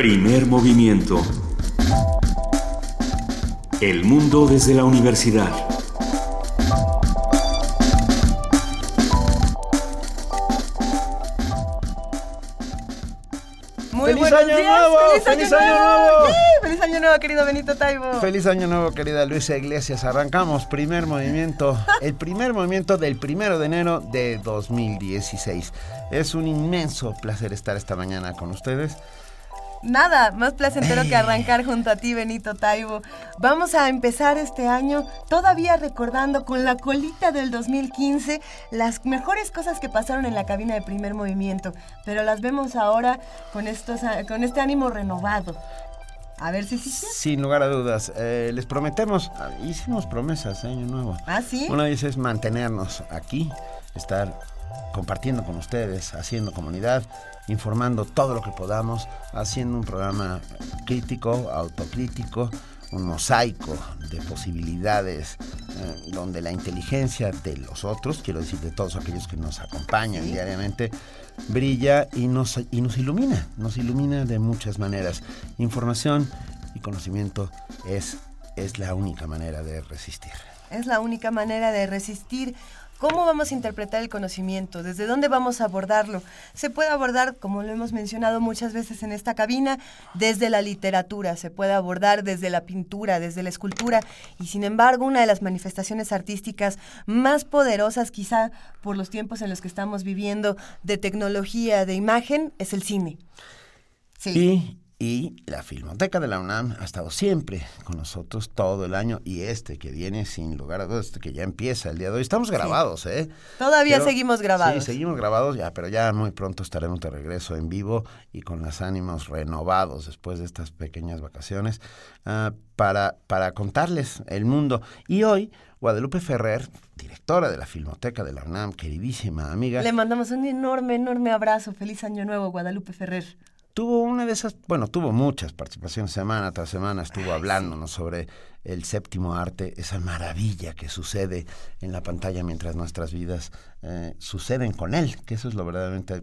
Primer movimiento. El mundo desde la universidad. Muy ¡Feliz buenos año días, nuevo! ¡Feliz, ¡Feliz año, año nuevo! nuevo! ¡Sí! ¡Feliz año nuevo, querido Benito Taibo! Feliz año nuevo, querida Luisa Iglesias. Arrancamos primer movimiento, el primer movimiento del primero de enero de 2016. Es un inmenso placer estar esta mañana con ustedes. Nada, más placentero que arrancar junto a ti, Benito Taibo. Vamos a empezar este año todavía recordando con la colita del 2015 las mejores cosas que pasaron en la cabina de primer movimiento, pero las vemos ahora con, estos, con este ánimo renovado. A ver si sí. Sin lugar a dudas, eh, les prometemos, ah, hicimos promesas de año nuevo. ¿Ah, sí? Una de ellas es mantenernos aquí, estar compartiendo con ustedes, haciendo comunidad, informando todo lo que podamos, haciendo un programa crítico, autocrítico, un mosaico de posibilidades eh, donde la inteligencia de los otros, quiero decir de todos aquellos que nos acompañan Sí. diariamente, brilla y nos, y nos ilumina, nos ilumina de muchas maneras. Información y conocimiento es, es la única manera de resistir. Es la única manera de resistir. ¿Cómo vamos a interpretar el conocimiento? ¿Desde dónde vamos a abordarlo? Se puede abordar, como lo hemos mencionado muchas veces en esta cabina, desde la literatura, se puede abordar desde la pintura, desde la escultura, y sin embargo una de las manifestaciones artísticas más poderosas quizá por los tiempos en los que estamos viviendo de tecnología, de imagen, es el cine. Sí. Y, la Filmoteca de la UNAM ha estado siempre con nosotros todo el año y este que viene sin lugar a dudas, este que ya empieza el día de hoy. Estamos grabados, ¿eh? Todavía Pero- seguimos grabados. Sí, seguimos grabados ya, pero ya muy pronto estaremos de regreso en vivo y con los ánimos renovados después de estas pequeñas vacaciones ah, para, para contarles el mundo. Y hoy, Guadalupe Ferrer, directora de la Filmoteca de la UNAM, queridísima amiga, Le mandamos un enorme, enorme abrazo. Feliz año nuevo, Guadalupe Ferrer. Tuvo una de esas, bueno, tuvo muchas participaciones semana tras semana, estuvo hablándonos sobre el séptimo arte, esa maravilla que sucede en la pantalla mientras nuestras vidas eh, suceden con él, que eso es lo verdaderamente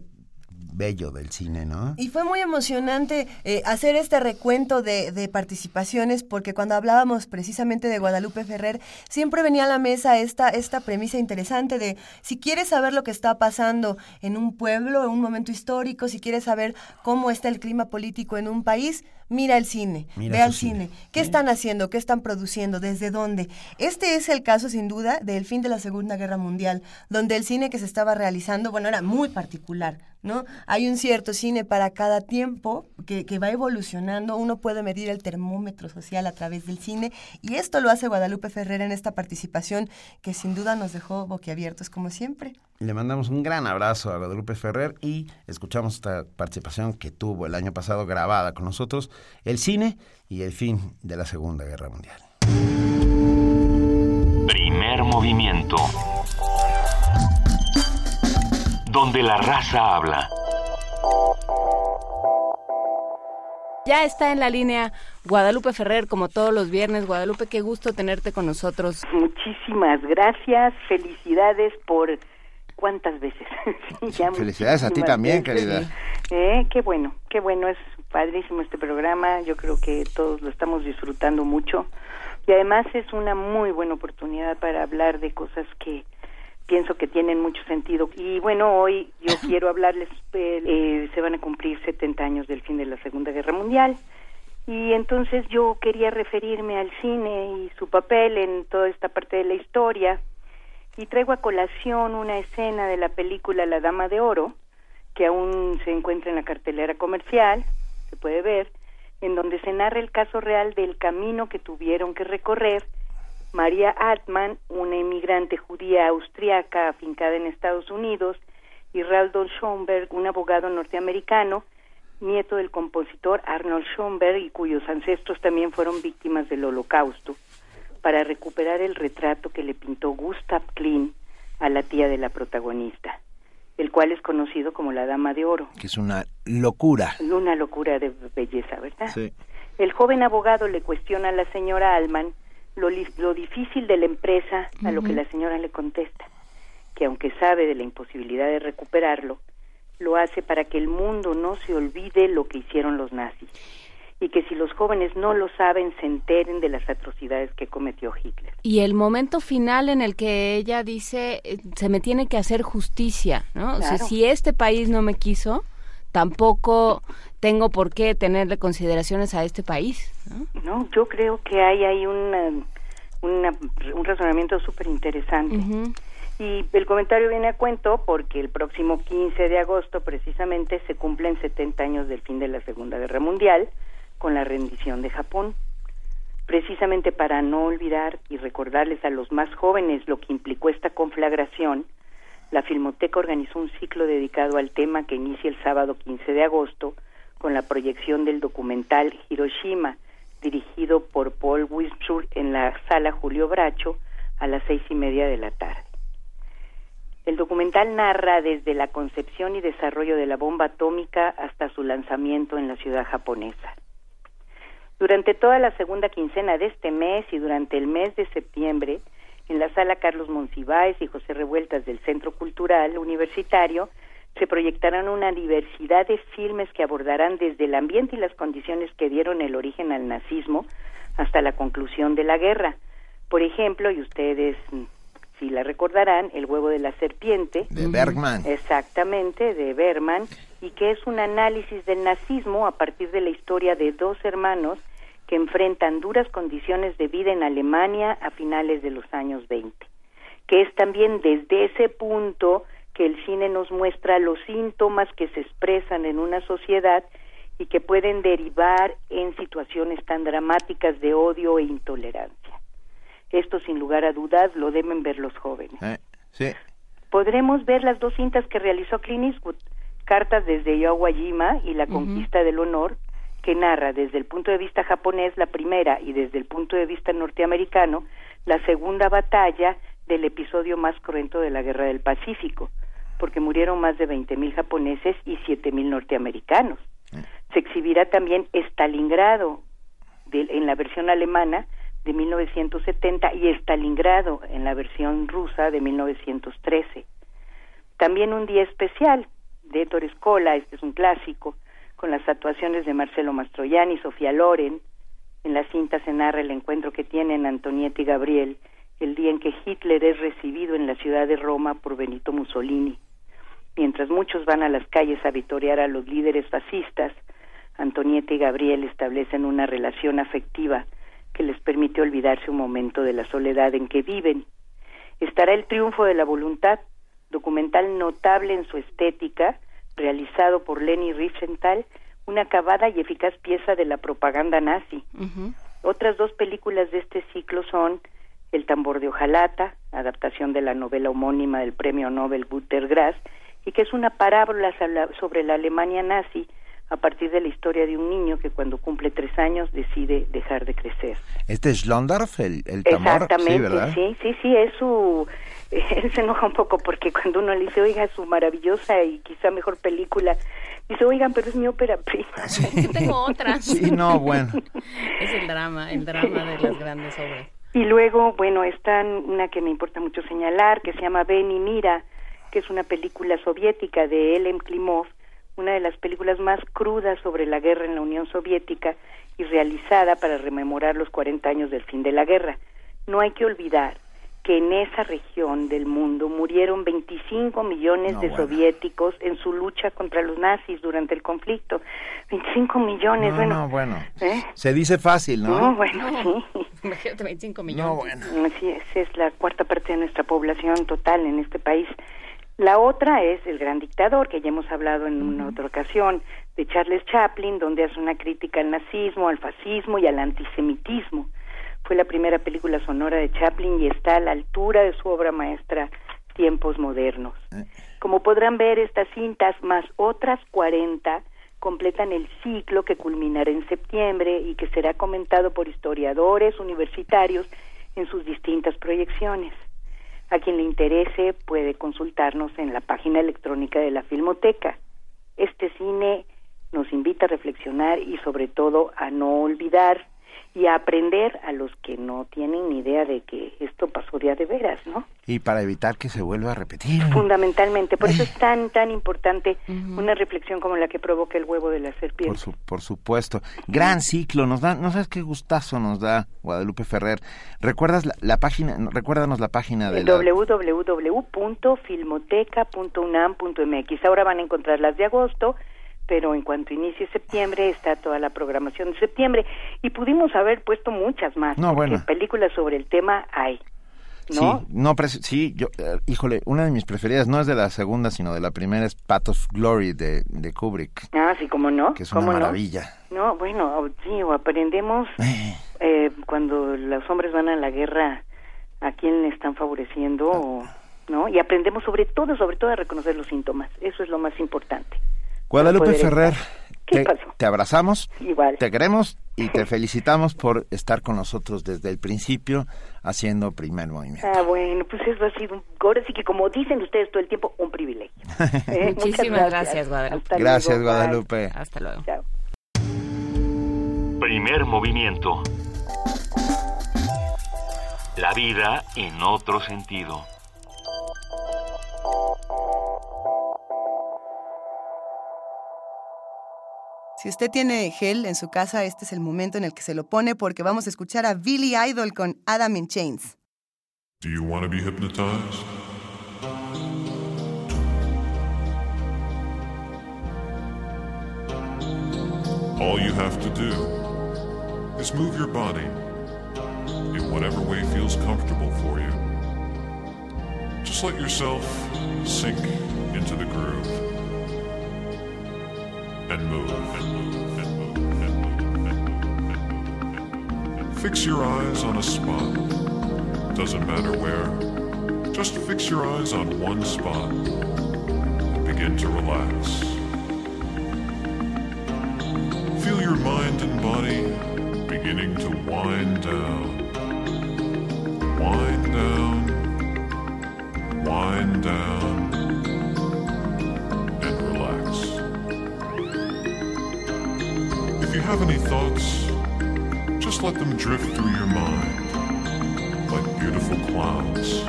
bello del cine, ¿no? Y fue muy emocionante eh, hacer este recuento de, de participaciones, porque cuando hablábamos precisamente de Guadalupe Ferrer, siempre venía a la mesa esta, esta premisa interesante de si quieres saber lo que está pasando en un pueblo, en un momento histórico, si quieres saber cómo está el clima político en un país, mira el cine, Mira ve al cine. ¿Qué están haciendo? ¿Qué están produciendo? ¿Desde dónde? Este es el caso, sin duda, del fin de la Segunda Guerra Mundial, donde el cine que se estaba realizando, bueno, era muy particular, ¿no? Hay un cierto cine para cada tiempo que, que va evolucionando. Uno puede medir el termómetro social a través del cine y esto lo hace Guadalupe Ferrer en esta participación que sin duda nos dejó boquiabiertos como siempre. Le mandamos un gran abrazo a Guadalupe Ferrer y escuchamos esta participación que tuvo el año pasado grabada con nosotros, el cine y el fin de la Segunda Guerra Mundial. Primer movimiento. Donde la raza habla. Ya está en la línea Guadalupe Ferrer, como todos los viernes. Guadalupe, qué gusto tenerte con nosotros. Muchísimas gracias, felicidades por cuántas veces. Ya Felicidades a ti también, veces. querida. Eh, qué bueno, qué bueno, es padrísimo este programa, yo creo que todos lo estamos disfrutando mucho y además es una muy buena oportunidad para hablar de cosas que pienso que tienen mucho sentido. Y bueno, hoy yo quiero hablarles, eh, eh, se van a cumplir 70 años del fin de la Segunda Guerra Mundial y entonces yo quería referirme al cine y su papel en toda esta parte de la historia y traigo a colación una escena de la película La Dama de Oro que aún se encuentra en la cartelera comercial, se puede ver, en donde se narra el caso real del camino que tuvieron que recorrer María Altman, una inmigrante judía austriaca afincada en Estados Unidos, y Raldon Schoenberg, un abogado norteamericano, nieto del compositor Arnold Schoenberg y cuyos ancestros también fueron víctimas del Holocausto, para recuperar el retrato que le pintó Gustav Klimt a la tía de la protagonista, el cual es conocido como la Dama de Oro. Que es una locura. Una locura de belleza, ¿verdad? Sí. El joven abogado le cuestiona a la señora Alman lo, lo difícil de la empresa, a lo que la señora le contesta, que aunque sabe de la imposibilidad de recuperarlo, lo hace para que el mundo no se olvide lo que hicieron los nazis y que si los jóvenes no lo saben se enteren de las atrocidades que cometió Hitler. Y el momento final en el que ella dice eh, se me tiene que hacer justicia, ¿no? O sea, si este país no me quiso, tampoco tengo por qué tenerle consideraciones a este país. No, no yo creo que hay ahí una, un razonamiento súper interesante. Y el comentario viene a cuento porque el próximo 15 de agosto precisamente se cumplen 70 años del fin de la Segunda Guerra Mundial con la rendición de Japón. Precisamente para no olvidar y recordarles a los más jóvenes lo que implicó esta conflagración, la Filmoteca organizó un ciclo dedicado al tema que inicia el sábado 15 de agosto con la proyección del documental Hiroshima, dirigido por Paul Wistur en la sala Julio Bracho a las seis y media de la tarde. El documental narra desde la concepción y desarrollo de la bomba atómica hasta su lanzamiento en la ciudad japonesa. Durante toda la segunda quincena de este mes y durante el mes de septiembre, en la sala Carlos Monsiváis y José Revueltas del Centro Cultural Universitario, se proyectarán una diversidad de filmes que abordarán desde el ambiente y las condiciones que dieron el origen al nazismo hasta la conclusión de la guerra. Por ejemplo, y ustedes si la recordarán, El huevo de la serpiente. De Bergman. Exactamente, de Bergman, y que es un análisis del nazismo a partir de la historia de dos hermanos que enfrentan duras condiciones de vida en Alemania a finales de los años 20, que es también desde ese punto que el cine nos muestra los síntomas que se expresan en una sociedad y que pueden derivar en situaciones tan dramáticas de odio e intolerancia. Esto sin lugar a dudas lo deben ver los jóvenes. Eh, sí. Podremos ver las dos cintas que realizó Clint Eastwood, Cartas desde Yawajima y La conquista del honor, que narra desde el punto de vista japonés la primera y desde el punto de vista norteamericano la segunda batalla del episodio más cruento de la Guerra del Pacífico, porque murieron más de 20.000 japoneses y 7.000 norteamericanos. Mm. Se exhibirá también Stalingrado en la versión alemana de 1970 y Stalingrado en la versión rusa de 1913. También un día especial de Ettore Escola, este es un clásico, con las actuaciones de Marcelo Mastroianni y Sofía Loren. En la cinta se narra el encuentro que tienen Antonieta y Gabriel el día en que Hitler es recibido en la ciudad de Roma por Benito Mussolini. Mientras muchos van a las calles a vitorear a los líderes fascistas, Antonieta y Gabriel establecen una relación afectiva que les permite olvidarse un momento de la soledad en que viven. Estará el triunfo de la voluntad, documental notable en su estética, realizado por Leni Riefenstahl, una acabada y eficaz pieza de la propaganda nazi. Otras dos películas de este ciclo son El tambor de hojalata, adaptación de la novela homónima del premio Nobel Guter Grass, y que es una parábola sobre la Alemania nazi a partir de la historia de un niño que cuando cumple tres años decide dejar de crecer. Este es Schlondorf, el, el tambor, Exactamente, sí, sí, sí, es su... Él se enoja un poco porque cuando uno le dice, oiga, su maravillosa y quizá mejor película, dice, oigan, pero es mi ópera prima. Sí. tengo otra. Sí, no, bueno. es el drama, el drama de las grandes obras. Y luego, bueno, está una que me importa mucho señalar, que se llama Ven y Mira, que es una película soviética de Elem Klimov, una de las películas más crudas sobre la guerra en la Unión Soviética y realizada para rememorar los 40 años del fin de la guerra. No hay que olvidar que en esa región del mundo murieron 25 millones de soviéticos en su lucha contra los nazis durante el conflicto. 25 millones, bueno. No, bueno. ¿eh? Se dice fácil, ¿no? No, bueno, sí. Imagínate 25 millones. No, bueno. Así es, es la cuarta parte de nuestra población total en este país. La otra es El Gran Dictador, que ya hemos hablado en una otra ocasión, de Charles Chaplin, donde hace una crítica al nazismo, al fascismo y al antisemitismo. Fue la primera película sonora de Chaplin y está a la altura de su obra maestra Tiempos Modernos. Eh. Como podrán ver, estas cintas más otras 40 completan el ciclo que culminará en septiembre y que será comentado por historiadores universitarios en sus distintas proyecciones. A quien le interese puede consultarnos en la página electrónica de la Filmoteca. Este cine nos invita a reflexionar y sobre todo a no olvidar y a aprender a los que no tienen ni idea de que esto pasó día de veras, ¿no? Y para evitar que se vuelva a repetir. Fundamentalmente, por eso es tan tan importante una reflexión como la que provoca el huevo de la serpiente. Por, por supuesto. Gran ciclo, nos da, no sabes qué gustazo nos da Guadalupe Ferrer. ¿Recuerdas la, página, recuérdanos la página de www.filmoteca.unam.mx. Ahora van a encontrar las de agosto pero en cuanto inicie septiembre está toda la programación de septiembre y pudimos haber puesto muchas más no, porque películas sobre el tema hay ¿no? Sí, no, sí, yo, eh, híjole, una de mis preferidas no es de la segunda, sino de la primera es Pathos Glory de, de Kubrick. Ah, sí, como no. Que es una maravilla. No? bueno, sí, o aprendemos eh. Eh, cuando los hombres van a la guerra, a quién le están favoreciendo, ¿no? Y aprendemos sobre todo, sobre todo a reconocer los síntomas. Eso es lo más importante. Guadalupe Ferrer, te, abrazamos, Igual. te queremos y te felicitamos por estar con nosotros desde el principio haciendo primer movimiento. Ah, bueno, pues eso ha sido, ahora sí que como dicen ustedes todo el tiempo, un privilegio. ¿Eh? Muchísimas gracias, Guadalupe. gracias, Guadalupe. Hasta luego. Chao. Primer movimiento. La vida en otro sentido. Si usted tiene gel en su casa, este es el momento en el que se lo pone porque vamos a escuchar a Billy Idol con Adam in Chains. Do you want to be hypnotized? All you have to do is move your body in whatever way feels comfortable for you. Just let yourself sink into the groove. And move. Fix your eyes on a spot. Doesn't matter where. Just fix your eyes on one spot and begin to relax. Feel your mind and body beginning to wind down. Wind down. Wind down. Have any thoughts, just let them drift through your mind like beautiful clouds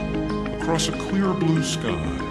across a clear blue sky.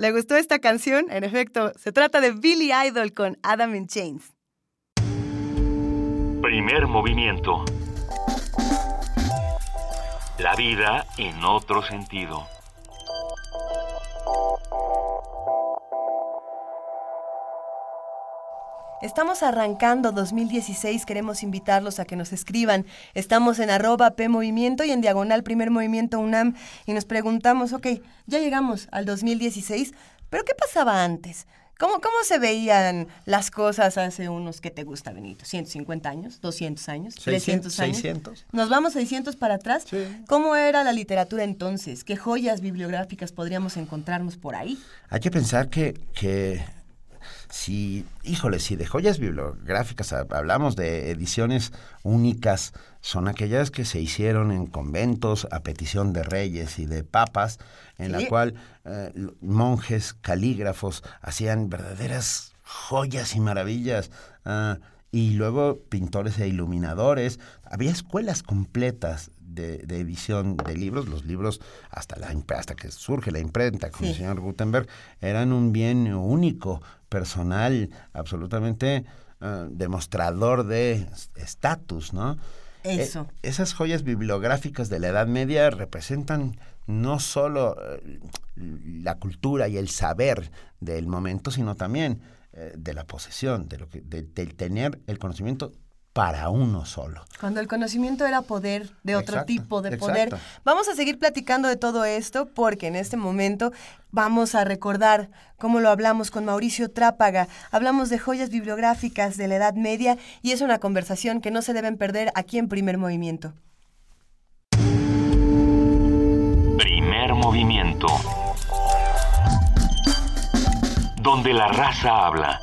¿Le gustó esta canción? En efecto, se trata de Billy Idol con Adam in Chains. Primer movimiento. La vida en otro sentido. Estamos arrancando 2016, queremos invitarlos a que nos escriban. Estamos en arroba P Movimiento y en diagonal Primer Movimiento UNAM y nos preguntamos, ok, ya llegamos al 2016, pero ¿qué pasaba antes? ¿Cómo, ¿Cómo se veían las cosas hace unos, ¿qué te gusta, Benito? ¿150 años? ¿200 años? ¿300 años? 600. ¿Nos vamos 600 para atrás? Sí. ¿Cómo era la literatura entonces? ¿Qué joyas bibliográficas podríamos encontrarnos por ahí? Hay que pensar que, que si, híjole, si de joyas bibliográficas ha- hablamos de ediciones únicas, son aquellas que se hicieron en conventos a petición de reyes y de papas, en Sí. la cual eh, monjes, calígrafos hacían verdaderas joyas y maravillas. ah, y luego pintores e iluminadores. Había escuelas completas de, de edición de libros. Los libros, hasta, la, hasta que surge la imprenta con el señor Gutenberg, eran un bien único, personal, absolutamente ah, demostrador de estatus, ¿no? Eso. Eh, esas joyas bibliográficas de la Edad Media representan no solo eh, la cultura y el saber del momento, sino también eh, de la posesión, de lo que, de- del tener el conocimiento para uno solo. Cuando el conocimiento era poder de otro Exacto, tipo de exacto. poder. Vamos a seguir platicando de todo esto porque en este momento vamos a recordar cómo lo hablamos con Mauricio Trápaga. Hablamos de joyas bibliográficas de la Edad Media y es una conversación que no se deben perder aquí en Primer Movimiento. Primer movimiento. Donde la raza habla.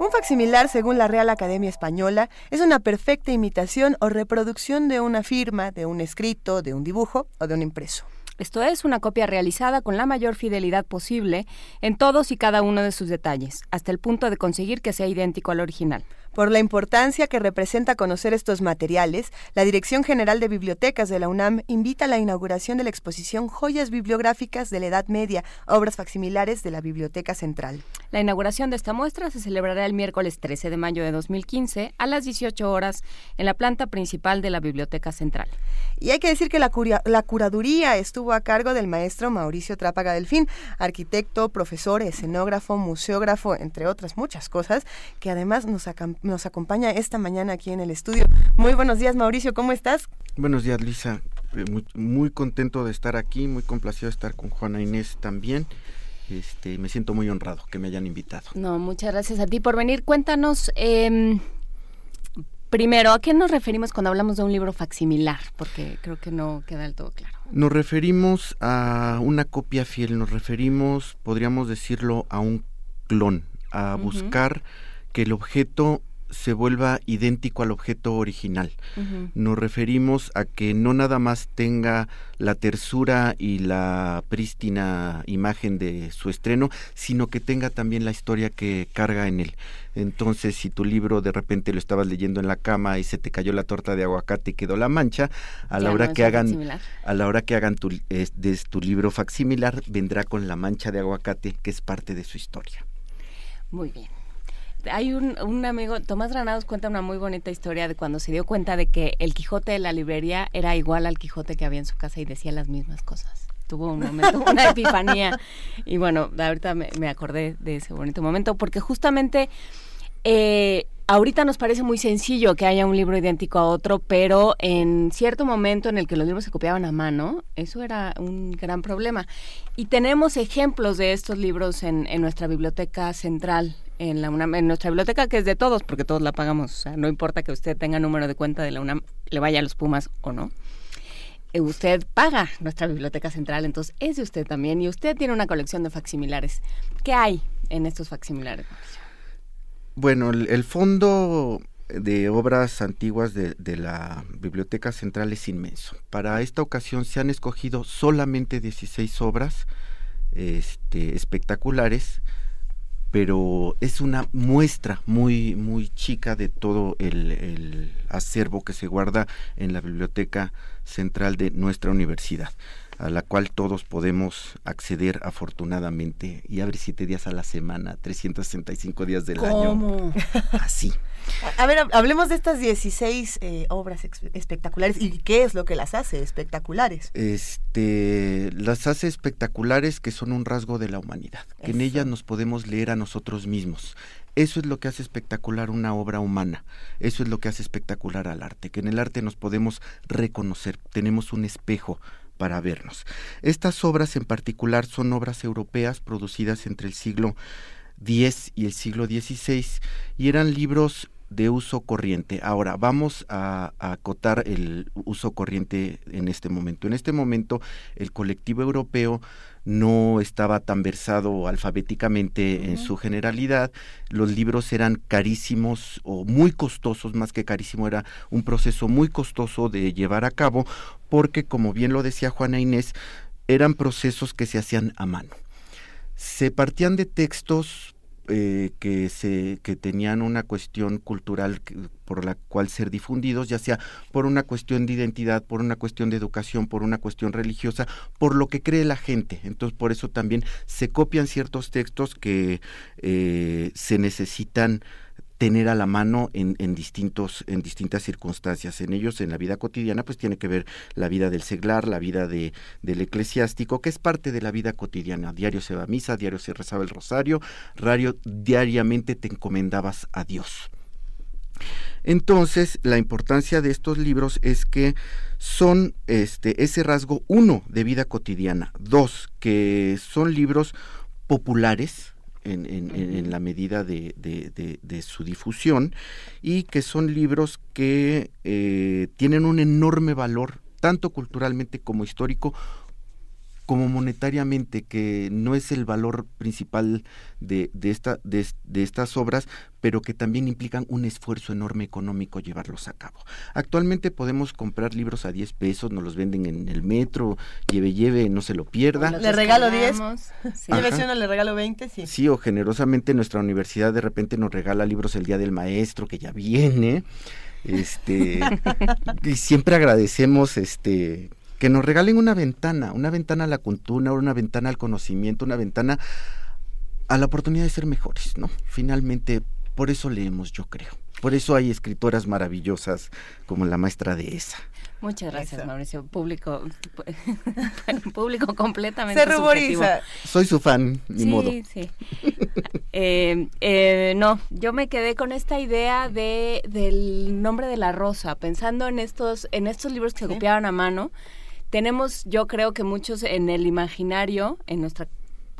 Un facsimilar, según la Real Academia Española, es una perfecta imitación o reproducción de una firma, de un escrito, de un dibujo o de un impreso. Esto es una copia realizada con la mayor fidelidad posible en todos y cada uno de sus detalles, hasta el punto de conseguir que sea idéntico al original. Por la importancia que representa conocer estos materiales, la Dirección General de Bibliotecas de la UNAM invita a la inauguración de la exposición Joyas Bibliográficas de la Edad Media, obras facsimilares de la Biblioteca Central. La inauguración de esta muestra se celebrará el miércoles 13 de mayo de 2015 a las 18 horas en la planta principal de la Biblioteca Central. Y hay que decir que la, la curaduría estuvo a cargo del maestro Mauricio Trápaga Delfín, arquitecto, profesor, escenógrafo, museógrafo, entre otras muchas cosas, que además nos, nos acompaña esta mañana aquí en el estudio. Muy buenos días, Mauricio, ¿cómo estás? Buenos días, Lisa. Eh, muy, muy contento de estar aquí, muy complacido de estar con Juana Inés también. Este, me siento muy honrado que me hayan invitado. No, muchas gracias a ti por venir. Cuéntanos, eh, primero, ¿a qué nos referimos cuando hablamos de un libro facsimilar? Porque creo que no queda del todo claro. Nos referimos a una copia fiel, nos referimos, podríamos decirlo, a un clon, a uh -huh. buscar que el objeto se vuelva idéntico al objeto original. Uh -huh. Nos referimos a que no nada más tenga la tersura y la prístina imagen de su estreno, sino que tenga también la historia que carga en él. Entonces, si tu libro de repente lo estabas leyendo en la cama y se te cayó la torta de aguacate y quedó la mancha, a la hora no que hagan facsimilar. a la hora que hagan tu, es, de tu libro facsimilar vendrá con la mancha de aguacate que es parte de su historia. Muy bien hay un, un, amigo, Tomás Granados cuenta una muy bonita historia de cuando se dio cuenta de que el Quijote de la librería era igual al Quijote que había en su casa y decía las mismas cosas. Tuvo un momento, una epifanía. Y bueno, ahorita me, me, acordé de ese bonito momento porque justamente eh, ahorita nos parece muy sencillo que haya un libro idéntico a otro, pero en cierto momento en el que los libros se copiaban a mano, eso era un gran problema. Y tenemos ejemplos de estos libros en, en nuestra biblioteca central, en, la UNAM, en nuestra biblioteca, que es de todos, porque todos la pagamos. O sea, no importa que usted tenga número de cuenta de la UNAM, le vaya a los Pumas o no. Eh, usted paga nuestra biblioteca central, entonces es de usted también. Y usted tiene una colección de facsimilares. ¿Qué hay en estos facsimilares? Bueno, el, el fondo de obras antiguas de, de, la Biblioteca Central es inmenso. Para esta ocasión se han escogido solamente 16 obras este, espectaculares, pero es una muestra muy, muy chica de todo el, el acervo que se guarda en la Biblioteca Central de nuestra universidad a la cual todos podemos acceder afortunadamente y abre siete días a la semana, 365 días del ¿Cómo? año. Así. A ver, hablemos de estas 16 eh, obras espectaculares y qué es lo que las hace espectaculares. Este, las hace espectaculares que son un rasgo de la humanidad, que en ellas nos podemos leer a nosotros mismos. Eso es lo que hace espectacular una obra humana, eso es lo que hace espectacular al arte, que en el arte nos podemos reconocer, tenemos un espejo para vernos. Estas obras en particular son obras europeas producidas entre el siglo X y el siglo XVI y eran libros de uso corriente. Ahora vamos a, a, acotar el uso corriente en este momento. En este momento el colectivo europeo no estaba tan versado alfabéticamente uh -huh. en su generalidad, los libros eran carísimos o muy costosos, más que carísimo, era un proceso muy costoso de llevar a cabo, porque como bien lo decía Juana Inés, eran procesos que se hacían a mano. Se partían de textos eh, que se que tenían una cuestión cultural por la cual ser difundidos, ya sea por una cuestión de identidad, por una cuestión de educación, por una cuestión religiosa, por lo que cree la gente. Entonces, por eso también se copian ciertos textos que eh, se necesitan tener a la mano en, distintos en distintas circunstancias. En ellos en la vida cotidiana pues tiene que ver la vida del seglar la vida de, del eclesiástico que es parte de la vida cotidiana. Diario se va a misa diario se rezaba el rosario diario diariamente te encomendabas a Dios. Entonces, la importancia de estos libros es que son este, ese rasgo, uno, de vida cotidiana, dos, que son libros populares, en, en, en, la medida de, de, de, de, su difusión y que son libros que eh, tienen un enorme valor, tanto culturalmente como histórico, como monetariamente, que no es el valor principal de, de, esta, de, estas obras, pero que también implican un esfuerzo enorme económico llevarlos a cabo. Actualmente podemos comprar libros a 10 pesos, nos los venden en el metro, lleve, lleve, no se lo pierda. Le regalo 10, sí. uno, le regalo 20, sí. Sí, o generosamente nuestra universidad de repente nos regala libros el Día del Maestro, que ya viene. Este, y siempre agradecemos este que nos regalen una ventana, una ventana a la cultura, una ventana al conocimiento, una ventana a la oportunidad de ser mejores, ¿no? Finalmente, por eso leemos, yo creo. Por eso hay escritoras maravillosas como la maestra de esa. Muchas gracias, Mauricio. Público, público completamente. Se ruboriza. Soy su fan, ni modo. Sí, sí. Eh, eh, no, yo me quedé con esta idea de del nombre de la rosa, pensando en estos, en estos libros que se copiaban a mano tenemos, yo creo que muchos en el imaginario, en nuestra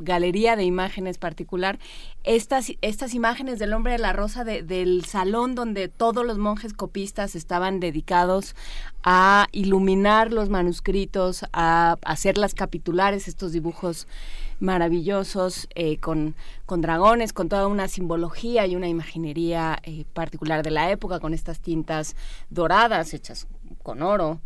galería de imágenes particular, estas, estas imágenes del hombre de la rosa del salón donde todos los monjes copistas estaban dedicados a iluminar los manuscritos, a hacerlas capitulares, estos dibujos maravillosos eh, con, con dragones, con toda una simbología y una imaginería eh, particular de la época, con estas tintas doradas hechas con oro.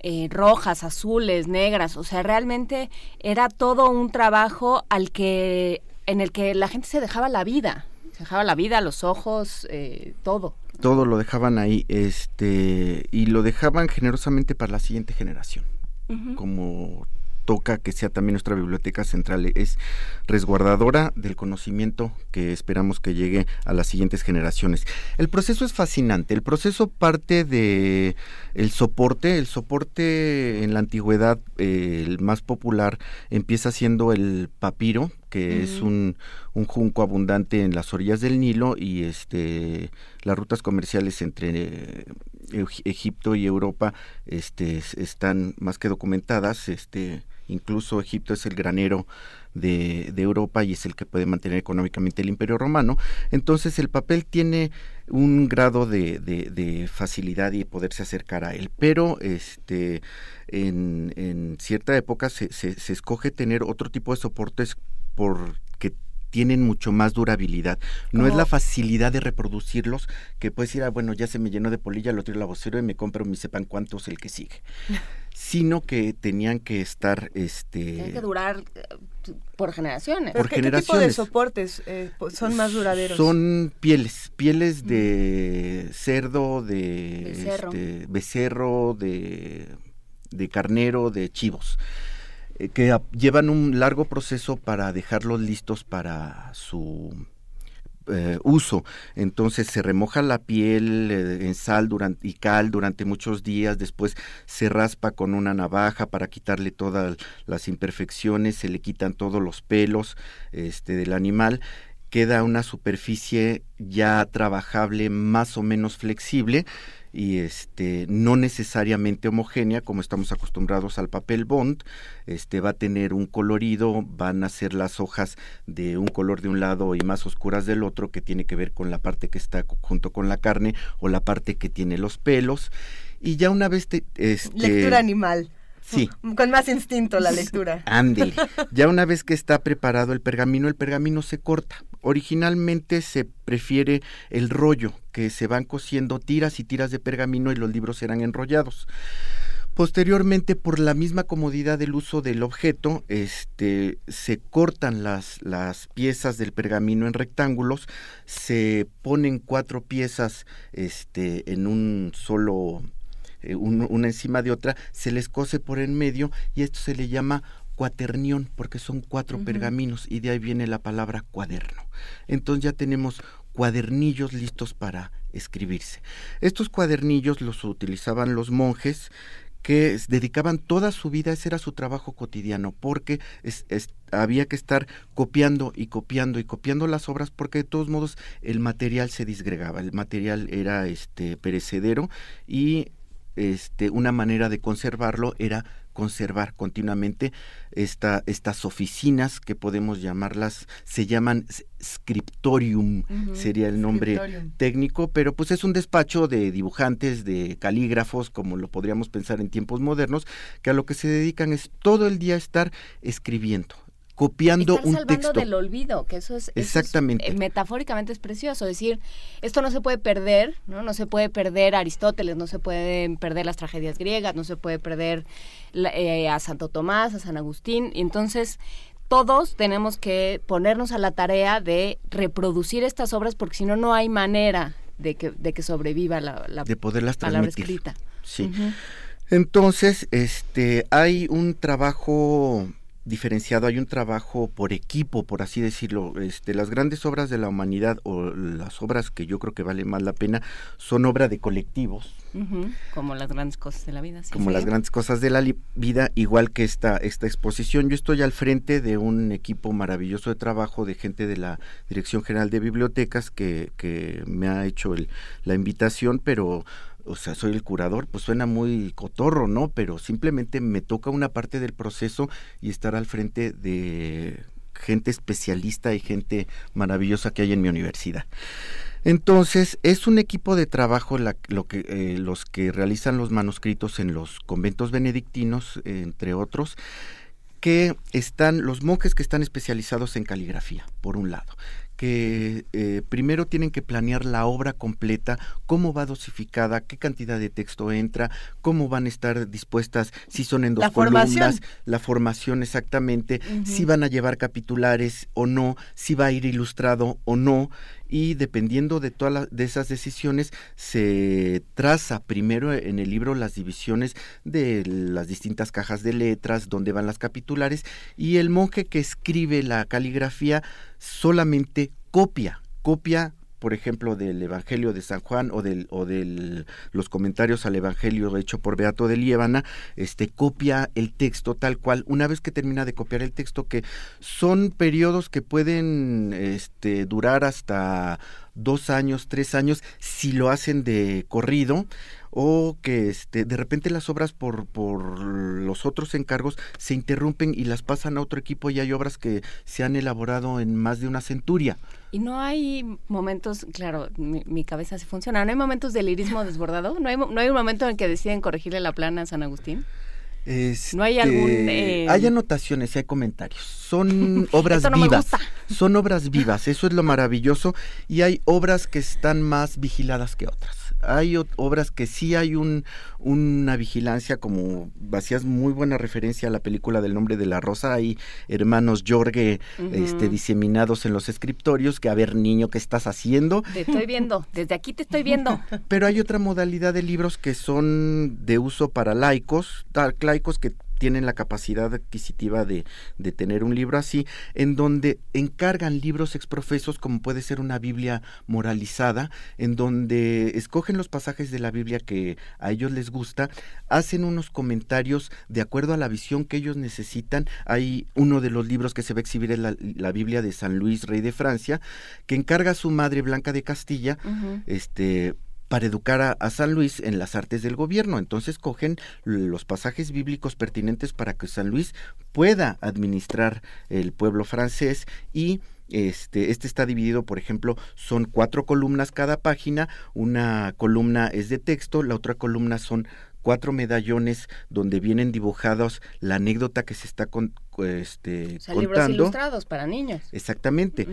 Eh, rojas, azules, negras, o sea, realmente era todo un trabajo al que, en el que la gente se dejaba la vida, se dejaba la vida, los ojos, eh, todo. Todo lo dejaban ahí, este, y lo dejaban generosamente para la siguiente generación, como toca que sea también nuestra biblioteca central. Es resguardadora del conocimiento que esperamos que llegue a las siguientes generaciones. El proceso es fascinante. El proceso parte de el soporte. El soporte en la antigüedad, eh, el más popular, empieza siendo el papiro, que es un, un, junco abundante en las orillas del Nilo y este las rutas comerciales entre eh, Egipto y Europa este están más que documentadas este incluso Egipto es el granero de, Europa y es el que puede mantener económicamente el imperio romano. Entonces el papel tiene un grado de, facilidad y poderse acercar a él, pero este, en, cierta época se, se, escoge tener otro tipo de soportes porque tienen mucho más durabilidad. No es la facilidad de reproducirlos que puedes ir a, bueno, ya se me llenó de polilla, lo tiro a la vocero y me compro mi sepan cuántos el que sigue. sino que tenían que estar este Tienen que durar eh, por generaciones. Por ¿Qué, ¿Qué tipo de soportes eh, son más duraderos? Son pieles, pieles de cerdo, de becerro, este, becerro de, de carnero, de chivos eh, que llevan un largo proceso para dejarlos listos para su eh, uso. Entonces se remoja la piel eh, en sal durante, y cal durante muchos días, después se raspa con una navaja para quitarle todas las imperfecciones, se le quitan todos los pelos este, del animal queda una superficie ya trabajable más o menos flexible y este no necesariamente homogénea como estamos acostumbrados al papel bond este va a tener un colorido van a ser las hojas de un color de un lado y más oscuras del otro que tiene que ver con la parte que está junto con la carne o la parte que tiene los pelos. Y ya una vez te, este, lectura animal Sí. Con más instinto la lectura. Ándele. Ya una vez que está preparado el pergamino, el pergamino se corta. Originalmente se prefiere el rollo, que se van cosiendo tiras y tiras de pergamino y los libros eran enrollados. Posteriormente, por la misma comodidad del uso del objeto, este, se cortan las, las piezas del pergamino en rectángulos, se ponen cuatro piezas este, en un solo, eh, una encima de otra, se les cose por en medio y esto se le llama cuaternión, porque son cuatro pergaminos y de ahí viene la palabra cuaderno. Entonces ya tenemos cuadernillos listos para escribirse. Estos cuadernillos los utilizaban los monjes que dedicaban toda su vida, ese era su trabajo cotidiano, porque había que estar copiando y copiando y copiando las obras, porque de todos modos el material se disgregaba, el material era este perecedero y este una manera de conservarlo era conservar continuamente esta, estas oficinas que podemos llamarlas, se llaman scriptorium, sería el nombre técnico, pero pues es un despacho de dibujantes, de calígrafos, como lo podríamos pensar en tiempos modernos, que a lo que se dedican es todo el día estar escribiendo, copiando Están un salvando texto. del olvido, que eso es, eso es, Exactamente. eh, metafóricamente es precioso, decir, esto no se puede perder, ¿no? No se puede perder Aristóteles, no se pueden perder las tragedias griegas, no se puede perder eh, a Santo Tomás, a San Agustín, y entonces todos tenemos que ponernos a la tarea de reproducir estas obras porque si no no hay manera de que de que sobreviva la, la de poderlas palabra escrita. Sí. Entonces, este, hay un trabajo diferenciado, hay un trabajo por equipo, por así decirlo. Este, las grandes obras de la humanidad o las obras que yo creo que vale más la pena son obra de colectivos, Como las grandes cosas de la vida. sí. como Sí. las grandes cosas de la vida, igual que esta, esta exposición. Yo estoy al frente de un equipo maravilloso de trabajo de gente de la Dirección General de Bibliotecas que, que me ha hecho el- la invitación, pero o sea, soy el curador, pues suena muy cotorro, ¿no? Pero simplemente me toca una parte del proceso y estar al frente de gente especialista y gente maravillosa que hay en mi universidad. Entonces, es un equipo de trabajo lo que, eh, los que realizan los manuscritos en los conventos benedictinos, entre otros, que están, los monjes que están especializados en caligrafía, por un lado, que eh, primero tienen que planear la obra completa, cómo va dosificada, qué cantidad de texto entra, cómo van a estar dispuestas, si son en dos La formación. columnas, la formación exactamente, si van a llevar capitulares o no, si va a ir ilustrado o no, y dependiendo de todas de esas decisiones se traza primero en el libro las divisiones de las distintas cajas de letras, donde van las capitulares, y el monje que escribe la caligrafía solamente copia, copia por ejemplo, del Evangelio de San Juan o del o del los comentarios al Evangelio hecho por Beato de Liébana, este copia el texto tal cual. Una vez que termina de copiar el texto, que son periodos que pueden este, durar hasta dos años, tres años, si lo hacen de corrido, o que este, de repente las obras por, por los otros encargos se interrumpen y las pasan a otro equipo y hay obras que se han elaborado en más de una centuria. Y no hay momentos, claro, mi, mi cabeza sí funciona, no hay momentos de lirismo desbordado, no hay, no hay un momento en el que deciden corregirle la plana a San Agustín. No hay algún, Este, eh, Hay anotaciones y hay comentarios. Son obras no vivas. Son obras vivas, eso es lo maravilloso. Y hay obras que están más vigiladas que otras. Hay obras que sí hay un, una vigilancia, como hacías muy buena referencia a la película del nombre de la rosa. Hay hermanos Jorge este, diseminados en los escritorios, que a ver, niño, ¿qué estás haciendo? Te estoy viendo, desde aquí te estoy viendo. Pero hay otra modalidad de libros que son de uso para laicos, tal- laicos que tienen la capacidad adquisitiva de, de tener un libro así, en donde encargan libros exprofesos como puede ser una Biblia moralizada, en donde escogen los pasajes de la Biblia que a ellos les gusta, hacen unos comentarios de acuerdo a la visión que ellos necesitan. Hay uno de los libros que se va a exhibir es la, la Biblia de San Luis, rey de Francia, que encarga a su madre Blanca de Castilla, este para educar a, a San Luis en las artes del gobierno. Entonces cogen los pasajes bíblicos pertinentes para que San Luis pueda administrar el pueblo francés y este, este está dividido, por ejemplo, son cuatro columnas cada página, una columna es de texto, la otra columna son cuatro medallones donde vienen dibujados la anécdota que se está con- este, O sea, libros contando. ilustrados para niños. Exactamente.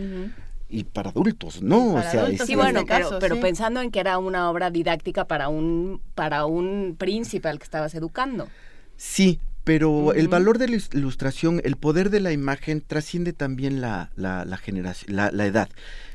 Y para adultos, ¿no? para o sea, adultos, este, Sí, en bueno, pero, caso, pero sí. pensando en que era una obra didáctica para un, para un príncipe al que estabas educando. Sí, pero el valor de la ilustración, el poder de la imagen trasciende también la, la, la generación, la, la edad.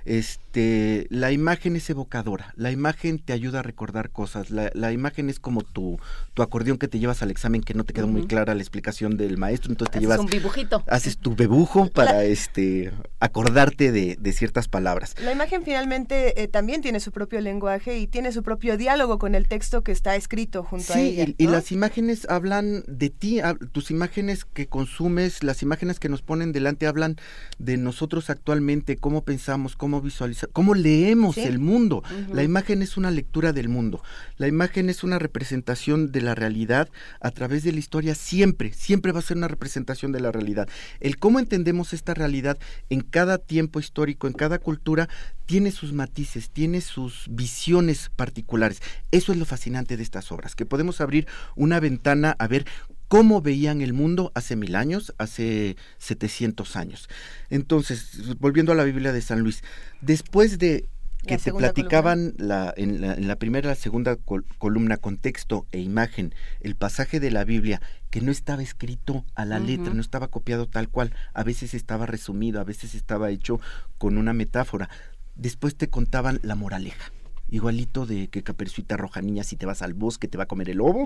Este, la imagen es evocadora, la imagen te ayuda a recordar cosas, la, la imagen es como tu, tu acordeón que te llevas al examen que no te quedó muy clara la explicación del maestro, entonces te Haces llevas un dibujito. haces tu bebujo para este acordarte de, de ciertas palabras. La imagen finalmente eh, también tiene su propio lenguaje y tiene su propio diálogo con el texto que está escrito junto a Sí, ella. y, y ¿no? las imágenes hablan de ti, tus imágenes que consumes, las imágenes que nos ponen delante hablan de nosotros actualmente, cómo pensamos, cómo visualizamos, cómo leemos el mundo. La imagen es una lectura del mundo. La imagen es una representación de la realidad a través de la historia siempre, siempre va a ser una representación de la realidad. El cómo entendemos esta realidad en cada tiempo histórico, en cada cultura, tiene sus matices, tiene sus visiones particulares. Eso es lo fascinante de estas obras, que podemos abrir una ventana a ver cómo veían el mundo hace mil años, hace 700 años. Entonces, volviendo a la Biblia de San Luis, después de que te platicaban la, en, la, en, la, primera y la segunda columna con texto e imagen el pasaje de la Biblia que no estaba escrito a la letra, no estaba copiado tal cual, a veces estaba resumido, a veces estaba hecho con una metáfora después te contaban la moraleja igualito de que Caperucita Roja Niña, si te vas al bosque te va a comer el lobo.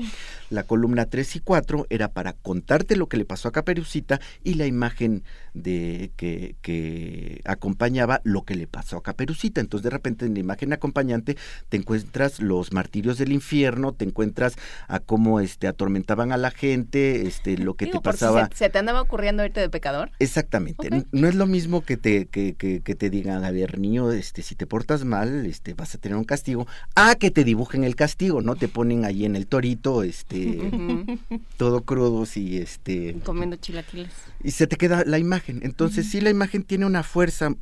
La columna 3 y 4 era para contarte lo que le pasó a Caperucita y la imagen de que, que acompañaba lo que le pasó a Caperucita. Entonces de repente en la imagen acompañante te encuentras los martirios del infierno, te encuentras a cómo este, atormentaban a la gente, este, lo que te pasaba. se, te andaba ocurriendo irte de pecador? Exactamente. No es lo mismo que te, que, que, que, te digan, a ver, niño, este, si te portas mal, este, vas a tener un castigo, a que te dibujen el castigo, ¿no? Te ponen ahí en el torito, este, todo crudos y este... Comiendo chilaquiles. Y se te queda la imagen. Entonces sí la imagen tiene una fuerza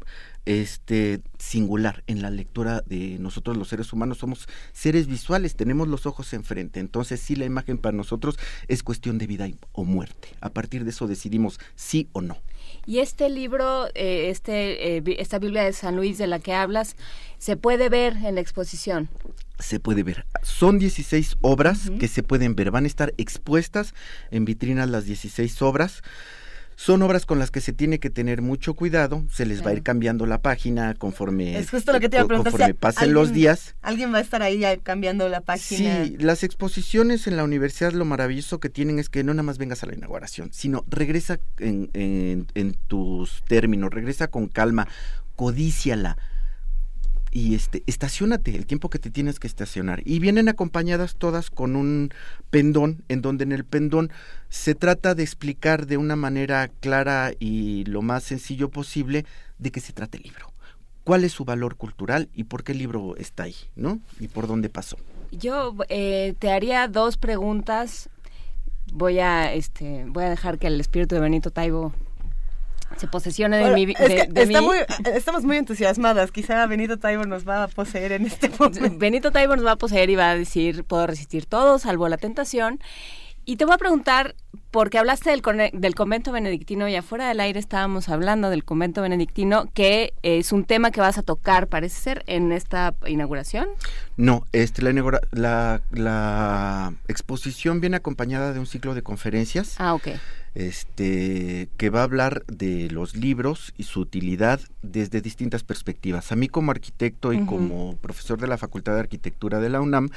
este singular en la lectura de nosotros los seres humanos somos seres visuales tenemos los ojos enfrente entonces sí la imagen para nosotros es cuestión de vida o muerte a partir de eso decidimos sí o no y este libro eh, este eh, esta Biblia de San Luis de la que hablas se puede ver en la exposición se puede ver. Son 16 obras que se pueden ver. Van a estar expuestas en vitrinas las 16 obras. Son obras con las que se tiene que tener mucho cuidado, se les va a ir cambiando la página conforme, es justo lo que te iba a preguntar, conforme pasen los días. Alguien va a estar ahí ya cambiando la página. Sí, las exposiciones en la universidad lo maravilloso que tienen es que no nada más vengas a la inauguración, sino regresa en, en, en tus términos, regresa con calma, codíciala, y este, estacionate el tiempo que te tienes que estacionar. Y vienen acompañadas todas con un pendón, en donde en el pendón se trata de explicar de una manera clara y lo más sencillo posible de qué se trata el libro. ¿Cuál es su valor cultural y por qué el libro está ahí, ¿no? Y por dónde pasó. Yo eh, te haría dos preguntas. Voy a, este, voy a dejar que el espíritu de Benito Taibo se posesione de mi de, estamos muy entusiasmadas. Quizá Benito Taibo nos va a poseer en este momento. Benito Taibo nos va a poseer y va a decir, puedo resistir todo, salvo la tentación. Y te voy a preguntar, porque hablaste del, del convento benedictino y afuera del aire estábamos hablando del convento benedictino, que es un tema que vas a tocar, parece ser, en esta inauguración. No, este, la, la, la exposición viene acompañada de un ciclo de conferencias. Ah, ok este, que va a hablar de los libros y su utilidad desde distintas perspectivas. A mí como arquitecto y como profesor de la Facultad de Arquitectura de la UNAM,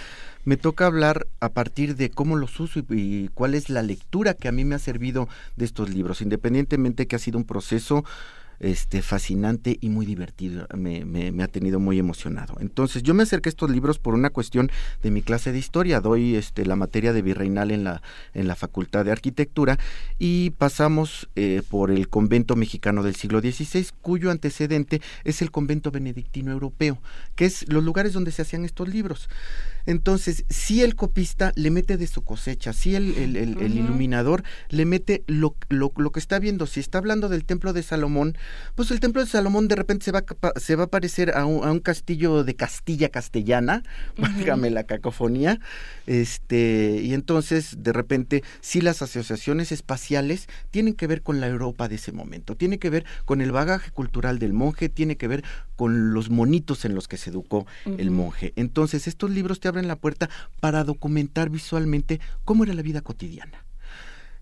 me toca hablar a partir de cómo los uso y, cuál es la lectura que a mí me ha servido de estos libros, independientemente que ha sido un proceso este, fascinante y muy divertido. Me, me, ha tenido muy emocionado. Entonces, yo me acerqué a estos libros por una cuestión de mi clase de historia. Doy este, la materia de virreinal en la, en la Facultad de Arquitectura y pasamos eh, por el convento mexicano del siglo XVI, cuyo antecedente es el convento benedictino europeo, que es los lugares donde se hacían estos libros. Entonces, si el copista le mete de su cosecha, si el, el, iluminador le mete lo, lo, lo, que está viendo, si está hablando del templo de Salomón, pues el templo de Salomón de repente se va, se va a parecer a un, a un castillo de Castilla castellana, válgame la cacofonía, este, y entonces de repente si las asociaciones espaciales tienen que ver con la Europa de ese momento, tiene que ver con el bagaje cultural del monje, tiene que ver con los monitos en los que se educó el monje. Entonces estos libros te abren la puerta para documentar visualmente cómo era la vida cotidiana.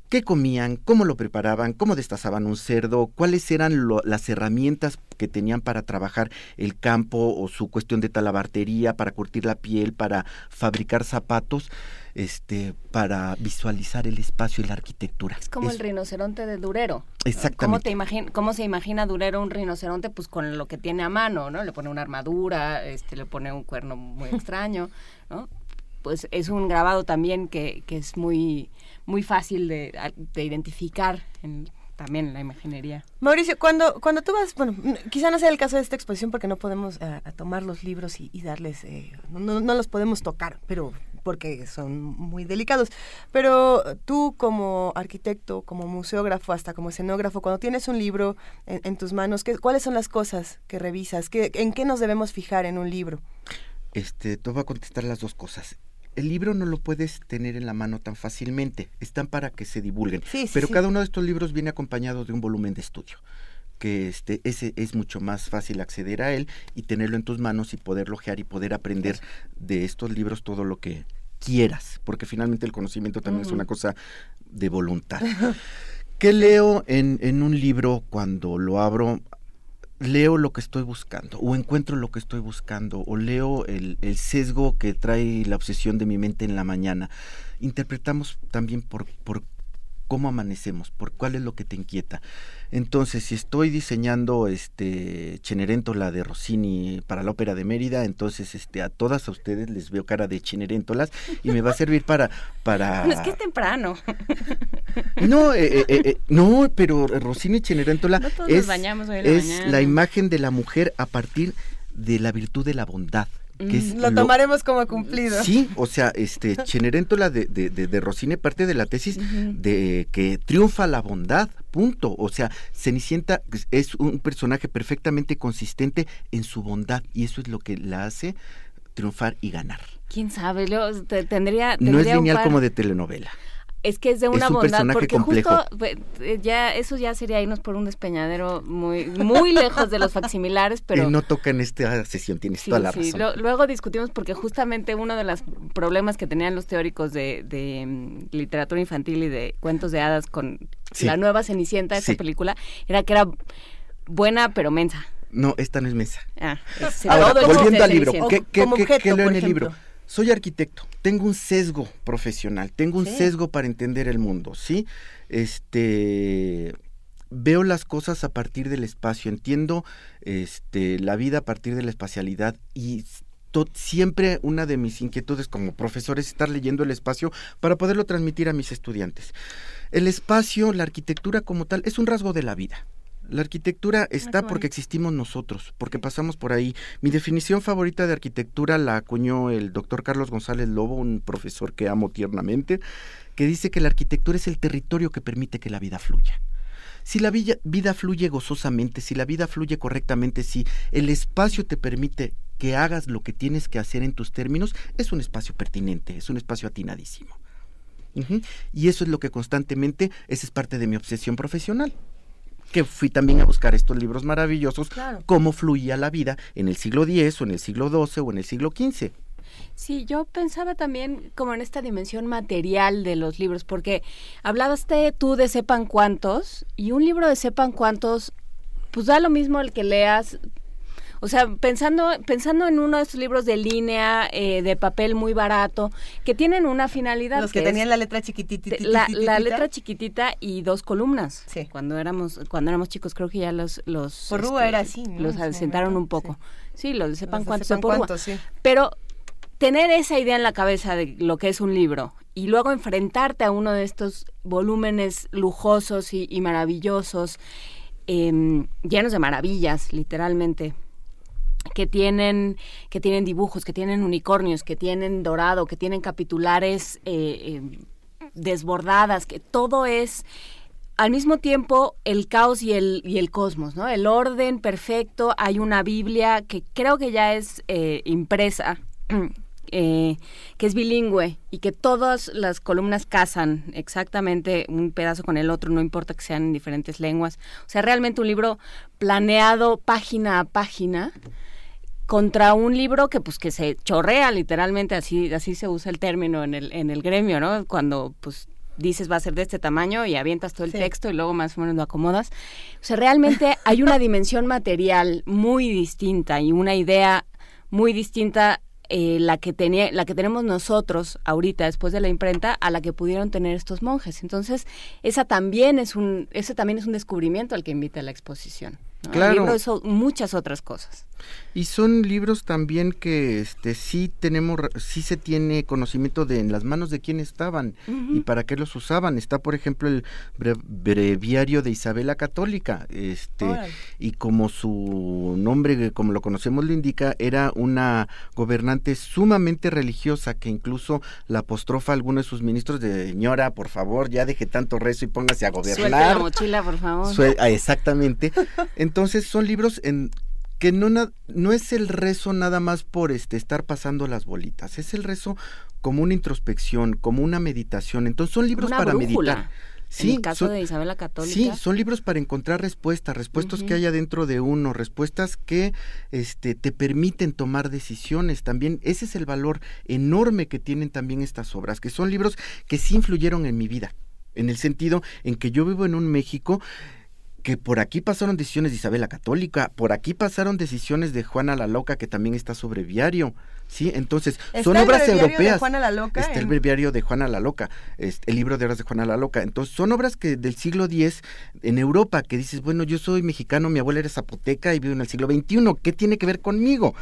Qué comían, cómo lo preparaban, cómo destazaban un cerdo, cuáles eran las herramientas que tenían para trabajar el campo o su cuestión de talabartería, para curtir la piel, para fabricar zapatos, este, para visualizar el espacio y la arquitectura. Es como el rinoceronte de Durero. Exactamente. ¿Cómo, te ¿Cómo se imagina Durero un rinoceronte? Pues con lo que tiene a mano, ¿no? Le pone una armadura, este, le pone un cuerno muy extraño, ¿no? pues es un grabado también que, que es muy, muy fácil de, de identificar en, también en la imaginería. Mauricio, cuando, cuando tú vas, bueno, quizá no sea el caso de esta exposición porque no podemos eh, tomar los libros y, darles, eh, no, no, los podemos tocar, pero porque son muy delicados. Pero tú como arquitecto, como museógrafo, hasta como escenógrafo, cuando tienes un libro en, tus manos, ¿qué, ¿cuáles son las cosas que revisas? ¿Qué, ¿En qué nos debemos fijar en un libro? Este, te voy a contestar las dos cosas el libro no lo puedes tener en la mano tan fácilmente, están para que se divulguen. pero cada uno de estos libros viene acompañado de un volumen de estudio que este ese es mucho más fácil acceder a él y tenerlo en tus manos y poder lojear y poder aprender de estos libros todo lo que quieras, porque finalmente el conocimiento también es una cosa de voluntad. ¿Qué leo en, en un libro cuando lo abro? leo lo que estoy buscando o encuentro lo que estoy buscando o leo el, sesgo que trae la obsesión de mi mente en la mañana. Interpretamos también por, por cómo amanecemos, por cuál es lo que te inquieta. Entonces, si estoy diseñando este Cenerentola de Rossini para la ópera de Mérida, entonces este a todas a ustedes les veo cara de Cenerentolas y me va a servir para para Es que es temprano. No, eh, eh, eh, no, pero Rossini Cenerentola es, es la imagen de la mujer a partir de la virtud de la bondad lo, tomaremos como cumplido. Sí, o sea, este Cenerentola de, de, de, Rossini parte de la tesis de que triunfa la bondad, punto. O sea, Cenicienta es un personaje perfectamente consistente en su bondad y eso es lo que la hace triunfar y ganar. ¿Quién sabe? tendría, no es lineal como de telenovela. Es que es de una bondad, porque justo eh, ya eso ya sería irnos por un despeñadero muy muy lejos de los facsimilares, pero no toca en esta sesión, tienes toda la razón. luego discutimos porque justamente uno de los problemas que tenían los teóricos de, mm, literatura infantil y de cuentos de hadas con la nueva Cenicienta, esa película, era que era buena pero mensa. No, esta no es mensa. Ah, Ahora, volviendo al libro, ¿qué, qué, qué, leo en el libro? Soy arquitecto, tengo un sesgo profesional, tengo un sesgo para entender el mundo, ¿sí? Este veo las cosas a partir del espacio, entiendo este la vida a partir de la espacialidad y siempre una de mis inquietudes como profesor es estar leyendo el espacio para poderlo transmitir a mis estudiantes. El espacio, la arquitectura como tal, es un rasgo de la vida. La arquitectura está porque existimos nosotros, porque pasamos por ahí. Mi definición favorita de arquitectura la acuñó el doctor Carlos González Lobo, un profesor que amo tiernamente, que dice que la arquitectura es el territorio que permite que la vida fluya. Si la vida fluye gozosamente, si la vida fluye correctamente, si el espacio te permite que hagas lo que tienes que hacer en tus términos, es un espacio pertinente, es un espacio atinadísimo. Y eso es lo que constantemente, esa es parte de mi obsesión profesional que fui también a buscar estos libros maravillosos, cómo fluía la vida en el siglo X o en el siglo XII o en el siglo XV. Sí, yo pensaba también como en esta dimensión material de los libros, porque hablaste tú de sepan cuántos, y un libro de sepan cuántos, pues da lo mismo el que leas o sea, pensando, pensando en uno de estos libros de línea, eh, de papel muy barato, que tienen una finalidad. Los que, tenían la letra chiquitita. La, letra chiquitita y dos columnas. Sí. Cuando éramos, cuando éramos chicos, creo que ya los... los Por este, era así, Los asentaron un poco. Sí, los sepan cuántos sepan sí. Pero tener esa idea en la cabeza de lo que es un libro y luego enfrentarte a uno de estos volúmenes lujosos y, maravillosos, em, llenos de maravillas, literalmente, que tienen, que tienen dibujos, que tienen unicornios, que tienen dorado, que tienen capitulares eh, eh, desbordadas, que todo es al mismo tiempo el caos y el, y el cosmos, ¿no? El orden perfecto, hay una Biblia que creo que ya es eh, impresa, que es bilingüe y que todas las columnas casan exactamente un pedazo con el otro, no importa que sean en diferentes lenguas. O sea, realmente un libro planeado página a página contra un libro que pues que se chorrea literalmente así así se usa el término en el en el gremio no cuando pues dices va a ser de este tamaño y avientas todo el texto y luego más o menos lo acomodas. O sea realmente hay una dimensión material muy distinta y una idea muy distinta eh, la que tenía la que tenemos nosotros ahorita después de la imprenta a la que pudieron tener estos monjes. Entonces esa también es un ese también es un descubrimiento al que invita la exposición Claro. El libro son muchas otras cosas. Y son libros también que este sí tenemos sí se tiene conocimiento de en las manos de quién estaban y para qué los usaban. Está por ejemplo el breviario de Isabela Católica, este y como su nombre como lo conocemos lo indica, era una gobernante sumamente religiosa que incluso la apostrofa a alguno de sus ministros de señora, por favor, ya deje tanto rezo y póngase a gobernar. Suelte la mochila, por favor. Ah, exactamente. Entonces son libros en que no, no es el rezo nada más por este, estar pasando las bolitas, es el rezo como una introspección, como una meditación. Entonces son libros para meditar. Sí, en el caso de Isabel la Católica. Sí, son libros para encontrar respuestas, respuestas que haya dentro de uno, respuestas que este, te permiten tomar decisiones. También ese es el valor enorme que tienen también estas obras, que son libros que sí influyeron en mi vida, en el sentido en que yo vivo en un México que por aquí pasaron decisiones de Isabel la Católica, por aquí pasaron decisiones de Juana la Loca, que también está sobre viario, ¿sí? Entonces, son obras europeas. De Juana la Loca está el breviario de Juana la Loca, este, el libro de obras de Juana la Loca. Entonces, son obras que del siglo X en Europa, que dices, bueno, yo soy mexicano, mi abuela era zapoteca y vivo en el siglo XXI, ¿qué tiene que ver conmigo?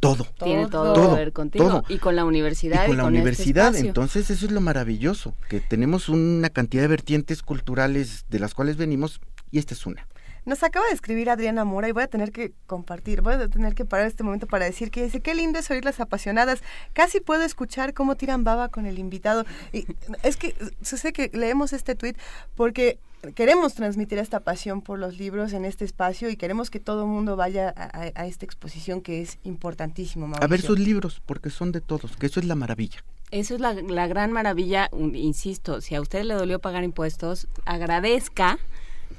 todo. Tiene todo, que ver contigo. Y con la universidad. Y con la este universidad. Entonces, eso es lo maravilloso, que tenemos una cantidad de vertientes culturales de las cuales venimos y esta es una. Nos acaba de escribir Adriana Mora y voy a tener que compartir, voy a tener que parar este momento para decir que dice, qué lindo es oír las apasionadas, casi puedo escuchar cómo tiran baba con el invitado. Y es que sé que leemos este tuit porque queremos transmitir esta pasión por los libros en este espacio y queremos que todo el mundo vaya a, esta exposición que es importantísimo. A ver sus libros, porque son de todos, que eso es la maravilla. Eso es la, la gran maravilla, insisto, si a usted le dolió pagar impuestos, agradezca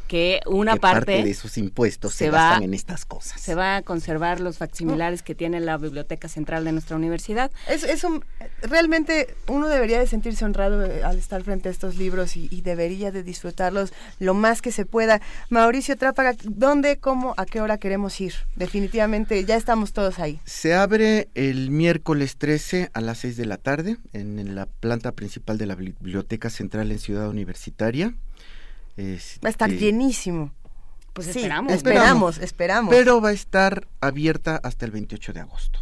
que una parte, de esos impuestos se, va, en estas cosas. Se va a conservar los facsimilares que tiene la Biblioteca Central de nuestra universidad. Es, es un, realmente uno debería de sentirse honrado eh, al estar frente a estos libros y, debería de disfrutarlos lo más que se pueda. Mauricio Trápaga, ¿dónde, cómo, a qué hora queremos ir? Definitivamente ya estamos todos ahí. Se abre el miércoles 13 a las 6 de la tarde en la planta principal de la Biblioteca Central en Ciudad Universitaria. Va a estar este, llenísimo. Pues esperamos. Esperamos, esperamos. Pero va a estar abierta hasta el 28 de agosto.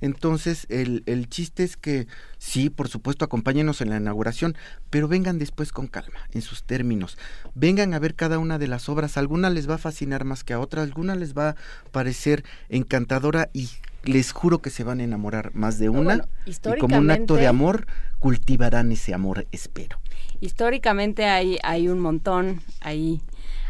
Entonces, el, el, chiste es que sí, por supuesto, acompáñenos en la inauguración, pero vengan después con calma, en sus términos. Vengan a ver cada una de las obras. Alguna les va a fascinar más que a otra, alguna les va a parecer encantadora y les juro que se van a enamorar más de una. y como un acto de amor, cultivarán ese amor, espero históricamente hay, hay un montón ahí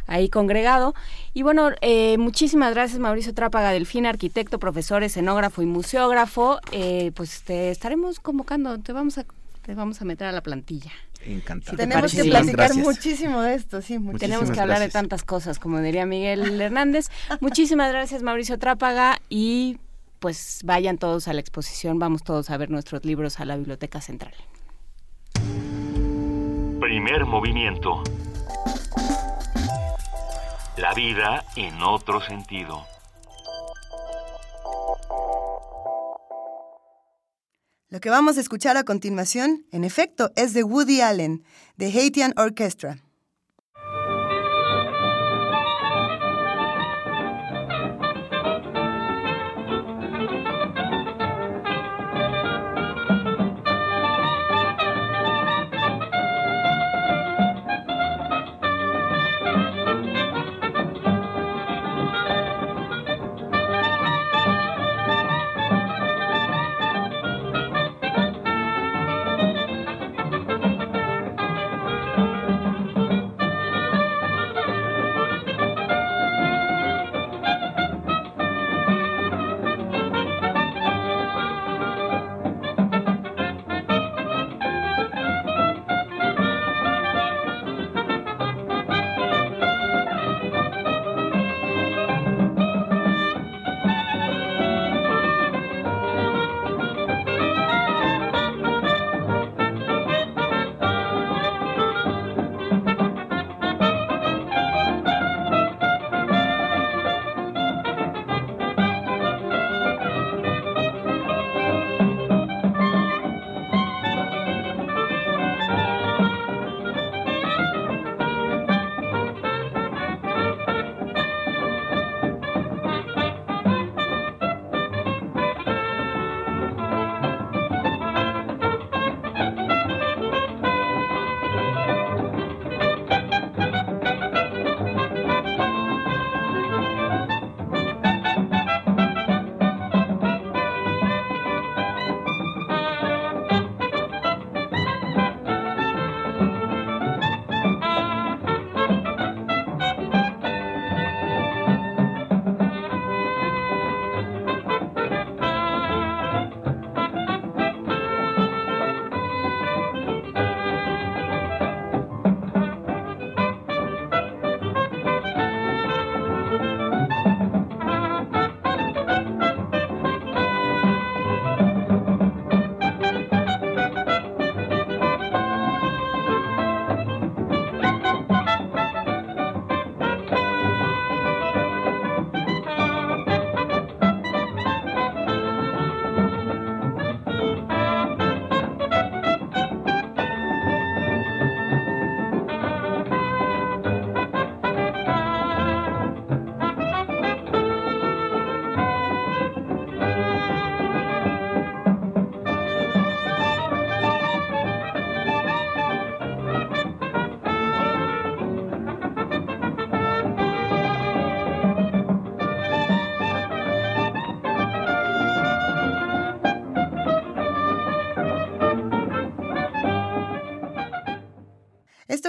ahí congregado. Y bueno, eh, muchísimas gracias Mauricio Trápaga Delfín, arquitecto, profesor, escenógrafo y museógrafo. Eh, pues te estaremos convocando, te vamos a, te vamos a meter a la plantilla. Encantado. tenemos que platicar muchísimo de esto, sí. Tenemos que hablar de tantas cosas, como diría Miguel Hernández. Muchísimas gracias Mauricio Trápaga y pues vayan todos a la exposición, vamos todos a ver nuestros libros a la Biblioteca Central. Primer movimiento. La vida en otro sentido. Lo que vamos a escuchar a continuación, en efecto, es de Woody Allen, de Haitian Orchestra.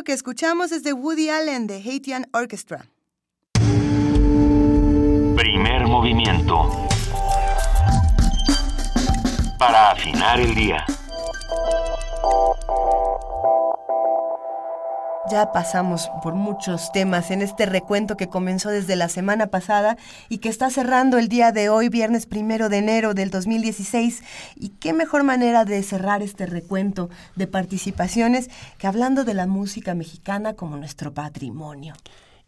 Que escuchamos es de Woody Allen de Haitian Orchestra. Primer movimiento. Para afinar el día. Pasamos por muchos temas en este recuento que comenzó desde la semana pasada y que está cerrando el día de hoy, viernes primero de enero del 2016. Y qué mejor manera de cerrar este recuento de participaciones que hablando de la música mexicana como nuestro patrimonio.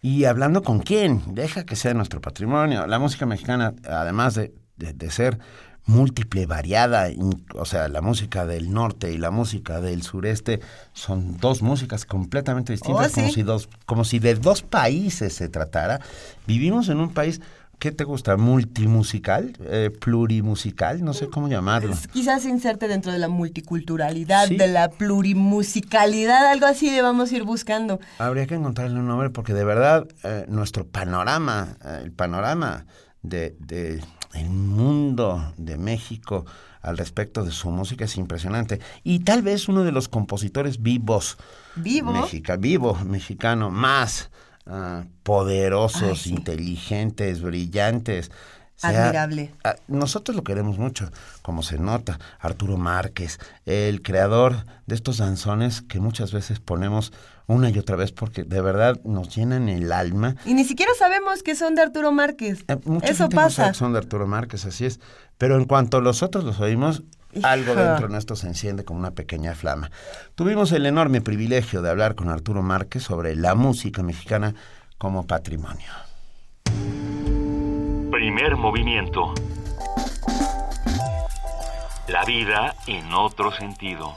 Y hablando con quién, deja que sea nuestro patrimonio. La música mexicana, además de, de, de ser múltiple, variada, o sea, la música del norte y la música del sureste son dos músicas completamente distintas, Oh, como, si dos, como si de dos países se tratara. Vivimos en un país, ¿qué te gusta? ¿Multimusical? Eh, ¿Plurimusical? No sé cómo llamarlo. Quizás se inserte dentro de la multiculturalidad, Sí. de la plurimusicalidad, algo así le vamos a ir buscando. Habría que encontrarle un nombre porque de verdad eh, nuestro panorama, eh, el panorama de, de el mundo de México al respecto de su música es impresionante. Y tal vez uno de los compositores vivos, Vivo. mexica- vivo mexicano, más ah, poderosos, Ay, sí. inteligentes, brillantes. sea- Admirable. Nosotros lo queremos mucho, como se nota. Arturo Márquez, el creador de estos danzones que muchas veces ponemos una y otra vez porque de verdad nos llenan el alma. Y ni siquiera sabemos que son de Arturo Márquez. Eh, mucha Eso gente no sabe pasa. que son de Arturo Márquez, así es. Pero en cuanto los otros los oímos, algo dentro nuestro se enciende como una pequeña flama. Tuvimos el enorme privilegio de hablar con Arturo Márquez sobre la música mexicana como patrimonio. Primer movimiento. La vida en otro sentido.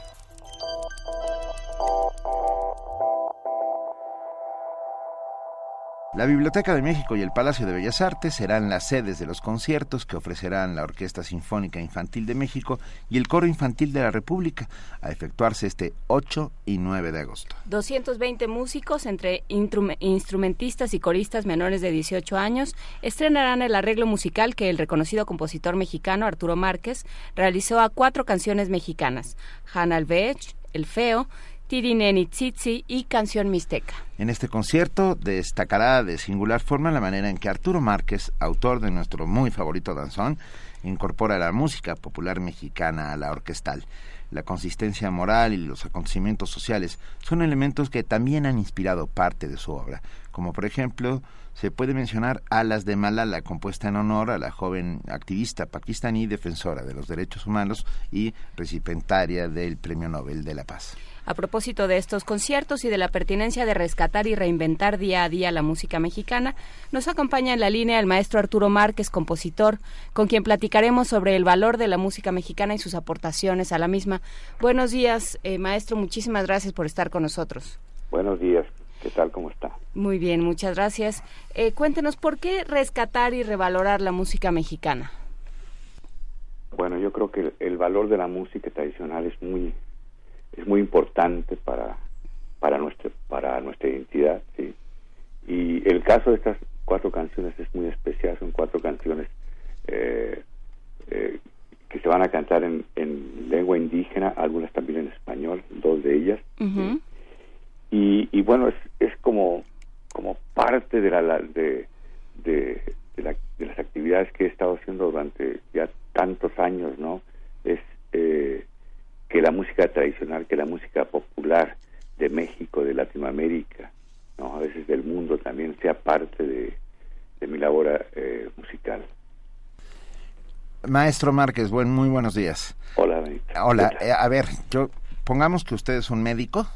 La Biblioteca de México y el Palacio de Bellas Artes serán las sedes de los conciertos que ofrecerán la Orquesta Sinfónica Infantil de México y el Coro Infantil de la República, a efectuarse este 8 y 9 de agosto. 220 músicos, entre instrumentistas y coristas menores de 18 años, estrenarán el arreglo musical que el reconocido compositor mexicano Arturo Márquez realizó a cuatro canciones mexicanas, Hanal Vech, El Feo, Tirineni Tzitzi y Canción Mixteca. En este concierto destacará de singular forma la manera en que Arturo Márquez, autor de nuestro muy favorito danzón, incorpora la música popular mexicana a la orquestal. La consistencia moral y los acontecimientos sociales son elementos que también han inspirado parte de su obra, como por ejemplo se puede mencionar Alas de Malala, compuesta en honor a la joven activista pakistaní defensora de los derechos humanos y recipientaria del Premio Nobel de la Paz. A propósito de estos conciertos y de la pertinencia de rescatar y reinventar día a día la música mexicana, nos acompaña en la línea el maestro Arturo Márquez, compositor, con quien platicaremos sobre el valor de la música mexicana y sus aportaciones a la misma. Buenos días, eh, maestro, muchísimas gracias por estar con nosotros. Buenos días, ¿qué tal? ¿Cómo está? Muy bien, muchas gracias. Eh, cuéntenos, ¿por qué rescatar y revalorar la música mexicana? Bueno, yo creo que el, el valor de la música tradicional es muy es muy importante para para nuestra para nuestra identidad, sí. Y el caso de estas cuatro canciones es muy especial, son cuatro canciones eh, eh, que se van a cantar en, en lengua indígena, algunas también en español, dos de ellas. Y, y bueno es, es como como parte de la, la- de, de, de la- de las actividades que he estado haciendo durante ya tantos años no es eh, que la música tradicional que la música popular de México de Latinoamérica no a veces del mundo también sea parte de, de mi labor eh, musical Maestro Márquez, buen, muy buenos días. hola Benito. Hola, eh, a ver, yo pongamos que usted es un médico,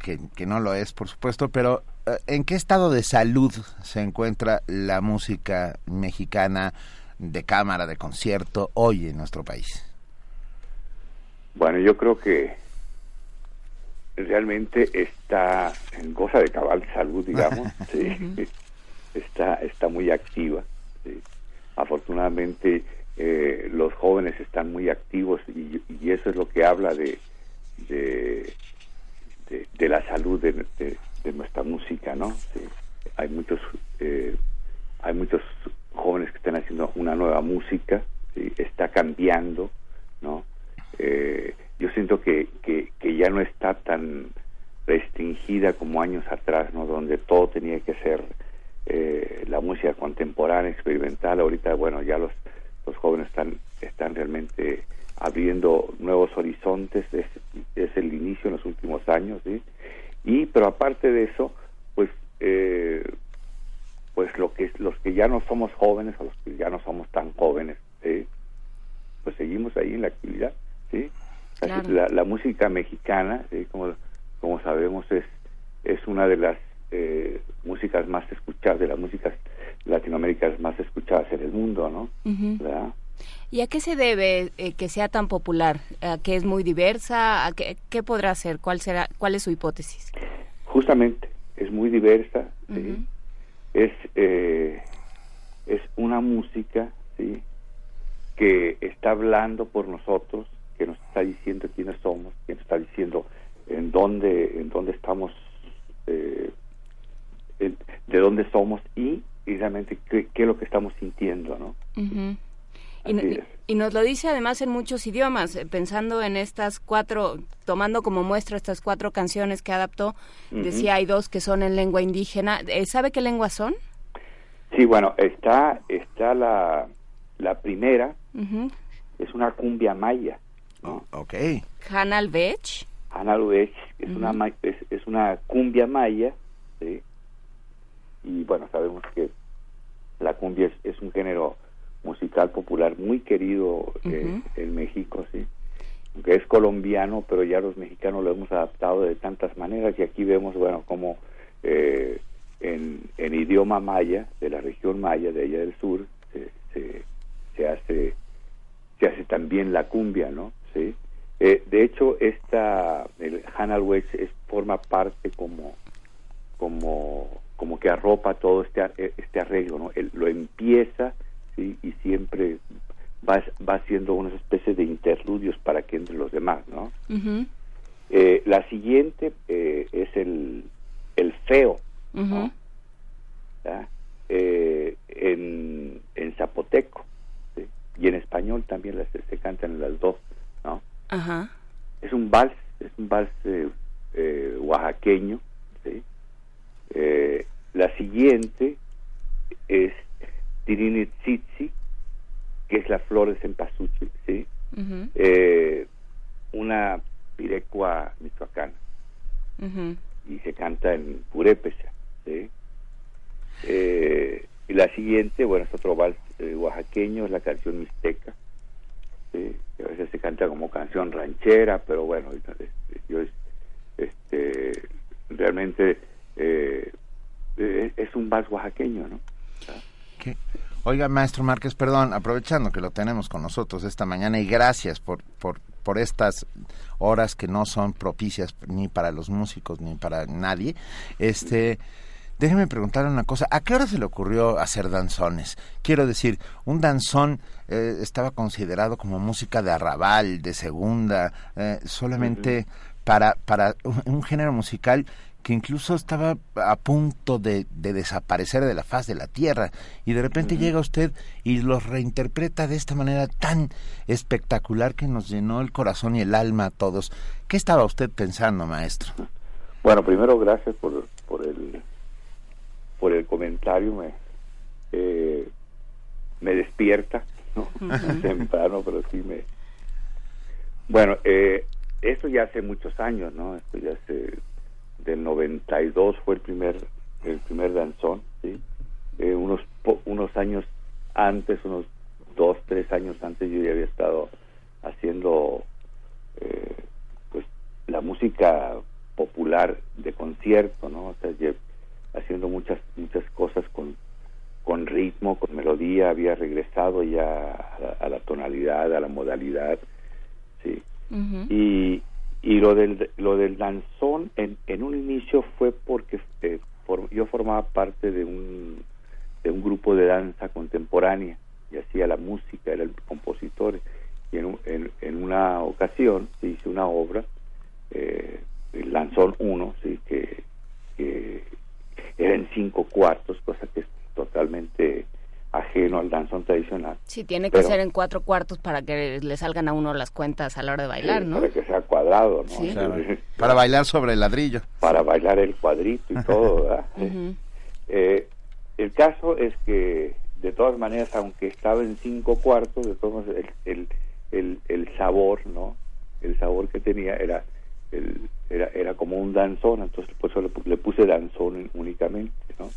que, que no lo es, por supuesto, pero eh, ¿en qué estado de salud se encuentra la música mexicana de cámara, de concierto, hoy en nuestro país? Bueno, yo creo que realmente está en goza de cabal salud, digamos, sí. está está muy activa. sí. Afortunadamente eh, los jóvenes están muy activos y, y eso es lo que habla de de, de, de la salud de, de- de nuestra música, ¿no? Sí. Hay muchos eh, hay muchos jóvenes que están haciendo una nueva música, está cambiando, ¿no? Eh, yo siento que, que, que ya no está tan restringida como años atrás, ¿no? Donde todo tenía que ser eh, la música contemporánea, experimental. Ahorita, bueno, ya los, los jóvenes están, están realmente abriendo nuevos horizontes. Es, el inicio en los últimos años. Y, pero aparte de eso, pues, eh, pues lo que los que ya no somos jóvenes o los que ya no somos tan jóvenes, ¿sí? pues seguimos ahí en la actividad, ¿sí? Claro. La, la música mexicana, ¿sí? como, como sabemos, es, es una de las eh, músicas más escuchadas, de las músicas latinoamericanas más escuchadas en el mundo, ¿no? ¿Y a qué se debe eh, que sea tan popular? ¿A que es muy diversa? ¿A qué, qué podrá ser? ¿Cuál será? ¿Cuál es su hipótesis? Justamente, es muy diversa, ¿sí? Es, eh, es una música, ¿sí? que está hablando por nosotros, que nos está diciendo quiénes somos, que nos está diciendo en dónde, en dónde estamos, eh, en- de dónde somos y, y realmente qué, qué es lo que estamos sintiendo, ¿no? Ujú. Y, nos lo dice además en muchos idiomas, eh, pensando en estas cuatro, tomando como muestra estas cuatro canciones que adaptó, decía hay dos que son en lengua indígena. Eh, ¿Sabe qué lenguas son? Sí, bueno, está, está la, la primera, es una cumbia maya, ¿no? Ok. Hanal Bech. Analuech, es una ma- es, es una cumbia maya, ¿sí? y bueno sabemos que la cumbia es, es un género musical popular muy querido eh, en México, sí, que es colombiano, pero ya los mexicanos lo hemos adaptado de tantas maneras y aquí vemos bueno como eh, en, en idioma maya de la región maya de allá del sur se, se, se hace se hace también la cumbia, ¿no? Sí. Eh, de hecho, esta el Hanal Wex es forma parte como como como que arropa todo este eh, este arreglo, ¿no? Él lo empieza ¿sí? y siempre va va haciendo una especie de interludios para que entre los demás, ¿no? Eh, la siguiente eh, es el el feo. ¿ya? Eh, en, en zapoteco ¿sí? y en español también las, se cantan las dos ¿no? Ajá. es un vals es un vals eh, eh, oaxaqueño ¿sí? Eh, la siguiente es Tirinitzitzi que es la flor de cempasúchil ¿sí? Eh, una pirecua michoacana y se canta en purépecha. ¿sí? Eh, y la siguiente, bueno, es otro vals eh, oaxaqueño, es la canción mixteca, ¿sí? que a veces se canta como canción ranchera, pero bueno, este, yo es- este, realmente eh, es un vals oaxaqueño, ¿no? ¿Qué? Oiga, maestro Márquez, perdón, aprovechando que lo tenemos con nosotros esta mañana y gracias por, por, por estas horas que no son propicias ni para los músicos ni para nadie. Este, déjeme preguntarle una cosa, ¿a qué hora se le ocurrió hacer danzones? Quiero decir, un danzón eh, estaba considerado como música de arrabal, de segunda, eh, solamente para, para un, un género musical que incluso estaba a punto de, de desaparecer de la faz de la tierra y de repente llega usted y los reinterpreta de esta manera tan espectacular que nos llenó el corazón y el alma a todos. ¿Qué estaba usted pensando, maestro? Bueno, primero gracias por, por el por el comentario, me eh, me despierta, ¿no? temprano, pero sí me. Bueno, eh, esto ya hace muchos años, ¿no? Esto ya hace del 92 fue el primer el primer danzón, sí. Eh, unos po- unos años antes, unos dos tres años antes, yo ya había estado haciendo eh, pues la música popular de concierto, ¿no? O sea, haciendo muchas muchas cosas con con ritmo, con melodía, había regresado ya a la, a la tonalidad, a la modalidad, sí. Y, y lo del lo del danzón en, en un inicio fue porque eh, for- yo formaba parte de un de un grupo de danza contemporánea y hacía la música, era el compositor y en, en, en una ocasión se hizo una obra eh, el Lanzón 1 sí que, que era en cinco cuartos cosa que es totalmente ajena no al danzón tradicional. Sí, tiene que ser en cuatro cuartos para que le salgan a uno las cuentas a la hora de bailar, ¿no? Para que sea cuadrado, ¿no? para bailar sobre el ladrillo. Para bailar el cuadrito y todo, ¿verdad? Eh, el caso es que, de todas maneras, aunque estaba en cinco cuartos, de todos el, el, el, el sabor, ¿no? El sabor que tenía era el, era, era como un danzón, entonces por eso le, puse danzón únicamente, ¿no?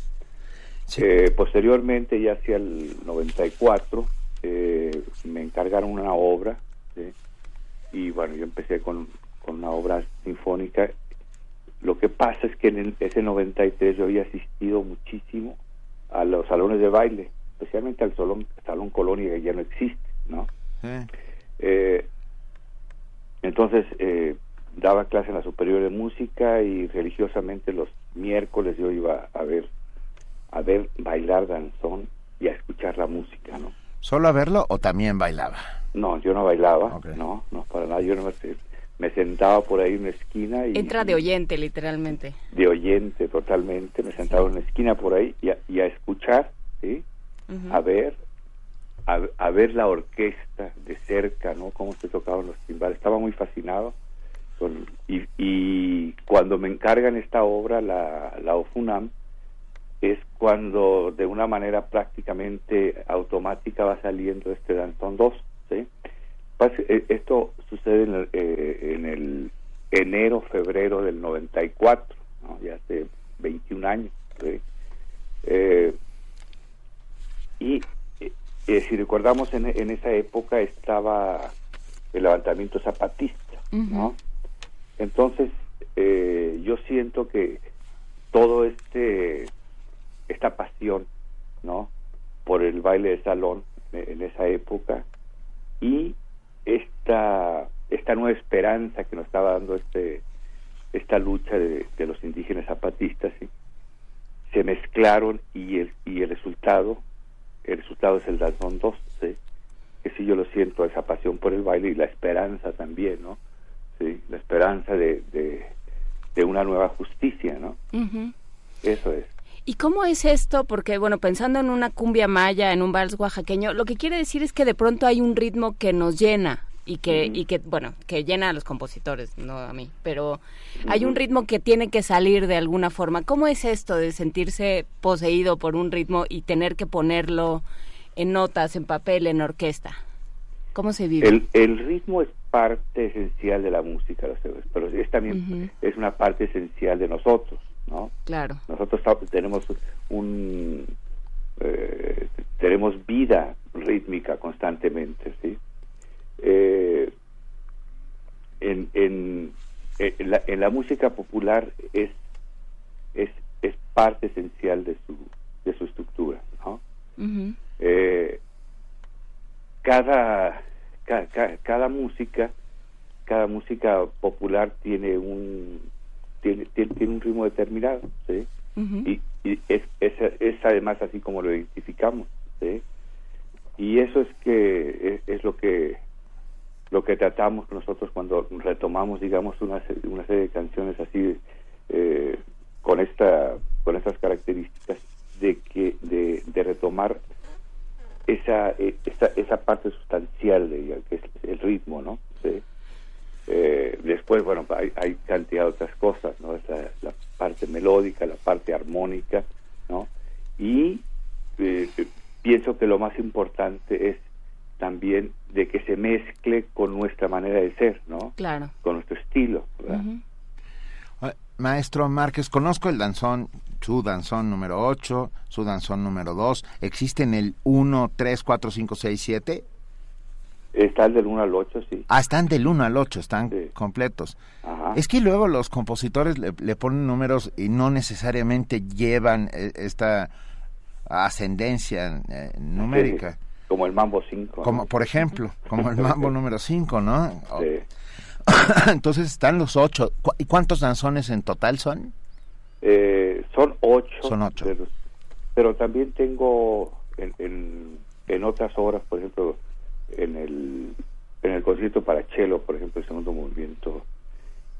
Eh, posteriormente, ya hacia el 94, eh, me encargaron una obra, y bueno, yo empecé con, con una obra sinfónica. Lo que pasa es que en ese 93 yo había asistido muchísimo a los salones de baile, especialmente al salón, salón Colonia, que ya no existe, ¿no? Eh, entonces, eh, daba clase en la superior de música y religiosamente los miércoles yo iba a ver a ver bailar danzón y a escuchar la música, ¿no? ¿Solo a verlo o también bailaba? No, yo no bailaba, no, no para nada, yo no me, sentaba por ahí en una esquina y... Entra de oyente, literalmente. De oyente, totalmente, me sentaba en una esquina por ahí y a, escuchar, ¿sí? A ver, a, ver la orquesta de cerca, ¿no? Cómo se tocaban los timbales, estaba muy fascinado y, cuando me encargan esta obra, la, la OFUNAM, es cuando de una manera prácticamente automática va saliendo este Danton 2. ¿sí? Eh, esto sucede en el, eh, en el enero, febrero del 94, ya hace 21 años. Eh, y si recordamos, en, en, esa época estaba el levantamiento zapatista, ¿no? Entonces, eh, yo siento que todo este esta pasión, ¿no? Por el baile de salón en esa época y esta esta nueva esperanza que nos estaba dando este esta lucha de, los indígenas zapatistas se mezclaron y el y el resultado el resultado es el danzón 2 que sí yo lo siento esa pasión por el baile y la esperanza también no sí la esperanza de, de, una nueva justicia no eso es ¿Y cómo es esto? Porque, bueno, pensando en una cumbia maya, en un vals oaxaqueño, lo que quiere decir es que de pronto hay un ritmo que nos llena y que, y que bueno, que llena a los compositores, no a mí, pero hay un ritmo que tiene que salir de alguna forma. ¿Cómo es esto de sentirse poseído por un ritmo y tener que ponerlo en notas, en papel, en orquesta? ¿Cómo se vive? El, el ritmo es parte esencial de la música, pero es también es una parte esencial de nosotros. ¿no? Claro. Nosotros tenemos un eh, tenemos vida rítmica constantemente, ¿sí? Eh, en, en, en, la, en, la, música popular es, es, es parte esencial de su, de su estructura, ¿no? eh, cada, cada, cada música cada música popular tiene un tiene, tiene, un ritmo determinado, ¿sí? Y, es, es, además así como lo identificamos, ¿sí? Y eso es que es, lo que lo que tratamos nosotros cuando retomamos, digamos, una, una serie de canciones así eh, con esta con estas características de que de, de retomar esa, e, esa esa parte sustancial de ella, que es el ritmo, ¿no? ¿Sí? Eh, después, bueno, hay, hay, cantidad de otras cosas, ¿no? la, parte melódica, la parte armónica, ¿no? Y eh, pienso que lo más importante es también de que se mezcle con nuestra manera de ser, ¿no? Claro. Con nuestro estilo, Maestro Márquez, conozco el danzón, su danzón número 8, su danzón número 2. ¿Existen el 1, 3, 4, 5, 6, 7? Están del 1 al 8, sí. Ah, están del 1 al 8, están completos. Es que luego los compositores le, ponen números y no necesariamente llevan eh, esta ascendencia eh, numérica. como el mambo 5. Como, Por ejemplo, como el mambo número 5, ¿no? Sí. Entonces están los 8. ¿Y cuántos danzones en total son? Eh, son 8. Son 8. Pero, también tengo en, en, en otras obras, por ejemplo, en el, en el concierto para cello, por ejemplo, el segundo movimiento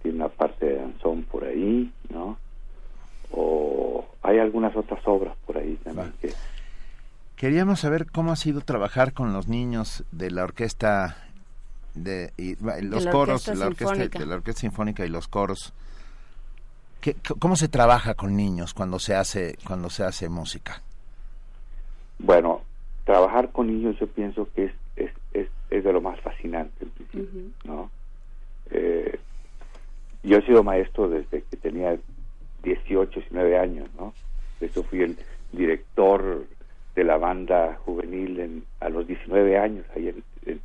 tiene una parte de danzón por ahí, ¿no? O hay algunas otras obras por ahí también que... Queríamos saber cómo ha sido trabajar con los niños de la orquesta de y, los la coros, orquesta la orquesta, sinfónica. de la orquesta sinfónica y los coros. ¿Qué- ¿Cómo se trabaja con niños cuando se hace cuando se hace música? Bueno, trabajar con niños yo pienso que es, es, es, es de lo más fascinante, en principio, ¿no? Eh, yo he sido maestro desde que tenía 18, 19 años, ¿no? De hecho, fui el director de la banda juvenil en, a los 19 años, allá, en- en-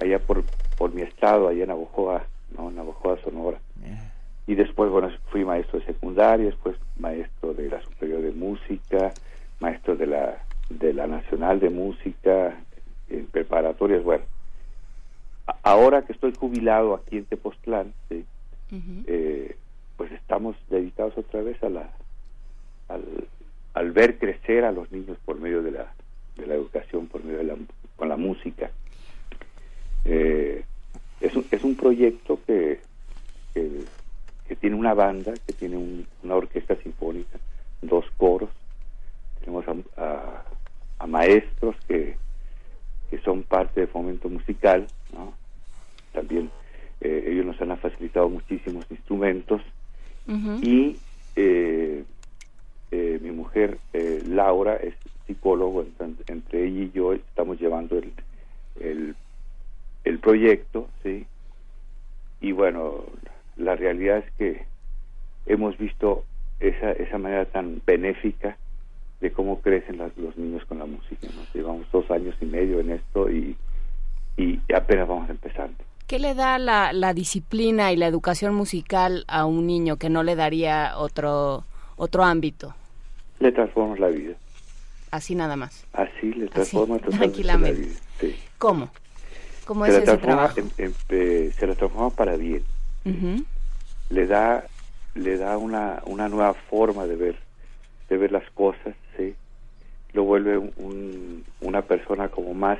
allá por, por mi estado, allá en Navojoa, ¿no? En Navojoa, Sonora. Y después, bueno, fui maestro de secundaria, después maestro de la Superior de Música, maestro de la, de la Nacional de Música, en preparatorias, bueno. A- Ahora que estoy jubilado aquí en Tepoztlán, ¿sí? eh, pues estamos dedicados otra vez a la, al, al ver crecer a los niños por medio de la, de la educación, por medio de la, con la música. Eh, es, un, es un proyecto que, que, que tiene una banda, que tiene un- una orquesta sinfónica, dos coros, tenemos a, a- a maestros que, que son parte de fomento musical, ¿no? también eh, ellos nos han facilitado muchísimos instrumentos. Y eh, eh, mi mujer Laura es psicólogo, entonces, entre ella y yo estamos llevando el, el, el proyecto, ¿sí? Y bueno, la realidad es que hemos visto esa, esa manera tan benéfica de cómo crecen las- los niños con la música. ¿no? Llevamos dos años y medio en esto y, y apenas vamos empezando. ¿Qué le da la, la disciplina y la educación musical a un niño que no le daría otro, otro ámbito? Le transformas la vida. Así nada más. Así le transforma totalmente tranquilamente. la vida. Sí. ¿Cómo? ¿Cómo se es la ese transforma trabajo? en- en- eh, se la transforma para bien. Le da le da una, una nueva forma de ver de ver las cosas, sí. Lo vuelve un- un- una persona como más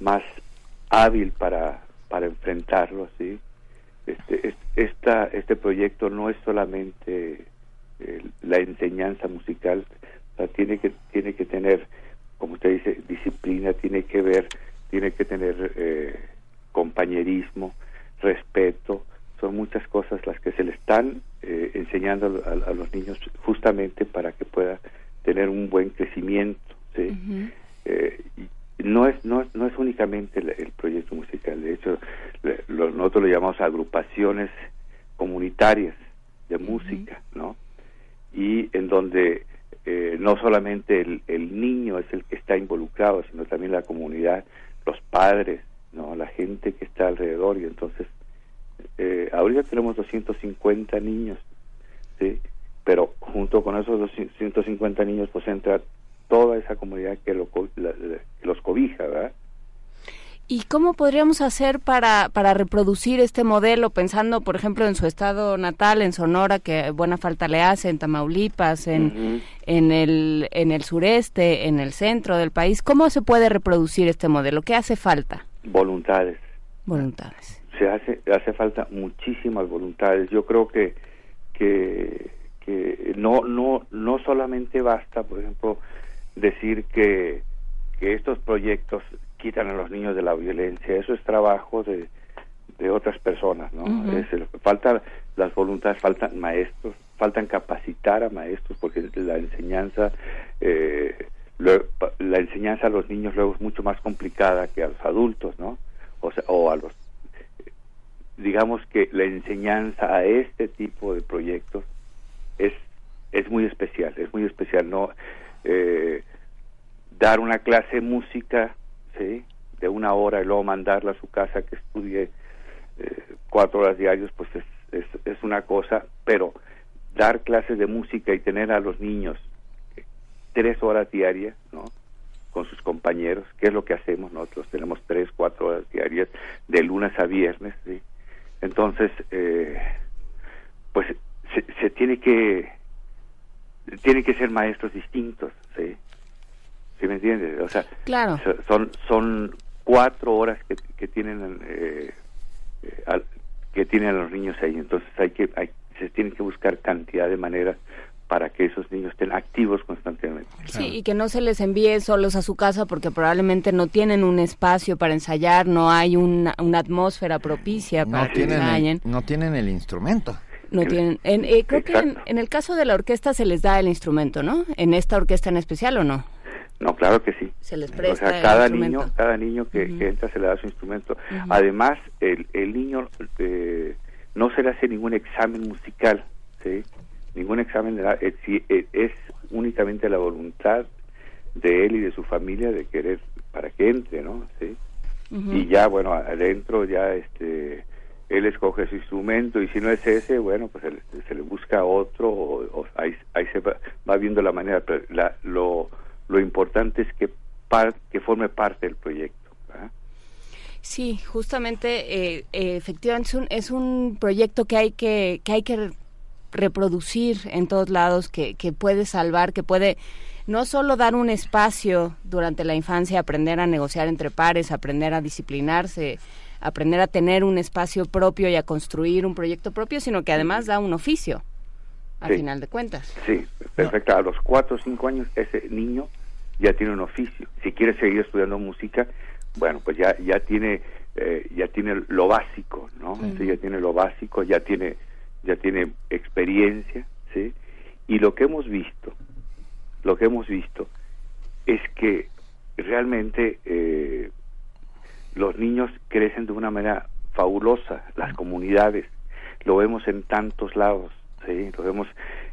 más hábil para para enfrentarlo, sí. Este es- esta este proyecto no es solamente eh, la enseñanza musical, o sea, tiene que tiene que tener como usted dice disciplina, tiene que ver, tiene que tener eh, compañerismo, respeto, son muchas cosas las que se le están eh, enseñando a, a los niños justamente para que pueda tener un buen crecimiento, ¿sí? Eh, y no es no, no es únicamente el, el proyecto musical, de hecho le- lo- nosotros lo llamamos agrupaciones comunitarias de música, ¿no? Y en donde eh, no solamente el, el niño es el que está involucrado, sino también la comunidad, los padres, no, la gente que está alrededor y entonces eh, ahorita tenemos 250 niños, sí, pero junto con esos 250 niños pues entra toda esa comunidad que, lo la- que los cobija, ¿verdad? ¿Y cómo podríamos hacer para, para reproducir este modelo, pensando, por ejemplo, en su estado natal, en Sonora, que buena falta le hace, en Tamaulipas, en, en, el, en el sureste, en el centro del país? ¿Cómo se puede reproducir este modelo? ¿Qué hace falta? Voluntades. Voluntades. se hace hace falta muchísimas voluntades yo creo que que, que no no no solamente basta por ejemplo decir que que estos proyectos quitan a los niños de la violencia. Eso es trabajo de de otras personas no. Es el- falta las voluntades faltan maestros faltan capacitar a maestros porque la enseñanza eh, la enseñanza a los niños luego es mucho más complicada que a los adultos no o sea, o a los digamos que la enseñanza a este tipo de proyectos es es muy especial es muy especial no Eh, dar una clase de música sí de una hora y luego mandarla a su casa que estudie eh, cuatro horas diarios pues es, es una cosa pero dar clases de música y tener a los niños tres horas diarias no con sus compañeros, que es lo que hacemos nosotros, tenemos tres, cuatro horas diarias de lunes a viernes, ¿sí? entonces eh, pues se, se tiene que tienen que ser maestros distintos, ¿sí? ¿Sí me entiendes? O sea, Claro. so- son son cuatro horas que, que tienen eh, eh, al- que tienen los niños ahí, entonces hay que hay, se tienen que buscar cantidad de maneras para que esos niños estén activos constantemente. Sí, y que no se les envíe solos a su casa porque probablemente no tienen un espacio para ensayar, no hay una, una atmósfera propicia para no que tienen ensayen. el, no tienen el instrumento. No tienen, en, eh, creo que en, en el caso de la orquesta se les da el instrumento, ¿no? En esta orquesta en especial o no? No, claro que sí. Se les O presta sea, el cada niño, cada niño que, que entra se le da su instrumento. Además, el, el niño eh, no se le hace ningún examen musical, ¿sí? Ningún examen, de la- eh, es únicamente la voluntad de él y de su familia de querer para que entre, ¿no? ¿Sí? Y ya, bueno, adentro ya, este, él escoge su instrumento y si no es ese, bueno, pues se le, se le busca otro o, o ahí, ahí se va, va viendo la manera, la, lo, lo importante es que, par- que forme parte del proyecto. Sí, justamente, eh, eh, efectivamente es un, es un proyecto que hay que, que hay que re- reproducir en todos lados, que, que puede salvar, que puede no solo dar un espacio durante la infancia, aprender a negociar entre pares, aprender a disciplinarse, aprender a tener un espacio propio y a construir un proyecto propio, sino que además da un oficio, al Sí. final de cuentas. Sí, perfecto. A los cuatro o cinco años ese niño ya tiene un oficio. Si quiere seguir estudiando música, bueno, pues ya ya tiene eh, ya tiene lo básico, ¿no? Sí, ya tiene lo básico, ya tiene ya tiene experiencia, ¿sí? Y lo que hemos visto, lo que hemos visto es que realmente eh, los niños crecen de una manera fabulosa, las comunidades, lo vemos en tantos lados, ¿sí? lo vemos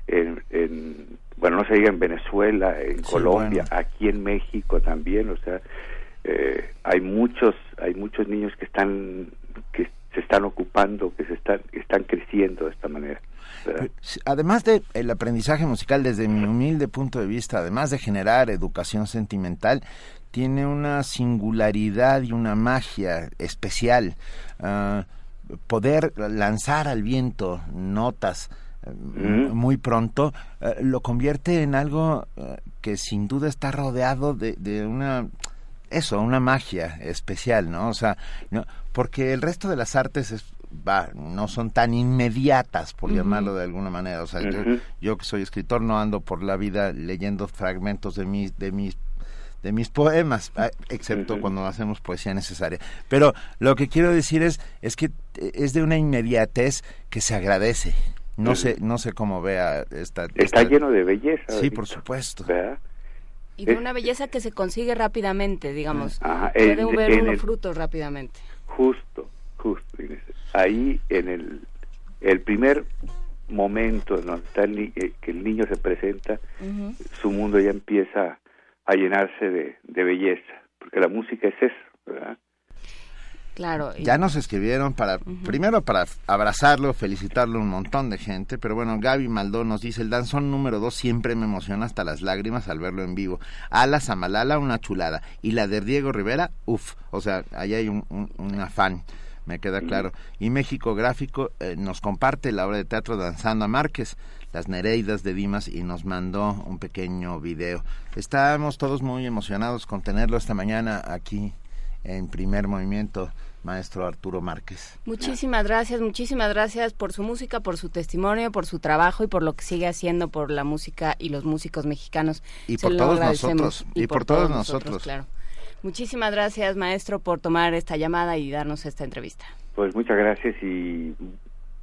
en, en- bueno, no se diga en Venezuela, en Sí, Colombia, bueno. aquí en México también, o sea, eh, hay muchos, hay muchos niños que están, que se están ocupando, que se están, que están creciendo de esta manera. ¿verdad? Sí, Además de el aprendizaje musical, desde mi humilde punto de vista, además de generar educación sentimental, tiene una singularidad y una magia especial. Ah, poder lanzar al viento notas Mm. muy pronto eh, lo convierte en algo eh, que sin duda está rodeado de, de una eso, una magia especial, ¿no? O sea, no, porque el resto de las artes es, va, no son tan inmediatas, por llamarlo de alguna manera. O sea, yo, yo que soy escritor no ando por la vida leyendo fragmentos de mis, de mis de mis poemas, ah, excepto cuando hacemos poesía necesaria. Pero lo que quiero decir es, es que eh, es de una inmediatez que se agradece. No Ujú. sé, no sé cómo vea esta. Está esta- lleno de belleza. Sí, por supuesto. ¿verdad? Y de Es- una belleza que se consigue rápidamente, digamos. Ajá, Puede en- ver en uno el- frutos rápidamente. Justo, justo. Inés. Ahí en el, el primer momento en donde está el ni- eh, que el niño se presenta, su mundo ya empieza a llenarse de, de belleza, porque la música es eso, ¿verdad? Claro. y- Ya nos escribieron para, primero para abrazarlo, felicitarlo un montón de gente, pero bueno, Gaby Maldó nos dice, el danzón número dos siempre me emociona hasta las lágrimas al verlo en vivo. Ala Samalala, una chulada. Y la de Diego Rivera, uff, o sea, ahí hay un, un, un afán, me queda claro. Y México Gráfico eh, nos comparte la obra de teatro Danzando a Márquez, las Nereidas de Dimas, y nos mandó un pequeño video. Estamos todos muy emocionados con tenerlo esta mañana aquí en primer movimiento, maestro Arturo Márquez. Muchísimas gracias, muchísimas gracias por su música, por su testimonio, por su trabajo y por lo que sigue haciendo por la música y los músicos mexicanos. Y Se por lo todos agradecemos. nosotros, y por todos nosotros. Claro. Muchísimas gracias, maestro, por tomar esta llamada y darnos esta entrevista. Pues muchas gracias y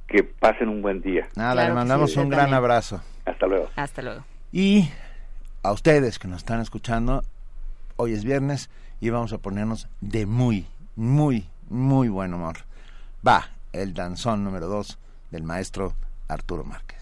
que pasen un buen día. Nada, Claro le mandamos sí, un gran también. abrazo. Hasta luego. Hasta luego. Y a ustedes que nos están escuchando, hoy es viernes y vamos a ponernos de muy, muy, muy buen humor. Va el danzón número dos del maestro Arturo Márquez.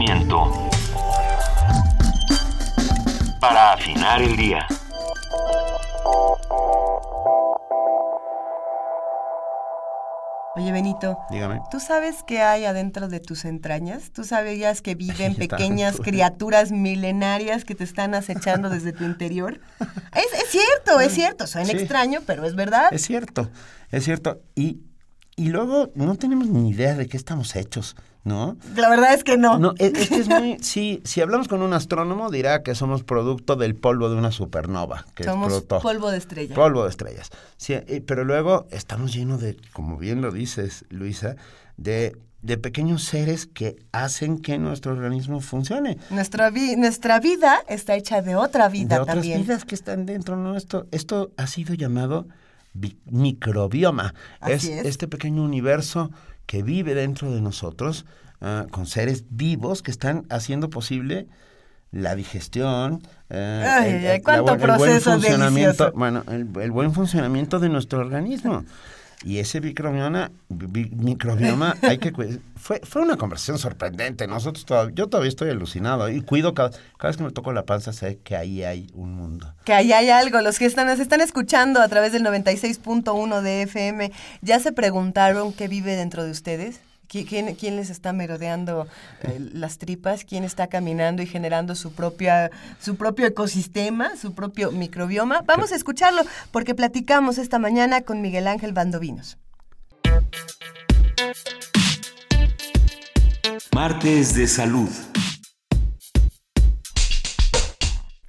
Movimiento. Para afinar el día. Oye, Benito. Dígame. ¿Tú sabes qué hay adentro de tus entrañas? ¿Tú sabías que viven pequeñas criaturas milenarias que te están acechando desde tu interior? Es, es cierto, es cierto. Suena Sí. extraño, pero es verdad. Es cierto, es cierto. Y, y luego no tenemos ni idea de qué estamos hechos, ¿no? La verdad es que no. No, es, es que es muy... Sí, si hablamos con un astrónomo dirá que somos producto del polvo de una supernova. Que Somos es producto, polvo de estrella. Polvo de estrellas. Sí, eh, pero luego estamos llenos de, como bien lo dices, Luisa, de, de pequeños seres que hacen que nuestro organismo funcione. Nuestra, vi- nuestra vida está hecha de otra vida de otras también. vidas que están dentro nuestro. Esto ha sido llamado bi- microbioma. Es. este pequeño universo que vive dentro de nosotros ah, con seres vivos que están haciendo posible la digestión, eh, Ay, el, la buen funcionamiento, delicioso. bueno, el, el buen funcionamiento de nuestro organismo. Y ese microbioma, bi- microbioma hay que cuidar. Fue, fue una conversación sorprendente. Nosotros todavía, yo todavía estoy alucinado y cuido cada, cada vez que me toco la panza sé que ahí hay un mundo. Que ahí hay algo. Los que están, nos están escuchando a través del 96.1 de FM, ¿ya se preguntaron qué vive dentro de ustedes? ¿Qui- ¿Quién, quién les está merodeando eh, las tripas? ¿Quién está caminando y generando su, propia, su propio ecosistema, su propio microbioma? Vamos a escucharlo porque platicamos esta mañana con Miguel Ángel Bandovinos. Martes de salud.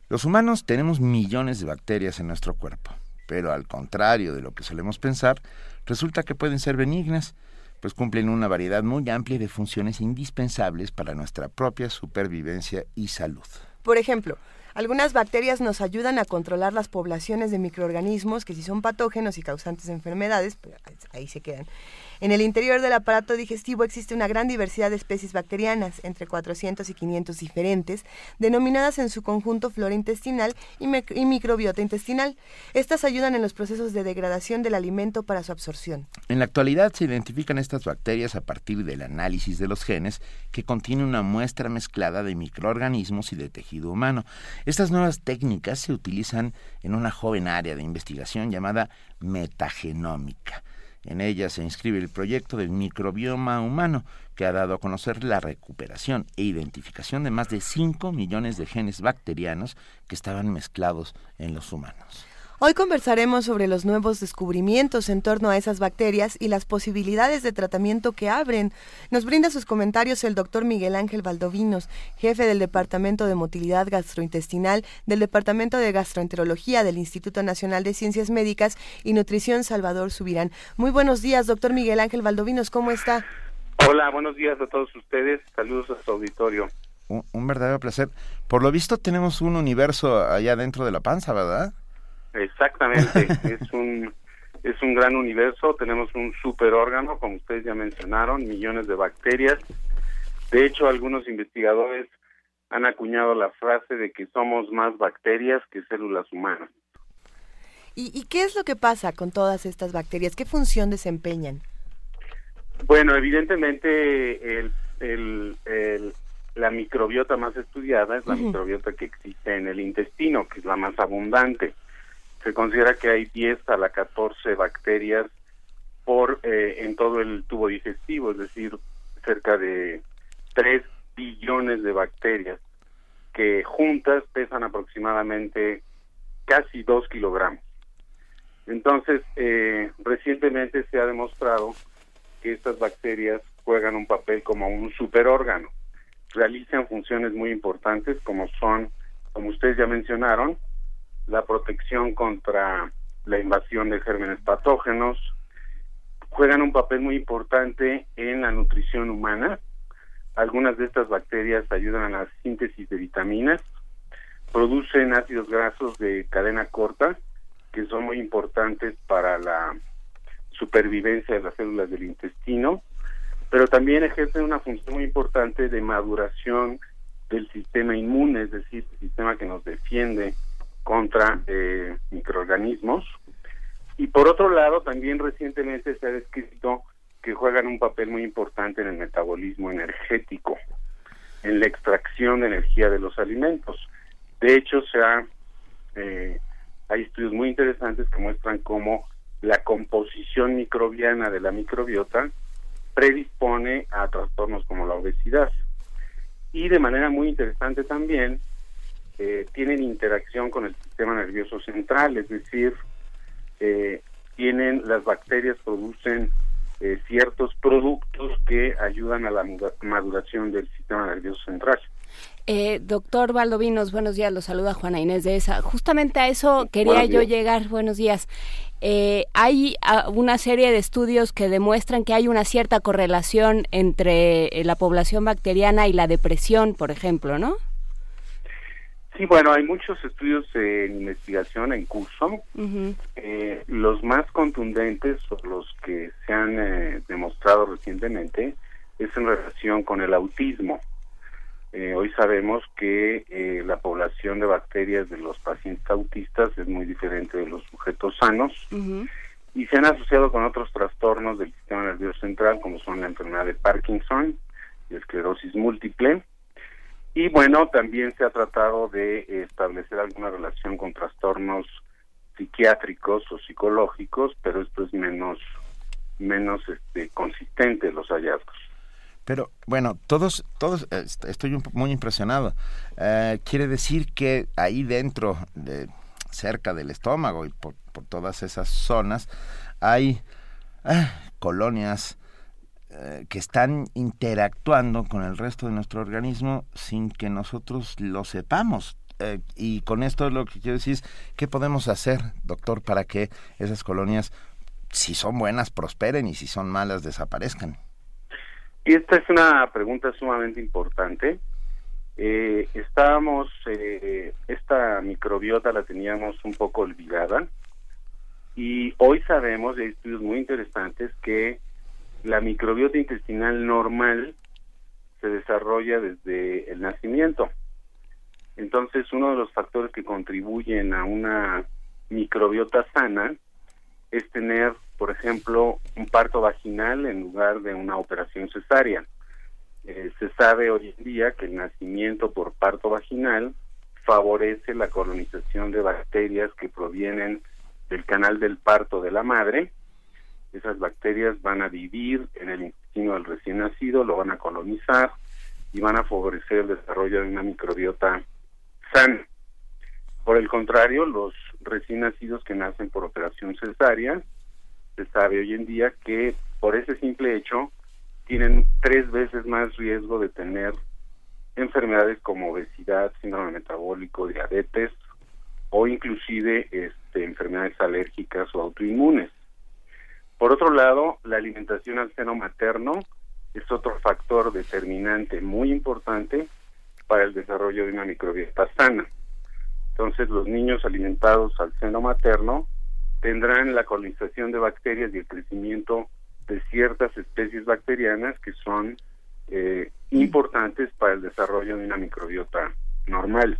Los humanos tenemos millones de bacterias en nuestro cuerpo, pero al contrario de lo que solemos pensar, resulta que pueden ser benignas, pues cumplen una variedad muy amplia de funciones indispensables para nuestra propia supervivencia y salud. Por ejemplo, algunas bacterias nos ayudan a controlar las poblaciones de microorganismos que si son patógenos y causantes de enfermedades, pues, ahí se quedan. En el interior del aparato digestivo existe una gran diversidad de especies bacterianas, entre 400 y 500 diferentes, denominadas en su conjunto flora intestinal y, mic- y microbiota intestinal. Estas ayudan en los procesos de degradación del alimento para su absorción. En la actualidad se identifican estas bacterias a partir del análisis de los genes que contiene una muestra mezclada de microorganismos y de tejido humano. Estas nuevas técnicas se utilizan en una joven área de investigación llamada metagenómica. En ella se inscribe el proyecto del microbioma humano, que ha dado a conocer la recuperación e identificación de más de 5 millones de genes bacterianos que estaban mezclados en los humanos. Hoy conversaremos sobre los nuevos descubrimientos en torno a esas bacterias y las posibilidades de tratamiento que abren. Nos brinda sus comentarios el doctor Miguel Ángel Valdovinos, jefe del Departamento de Motilidad Gastrointestinal del Departamento de Gastroenterología del Instituto Nacional de Ciencias Médicas y Nutrición Salvador Subirán. Muy buenos días, doctor Miguel Ángel Valdovinos, ¿cómo está? Hola, buenos días a todos ustedes. Saludos a su auditorio. Un, un verdadero placer. Por lo visto tenemos un universo allá dentro de la panza, ¿verdad? Exactamente, es un es un gran universo, tenemos un superórgano, como ustedes ya mencionaron, millones de bacterias. De hecho, algunos investigadores han acuñado la frase de que somos más bacterias que células humanas. ¿Y, y qué es lo que pasa con todas estas bacterias? ¿Qué función desempeñan? Bueno, evidentemente el, el, el- la microbiota más estudiada es la microbiota que existe en el intestino, que es la más abundante. Se considera que hay 10 a la 14 bacterias por eh, en todo el tubo digestivo, es decir, cerca de 3 billones de bacterias que juntas pesan aproximadamente casi 2 kilogramos. Entonces, eh, recientemente se ha demostrado que estas bacterias juegan un papel como un superórgano. Realizan funciones muy importantes como son, como ustedes ya mencionaron, la protección contra la invasión de gérmenes patógenos, juegan un papel muy importante en la nutrición humana. Algunas de estas bacterias ayudan a la síntesis de vitaminas, producen ácidos grasos de cadena corta, que son muy importantes para la supervivencia de las células del intestino, pero también ejercen una función muy importante de maduración del sistema inmune, es decir, el sistema que nos defiende contra eh, microorganismos. Y por otro lado, también recientemente se ha descrito que juegan un papel muy importante en el metabolismo energético. en la extracción de energía de los alimentos. De hecho, se eh, hay estudios muy interesantes que muestran cómo la composición microbiana de la microbiota predispone a trastornos como la obesidad. Y de manera muy interesante también, eh, tienen interacción con el sistema nervioso central, es decir, eh, tienen las bacterias producen eh, ciertos productos que ayudan a la maduración del sistema nervioso central. Eh, doctor Valdovinos, buenos días, lo saluda Juana Inés de esa. Justamente a eso quería yo llegar, buenos días. Eh, hay ah, una serie de estudios que demuestran que hay una cierta correlación entre eh, la población bacteriana y la depresión, por ejemplo, ¿no? Sí, bueno, hay muchos estudios en investigación en curso. Eh, los más contundentes o los que se han demostrado recientemente es en relación con el autismo. Eh, hoy sabemos que eh, la población de bacterias de los pacientes autistas es muy diferente de los sujetos sanos y se han asociado con otros trastornos del sistema nervioso central como son la enfermedad de Parkinson y esclerosis múltiple. Y bueno, también se ha tratado de establecer alguna relación con trastornos psiquiátricos o psicológicos, pero esto es menos menos este, consistente los hallazgos. Pero bueno, todos, todos, estoy muy impresionado. Eh, quiere decir que ahí dentro, de, cerca del estómago y por, todas esas zonas, hay ah, colonias eh, que están interactuando con el resto de nuestro organismo sin que nosotros lo sepamos. Eh, y con esto lo que quiero decir es, ¿qué podemos hacer, doctor, para que esas colonias, si son buenas, prosperen y si son malas, desaparezcan? Y esta es una pregunta sumamente importante. Eh, estábamos, eh, esta microbiota la teníamos un poco olvidada y hoy sabemos, de estudios muy interesantes, que la microbiota intestinal normal se desarrolla desde el nacimiento. Entonces, uno de los factores que contribuyen a una microbiota sana es tener por ejemplo, un parto vaginal en lugar de una operación cesárea. Eh, se sabe hoy en día que el nacimiento por parto vaginal favorece la colonización de bacterias que provienen del canal del parto de la madre. Esas bacterias van a vivir en el intestino del recién nacido, lo van a colonizar y van a favorecer el desarrollo de una microbiota sana. Por el contrario, los recién nacidos que nacen por operación cesárea se sabe hoy en día que por ese simple hecho tienen tres veces más riesgo de tener enfermedades como obesidad, síndrome metabólico, diabetes o inclusive este, enfermedades alérgicas o autoinmunes. Por otro lado, la alimentación al seno materno es otro factor determinante muy importante para el desarrollo de una microbiota sana. Entonces, los niños alimentados al seno materno tendrán la colonización de bacterias y el crecimiento de ciertas especies bacterianas que son eh, importantes para el desarrollo de una microbiota normal.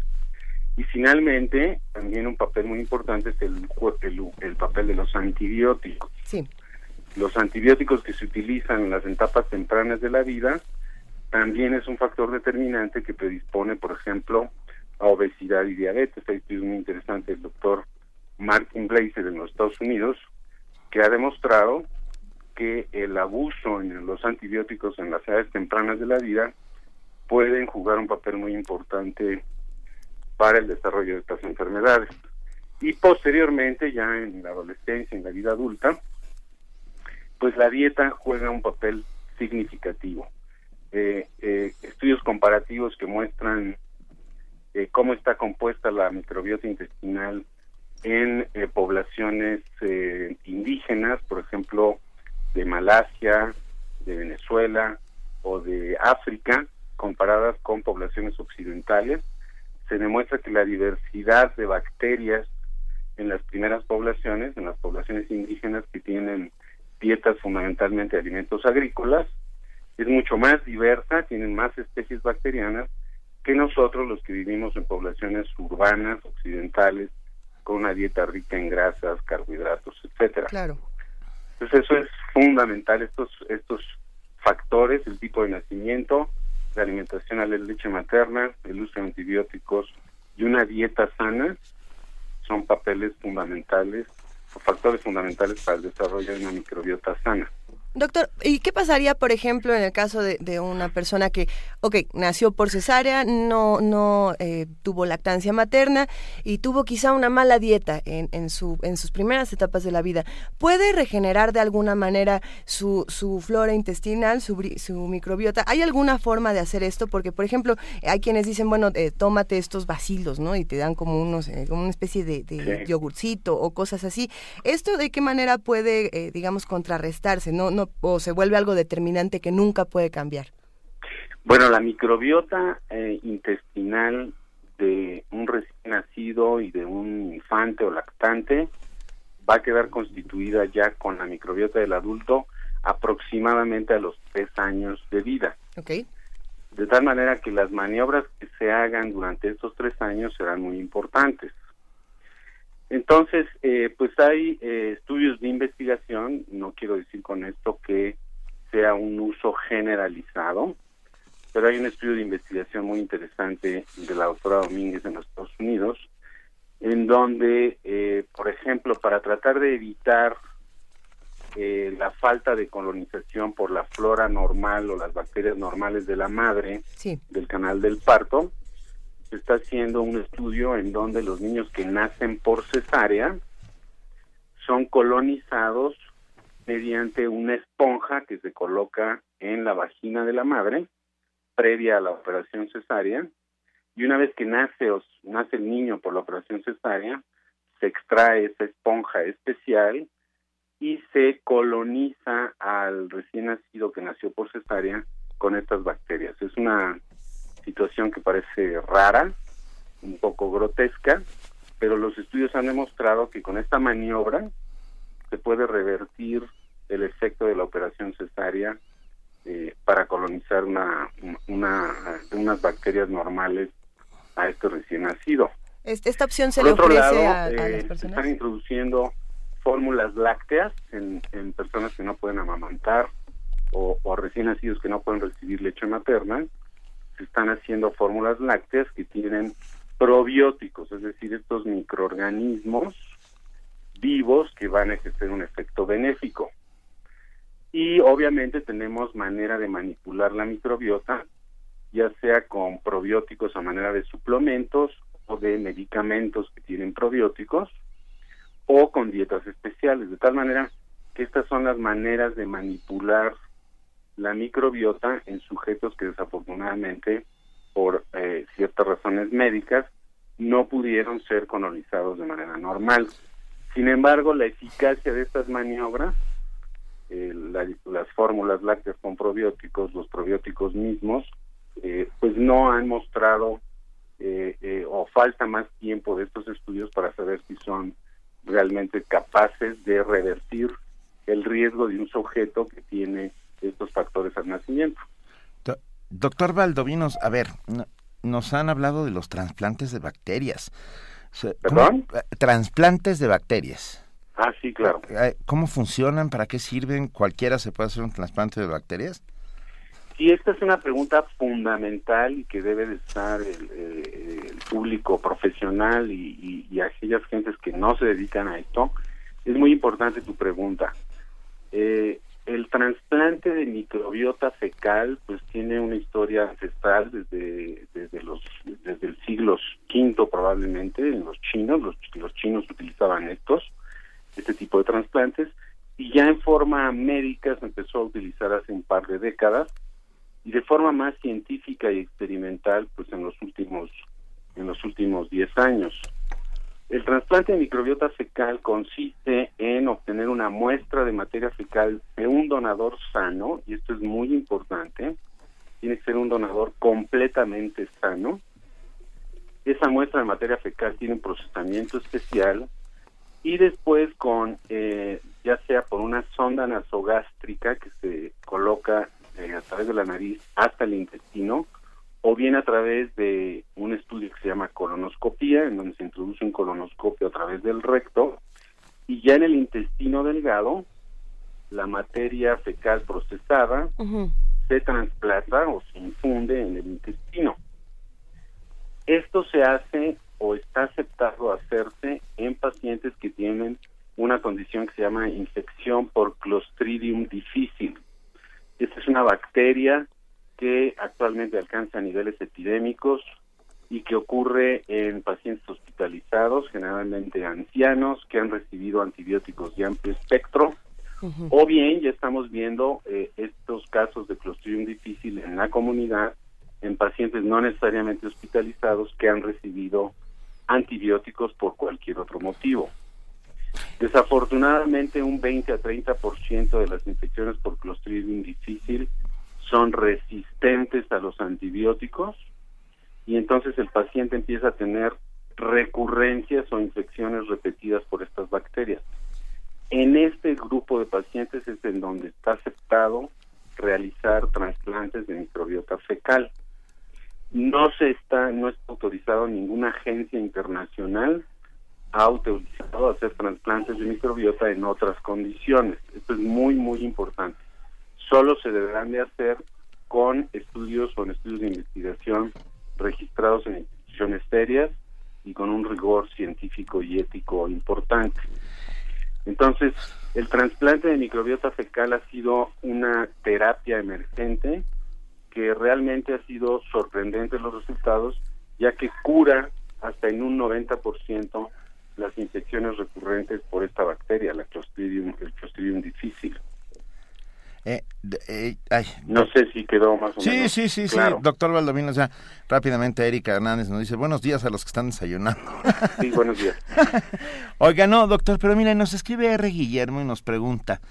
Y finalmente, también un papel muy importante es el, el, papel de los antibióticos. Sí. Los antibióticos que se utilizan en las etapas tempranas de la vida también es un factor determinante que predispone, por ejemplo, a obesidad y diabetes. Hay estudios muy interesante el doctor Martin Blazer en los Estados Unidos, que ha demostrado que el abuso en los antibióticos en las edades tempranas de la vida pueden jugar un papel muy importante para el desarrollo de estas enfermedades. Y posteriormente, ya en la adolescencia, en la vida adulta, pues la dieta juega un papel significativo. Eh, eh, estudios comparativos que muestran eh, cómo está compuesta la microbiota intestinal en poblaciones indígenas, por ejemplo, de Malasia, de Venezuela o de África, comparadas con poblaciones occidentales, se demuestra que la diversidad de bacterias en las primeras poblaciones, en las poblaciones indígenas que tienen dietas fundamentalmente de alimentos agrícolas, es mucho más diversa, tienen más especies bacterianas que nosotros los que vivimos en poblaciones urbanas, occidentales, con una dieta rica en grasas, carbohidratos, etcétera. Claro. Entonces eso es fundamental, estos, estos factores, el tipo de nacimiento, la alimentación a la leche materna, el uso de antibióticos y una dieta sana son papeles fundamentales factores fundamentales para el desarrollo de una microbiota sana. Doctor, ¿y qué pasaría, por ejemplo, en el caso de, de una persona que, ok, nació por cesárea, no, no eh, tuvo lactancia materna y tuvo quizá una mala dieta en, en, su, en sus primeras etapas de la vida? ¿Puede regenerar de alguna manera su, su flora intestinal, su, su microbiota? ¿Hay alguna forma de hacer esto? Porque, por ejemplo, hay quienes dicen, bueno, eh, tómate estos bacilos, ¿no? Y te dan como unos, eh, como una especie de, de Sí. yogurcito o cosas así. ¿Esto de qué manera puede, eh, digamos, contrarrestarse? ¿No, no, ¿O se vuelve algo determinante que nunca puede cambiar? Bueno, la microbiota eh, intestinal de un recién nacido y de un infante o lactante va a quedar constituida ya con la microbiota del adulto aproximadamente a los tres años de vida. ¿Ok? De tal manera que las maniobras que se hagan durante estos tres años serán muy importantes. Entonces, eh, pues hay eh, estudios de investigación, no quiero decir con esto que sea un uso generalizado, pero hay un estudio de investigación muy interesante de la doctora Domínguez en los Estados Unidos, en donde, eh, por ejemplo, para tratar de evitar eh, la falta de colonización por la flora normal o las bacterias normales de la madre Sí. del canal del parto, se está haciendo un estudio en donde los niños que nacen por cesárea son colonizados mediante una esponja que se coloca en la vagina de la madre previa a la operación cesárea y una vez que nace o nace el niño por la operación cesárea se extrae esa esponja especial y se coloniza al recién nacido que nació por cesárea con estas bacterias. Es una situación que parece rara, un poco grotesca, pero los estudios han demostrado que con esta maniobra se puede revertir el efecto de la operación cesárea eh, para colonizar una, una, unas bacterias normales a este recién nacido. Este- Esta opción se Por le otro ofrece lado, a, a eh, las se personas. están introduciendo fórmulas lácteas en, en personas que no pueden amamantar o, o recién nacidos que no pueden recibir leche materna. Están haciendo fórmulas lácteas que tienen probióticos, es decir, estos microorganismos vivos que van a ejercer un efecto benéfico. Y obviamente tenemos manera de manipular la microbiota, ya sea con probióticos a manera de suplementos o de medicamentos que tienen probióticos o con dietas especiales, de tal manera que estas son las maneras de manipular la microbiota en sujetos que desafortunadamente por eh, ciertas razones médicas no pudieron ser colonizados de manera normal. Sin embargo, la eficacia de estas maniobras, eh, la- las fórmulas lácteas con probióticos, los probióticos mismos, eh, pues no han mostrado eh, eh, o falta más tiempo de estos estudios para saber si son realmente capaces de revertir el riesgo de un sujeto que tiene estos factores al nacimiento. Do- Doctor Valdovinos, a ver, no- nos han hablado de los trasplantes de bacterias. Se- ¿cómo- ¿Perdón? eh, Trasplantes de bacterias. Ah, sí, claro. Eh, ¿Cómo funcionan? ¿Para qué sirven? ¿Cualquiera se puede hacer un trasplante de bacterias? Sí, esta es una pregunta fundamental y que debe de estar el, eh, el público profesional y, y- y aquellas gentes que no se dedican a esto. Es muy importante tu pregunta. Eh, el trasplante de microbiota fecal pues tiene una historia ancestral desde desde los desde el siglo V probablemente en los chinos los, los chinos utilizaban estos este tipo de trasplantes y ya en forma médica se empezó a utilizar hace un par de décadas y de forma más científica y experimental pues en los últimos en los últimos 10 años. El trasplante de microbiota fecal consiste en obtener una muestra de materia fecal de un donador sano, y esto es muy importante, tiene que ser un donador completamente sano. Esa muestra de materia fecal tiene un procesamiento especial y después con, eh, ya sea por una sonda nasogástrica que se coloca eh, a través de la nariz hasta el intestino, o bien a través de un estudio que se llama colonoscopía, en donde se introduce un colonoscopio a través del recto, y ya en el intestino delgado, la materia fecal procesada se trasplanta o se infunde en el intestino. Esto se hace o está aceptado hacerse en pacientes que tienen una condición que se llama infección por Clostridium difficile. Esta es una bacteria que actualmente alcanza niveles epidémicos y que ocurre en pacientes hospitalizados, generalmente ancianos, que han recibido antibióticos de amplio espectro, o bien ya estamos viendo eh, estos casos de Clostridium difficile en la comunidad, en pacientes no necesariamente hospitalizados que han recibido antibióticos por cualquier otro motivo. Desafortunadamente, un 20 a 30% de las infecciones por Clostridium difficile son resistentes a los antibióticos y entonces el paciente empieza a tener recurrencias o infecciones repetidas por estas bacterias. En este grupo de pacientes es en donde está aceptado realizar trasplantes de microbiota fecal. No se está, no está autorizado ninguna agencia internacional ha autorizado hacer trasplantes de microbiota en otras condiciones. Esto es muy, muy importante. Solo se deberán de hacer con estudios o en estudios de investigación registrados en instituciones serias y con un rigor científico y ético importante. Entonces, el trasplante de microbiota fecal ha sido una terapia emergente que realmente ha sido sorprendente los resultados, ya que cura hasta en un 90% las infecciones recurrentes por esta bacteria, la Clostridium, el Clostridium difficile. Eh, eh, no sé si quedó más o sí, menos. Sí, sí, sí, doctor Valdomino. O sea, rápidamente Erika Hernández nos dice buenos días a los que están desayunando. Sí, buenos días. Oiga, no, doctor, pero mira, nos escribe R. Guillermo y nos pregunta.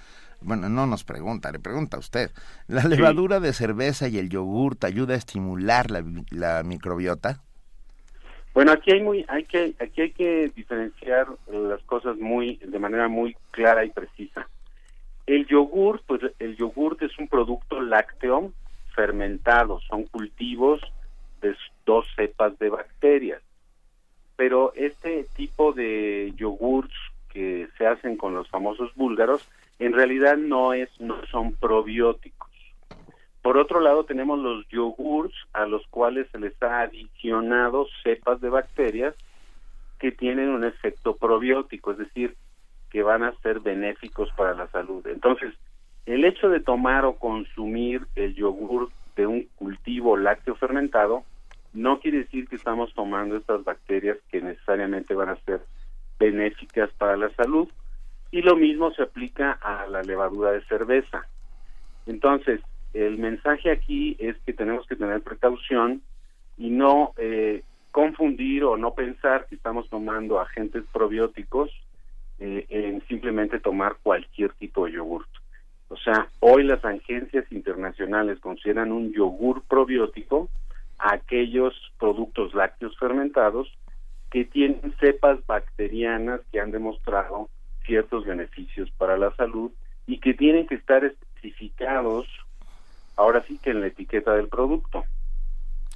Bueno, no nos pregunta, le pregunta a usted. ¿La levadura de cerveza y el yogur te ayuda a estimular la, la microbiota? Bueno, aquí hay muy, hay que, aquí hay que diferenciar las cosas muy, de manera muy clara y precisa. El yogur, pues el yogurt es un producto lácteo fermentado, son cultivos de dos cepas de bacterias. Pero este tipo de yogurts que se hacen con los famosos búlgaros, en realidad no es, no son probióticos. Por otro lado, tenemos los yogurts a los cuales se les ha adicionado cepas de bacterias que tienen un efecto probiótico, es decir, que van a ser benéficos para la salud. Entonces, el hecho de tomar o consumir el yogur de un cultivo lácteo fermentado no quiere decir que estamos tomando estas bacterias que necesariamente van a ser benéficas para la salud y lo mismo se aplica a la levadura de cerveza. Entonces, el mensaje aquí es que tenemos que tener precaución y no eh, confundir o no pensar que estamos tomando agentes probióticos eh, en simplemente tomar cualquier tipo de yogur. O sea, hoy las agencias internacionales consideran un yogur probiótico aquellos productos lácteos fermentados que tienen cepas bacterianas que han demostrado ciertos beneficios para la salud y que tienen que estar especificados ahora sí que en la etiqueta del producto.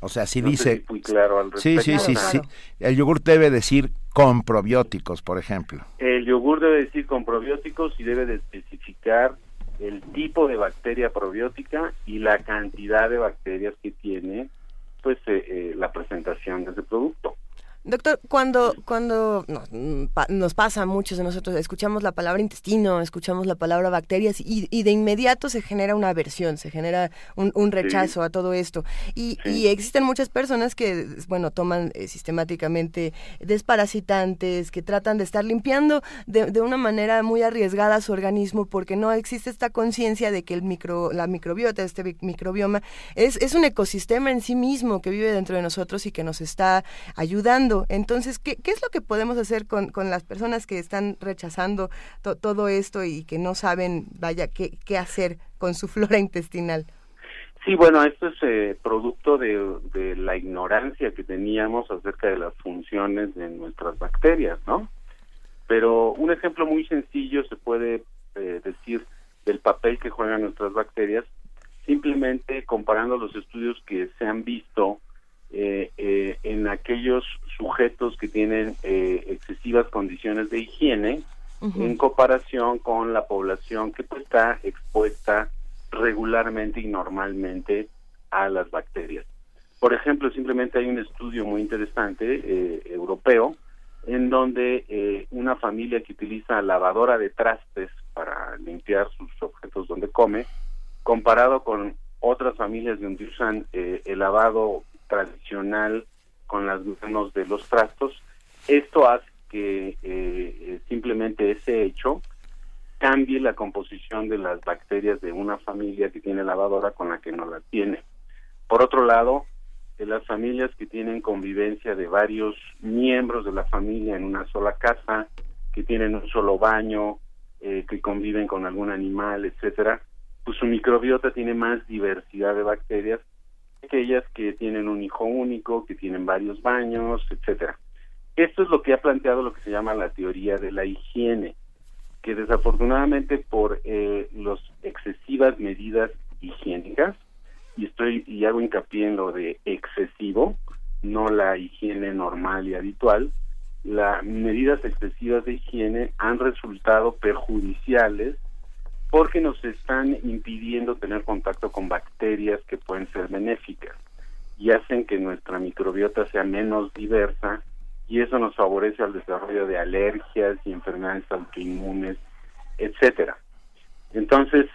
O sea, si dice... muy claro al sí, sí, sí, sí. El yogur debe decir con probióticos, por ejemplo. El yogur debe decir con probióticos y debe de especificar el tipo de bacteria probiótica y la cantidad de bacterias que tiene pues eh, eh, la presentación de ese producto. Doctor, cuando, cuando nos, pasa a muchos de nosotros, escuchamos la palabra intestino, escuchamos la palabra bacterias y, de inmediato se genera una aversión, se genera un, rechazo a todo esto. Y, existen muchas personas que, bueno, toman eh, sistemáticamente desparasitantes, que tratan de estar limpiando de, una manera muy arriesgada su organismo porque no existe esta conciencia de que el micro, la microbiota, este microbioma, es, es un ecosistema en sí mismo que vive dentro de nosotros y que nos está ayudando entonces, ¿qué, es lo que podemos hacer con, las personas que están rechazando todo esto y que no saben, vaya, qué, qué hacer con su flora intestinal? Sí, bueno, esto es eh, producto de, la ignorancia que teníamos acerca de las funciones de nuestras bacterias, ¿no? Pero un ejemplo muy sencillo se puede eh, decir del papel que juegan nuestras bacterias, simplemente comparando los estudios que se han visto eh, eh, en aquellos sujetos que tienen eh, excesivas condiciones de higiene en comparación con la población que pues, está expuesta regularmente y normalmente a las bacterias. Por ejemplo, simplemente hay un estudio muy interesante eh, europeo en donde una familia que utiliza lavadora de trastes para limpiar sus objetos donde come, comparado con otras familias donde usan eh, el lavado tradicional con las manos de los trastos, esto hace que eh, simplemente ese hecho cambie la composición de las bacterias de una familia que tiene lavadora con la que no la tiene. Por otro lado, de las familias que tienen convivencia de varios miembros de la familia en una sola casa, que tienen un solo baño, eh, que conviven con algún animal, etcétera, pues su microbiota tiene más diversidad de bacterias aquellas que tienen un hijo único, que tienen varios baños, etcétera. Esto es lo que ha planteado lo que se llama la teoría de la higiene, que desafortunadamente por eh, las excesivas medidas higiénicas y estoy y hago hincapié en lo de excesivo, no la higiene normal y habitual, las medidas excesivas de higiene han resultado perjudiciales porque nos están impidiendo tener contacto con bacterias que pueden ser benéficas y hacen que nuestra microbiota sea menos diversa y eso nos favorece al desarrollo de alergias y enfermedades autoinmunes, etcétera. Entonces,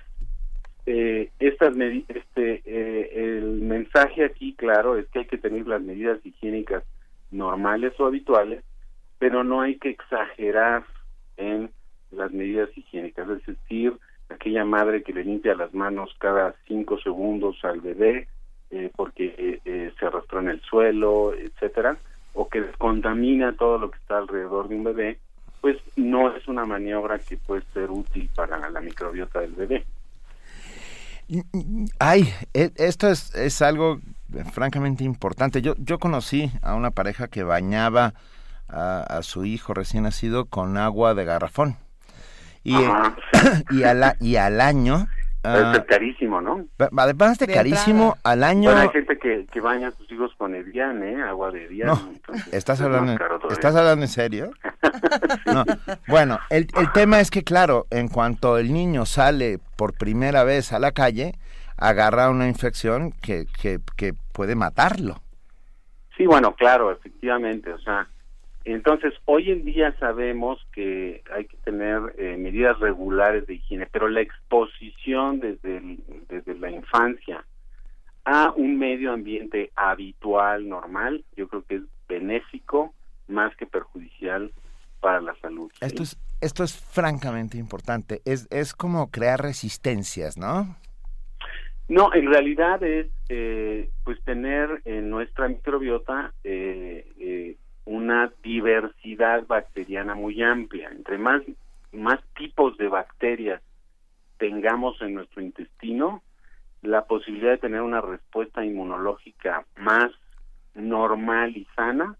eh, estas este eh, el mensaje aquí claro es que hay que tener las medidas higiénicas normales o habituales pero no hay que exagerar en las medidas higiénicas es decir aquella madre que le limpia las manos cada cinco segundos al bebé eh, porque eh, se arrastró en el suelo etcétera o que descontamina todo lo que está alrededor de un bebé pues no es una maniobra que puede ser útil para la microbiota del bebé Ay, e, esto es, es algo francamente importante. Yo, yo conocí a una pareja que bañaba a, su hijo recién nacido con agua de garrafón. Y, y, al, y al año es ah, carísimo, ¿no? Además de, carísimo, al año... Bueno, hay gente que, que baña a sus hijos con Evian, ¿eh? Agua de Evian. No, ¿estás, hablando, ¿estás hablando en serio? no. Bueno, el, el tema es que, claro, en cuanto el niño sale por primera vez a la calle, agarra una infección que, que, que puede matarlo. Sí, bueno, claro, efectivamente, o sea entonces, hoy en día sabemos que hay que tener eh, medidas regulares de higiene, pero la exposición desde, desde la infancia a un medio ambiente habitual, normal, yo creo que es benéfico más que perjudicial para la salud. Esto es esto es francamente importante. Es es como crear resistencias, ¿no? No, en realidad es eh, pues tener en nuestra microbiota eh, eh una diversidad bacteriana muy amplia. Entre más, más tipos de bacterias tengamos en nuestro intestino, la posibilidad de tener una respuesta inmunológica más normal y sana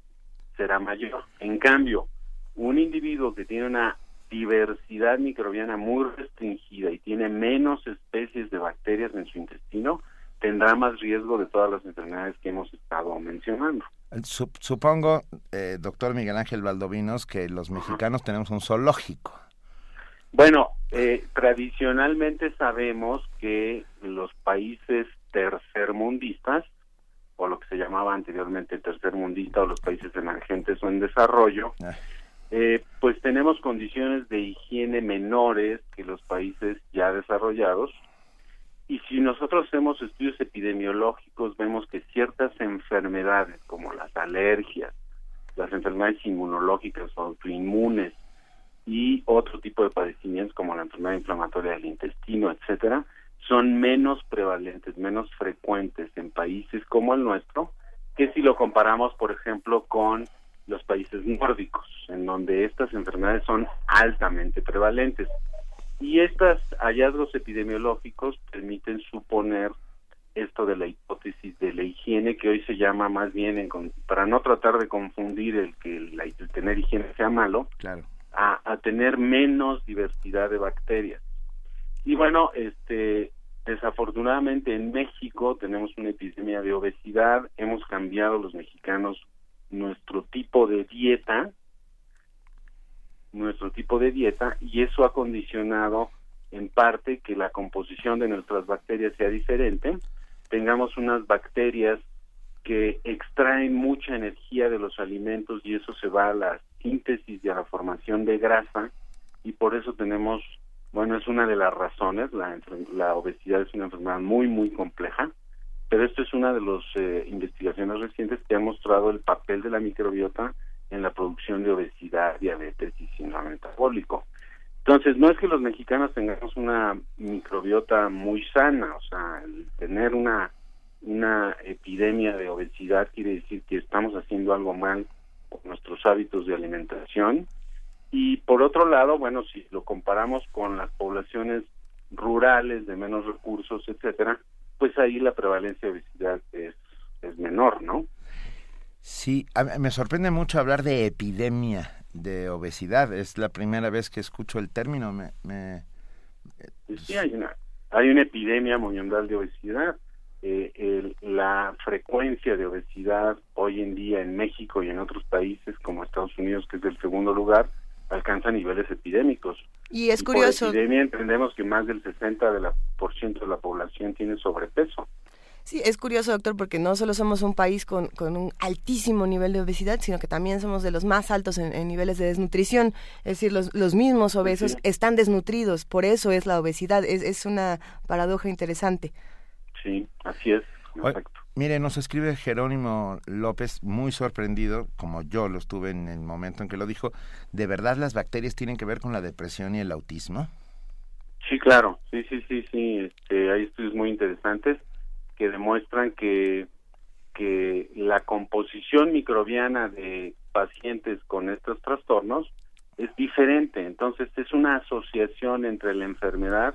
será mayor. En cambio, un individuo que tiene una diversidad microbiana muy restringida y tiene menos especies de bacterias en su intestino, tendrá más riesgo de todas las enfermedades que hemos estado mencionando. Supongo, eh, doctor Miguel Ángel Valdovinos, que los mexicanos tenemos un zoológico. Bueno, eh, tradicionalmente sabemos que los países tercermundistas, o lo que se llamaba anteriormente tercermundista, o los países emergentes o en desarrollo, ah. eh, pues tenemos condiciones de higiene menores que los países ya desarrollados, y si nosotros hacemos estudios epidemiológicos, vemos que ciertas enfermedades como las alergias, las enfermedades inmunológicas o autoinmunes y otro tipo de padecimientos como la enfermedad inflamatoria del intestino, etcétera, son menos prevalentes, menos frecuentes en países como el nuestro, que si lo comparamos, por ejemplo, con los países nórdicos, en donde estas enfermedades son altamente prevalentes. Y estos hallazgos epidemiológicos permiten suponer esto de la hipótesis de la higiene que hoy se llama más bien en, para no tratar de confundir el que el tener higiene sea malo claro. a, a, tener menos diversidad de bacterias y bueno este desafortunadamente en México tenemos una epidemia de obesidad hemos cambiado los mexicanos nuestro tipo de dieta nuestro tipo de dieta y eso ha condicionado en parte que la composición de nuestras bacterias sea diferente, tengamos unas bacterias que extraen mucha energía de los alimentos y eso se va a la síntesis y a la formación de grasa y por eso tenemos, bueno, es una de las razones, la, la obesidad es una enfermedad muy, muy compleja, pero esto es una de las eh, investigaciones recientes que ha mostrado el papel de la microbiota en la producción de obesidad, diabetes y síndrome metabólico. Entonces, no es que los mexicanos tengamos una microbiota muy sana, o sea, el tener una una epidemia de obesidad quiere decir que estamos haciendo algo mal con nuestros hábitos de alimentación y por otro lado, bueno, si lo comparamos con las poblaciones rurales de menos recursos, etcétera, pues ahí la prevalencia de obesidad es, es menor, ¿no? Sí, me sorprende mucho hablar de epidemia de obesidad. Es la primera vez que escucho el término. Me, me... Sí, hay una, hay una epidemia mundial de obesidad eh, la frecuencia de obesidad hoy en día en México y en otros países como Estados Unidos, que es el segundo lugar, alcanza niveles epidémicos. Y es curioso. Por epidemia entendemos que más del 60% de la, por ciento de la población tiene sobrepeso. Sí, es curioso, doctor, porque no solo somos un país con, con un altísimo nivel de obesidad, sino que también somos de los más altos en, niveles de desnutrición. Es decir, los, los mismos obesos están desnutridos, por eso es la obesidad. Es, es una paradoja interesante. Sí, así es. mire, nos escribe Jerónimo López, muy sorprendido, como yo lo estuve en el momento en que lo dijo, ¿de verdad las bacterias tienen que ver con la depresión y el autismo? Sí, claro, sí, sí, sí, sí. Este, hay estudios muy interesantes que demuestran que, que la composición microbiana de pacientes con estos trastornos es diferente. Entonces, es una asociación entre la enfermedad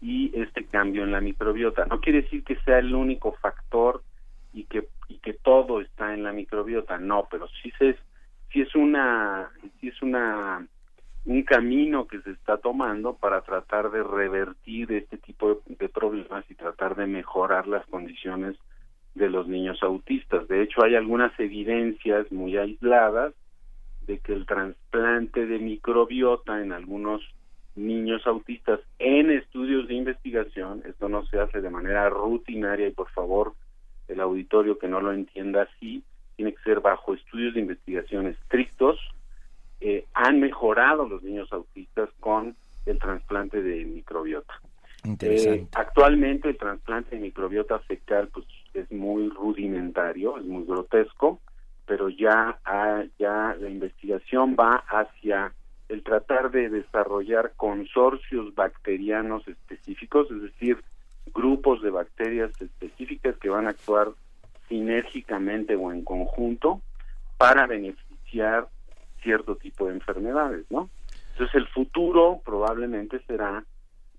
y este cambio en la microbiota. No quiere decir que sea el único factor y que y que todo está en la microbiota, no, pero sí es sí es una sí es una un camino que se está tomando para tratar de revertir este tipo de, problemas y tratar de mejorar las condiciones de los niños autistas. De hecho, hay algunas evidencias muy aisladas de que el trasplante de microbiota en algunos niños autistas en estudios de investigación. Esto no se hace de manera rutinaria y por favor el auditorio que no lo entienda así, tiene que ser bajo estudios de investigación estrictos. Eh, han mejorado los niños autistas con el trasplante de microbiota. Eh, actualmente el trasplante de microbiota fecal pues es muy rudimentario, es muy grotesco, pero ya, ya la investigación va hacia el tratar de desarrollar consorcios bacterianos específicos, es decir, grupos de bacterias específicas que van a actuar sinérgicamente o en conjunto para beneficiar cierto tipo de enfermedades, ¿no? Entonces el futuro probablemente será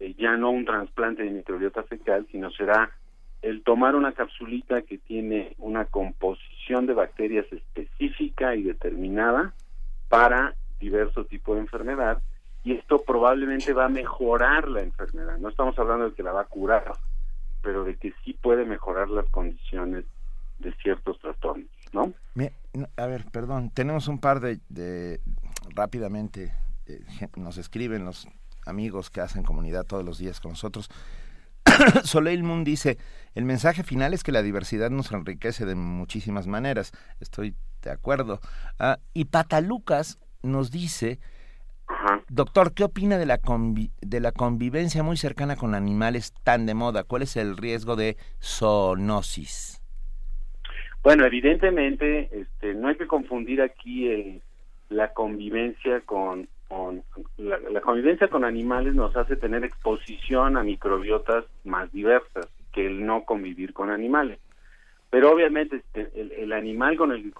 eh, ya no un trasplante de microbiota fecal, sino será el tomar una capsulita que tiene una composición de bacterias específica y determinada para diverso tipo de enfermedad y esto probablemente va a mejorar la enfermedad. No estamos hablando de que la va a curar, pero de que sí puede mejorar las condiciones de ciertos trastornos, ¿no? A ver, perdón, tenemos un par de, rápidamente, eh, nos escriben los amigos que hacen comunidad todos los días con nosotros. Soleil Moon dice, el mensaje final es que la diversidad nos enriquece de muchísimas maneras. Estoy de acuerdo. Ah, y Patalucas nos dice, doctor, ¿qué opina de la, de la convivencia muy cercana con animales tan de moda? ¿Cuál es el riesgo de zoonosis? Bueno, evidentemente, este, no hay que confundir aquí la convivencia con, la, convivencia con animales nos hace tener exposición a microbiotas más diversas que el no convivir con animales. Pero obviamente este, el, animal con el que,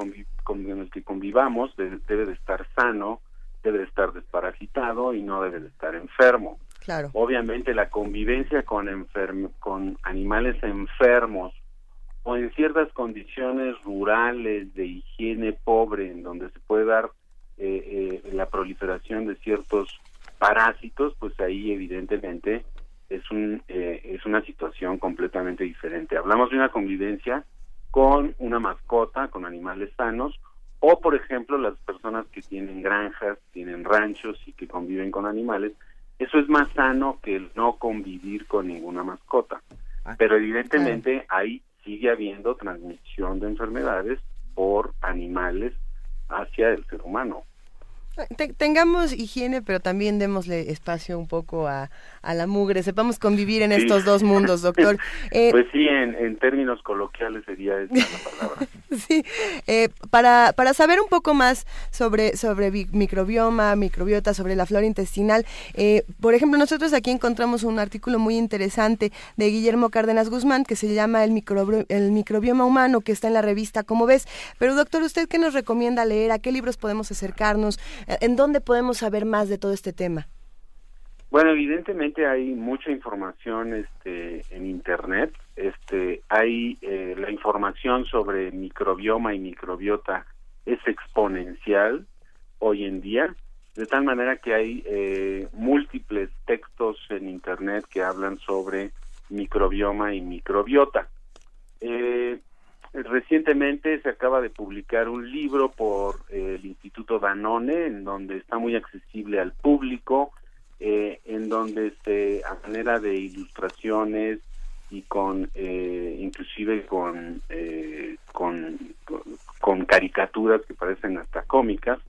con el que convivamos debe, de estar sano, debe de estar desparasitado y no debe de estar enfermo. Claro. Obviamente la convivencia con, con animales enfermos o en ciertas condiciones rurales de higiene pobre en donde se puede dar eh, eh, la proliferación de ciertos parásitos, pues ahí evidentemente es un eh, es una situación completamente diferente. Hablamos de una convivencia con una mascota, con animales sanos, o por ejemplo las personas que tienen granjas, tienen ranchos y que conviven con animales, Eso es más sano que el no convivir con ninguna mascota. Ah, Pero evidentemente ahí sigue habiendo transmisión de enfermedades por animales hacia el ser humano. Te- tengamos higiene, pero también démosle espacio un poco a, a la mugre. Sepamos convivir en Sí. estos dos mundos, doctor. Eh, Pues sí, en, en términos coloquiales sería esa la palabra. Sí, eh, para, para saber un poco más sobre, sobre microbioma, microbiota, sobre la flora intestinal, eh, por ejemplo, nosotros aquí encontramos un artículo muy interesante de Guillermo Cárdenas Guzmán que se llama el, el microbioma humano, que está en la revista Como ves. Pero doctor, ¿usted qué nos recomienda leer? ¿A qué libros podemos acercarnos? ¿En dónde podemos saber más de todo este tema? Bueno, evidentemente hay mucha información este, en Internet. Este, hay eh, la información sobre microbioma y microbiota es exponencial hoy en día, de tal manera que hay eh, múltiples textos en Internet que hablan sobre microbioma y microbiota. Eh, recientemente se acaba de publicar un libro por eh, el Instituto Danone, en donde está muy accesible al público, eh, en donde se a manera de ilustraciones y con eh, inclusive con, eh, con caricaturas que parecen hasta cómicas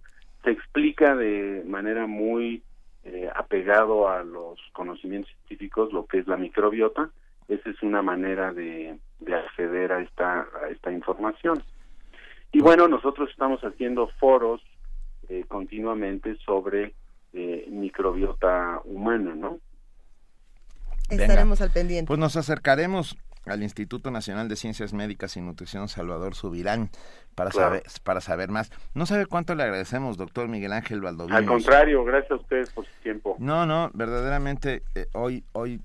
se explica de manera muy eh, apegado a los conocimientos científicos lo que es la microbiota. Esa es una manera de, de acceder a esta a esta información. Y bueno nosotros estamos haciendo foros eh, continuamente sobre eh, microbiota humana, ¿no? Estaremos al pendiente. Pues nos acercaremos al Instituto Nacional de Ciencias Médicas y Nutrición Salvador Subirán para Claro. saber para saber más. No sabe cuánto le agradecemos, doctor Miguel Ángel Valdovinos. Al contrario, gracias a ustedes por su tiempo. No, no, verdaderamente eh, hoy hoy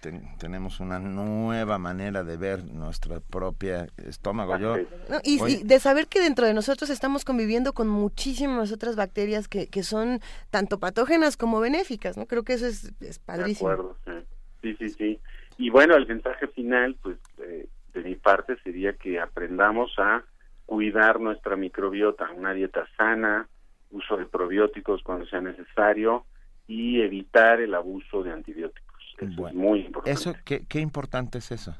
ten- tenemos una nueva manera de ver nuestra propia estómago. Yo No, y, hoy- y de saber que dentro de nosotros estamos conviviendo con muchísimas otras bacterias que, que son tanto patógenas como benéficas, ¿no? Creo que eso es, es De padrísimo. acuerdo, sí. sí, sí, sí. Y bueno, el mensaje final, pues, eh, de mi parte sería que aprendamos a cuidar nuestra microbiota, una dieta sana, uso de probióticos cuando sea necesario y evitar el abuso de antibióticos. Eso es muy importante. eso qué, qué importante es eso.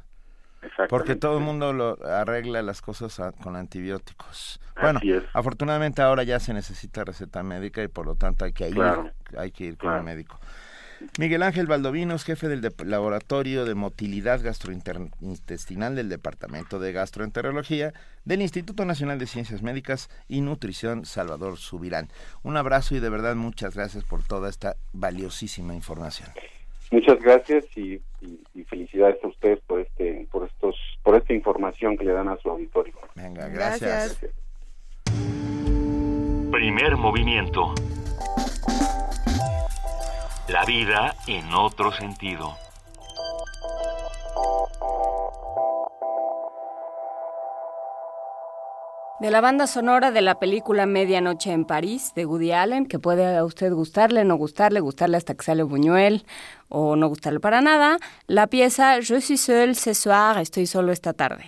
Porque todo el mundo lo arregla las cosas a- con antibióticos. Bueno, afortunadamente ahora ya se necesita receta médica y por lo tanto hay que ir, Claro. hay que ir con Claro. el médico. Miguel Ángel Valdovinos, jefe del dep- Laboratorio de Motilidad Gastrointestinal del Departamento de Gastroenterología del Instituto Nacional de Ciencias Médicas y Nutrición Salvador Subirán. Un abrazo y de verdad muchas gracias por toda esta valiosísima información. Muchas gracias y, y- y felicidades a ustedes por este, por estos, por esta información que le dan a su auditorio. Venga, gracias. Primer movimiento. La vida en otro sentido. De la banda sonora de la película Medianoche en París de Woody Allen, que puede a usted gustarle, no gustarle, gustarle hasta que sale Buñuel o no gustarle para nada, la pieza Je suis seul ce soir, estoy solo esta tarde.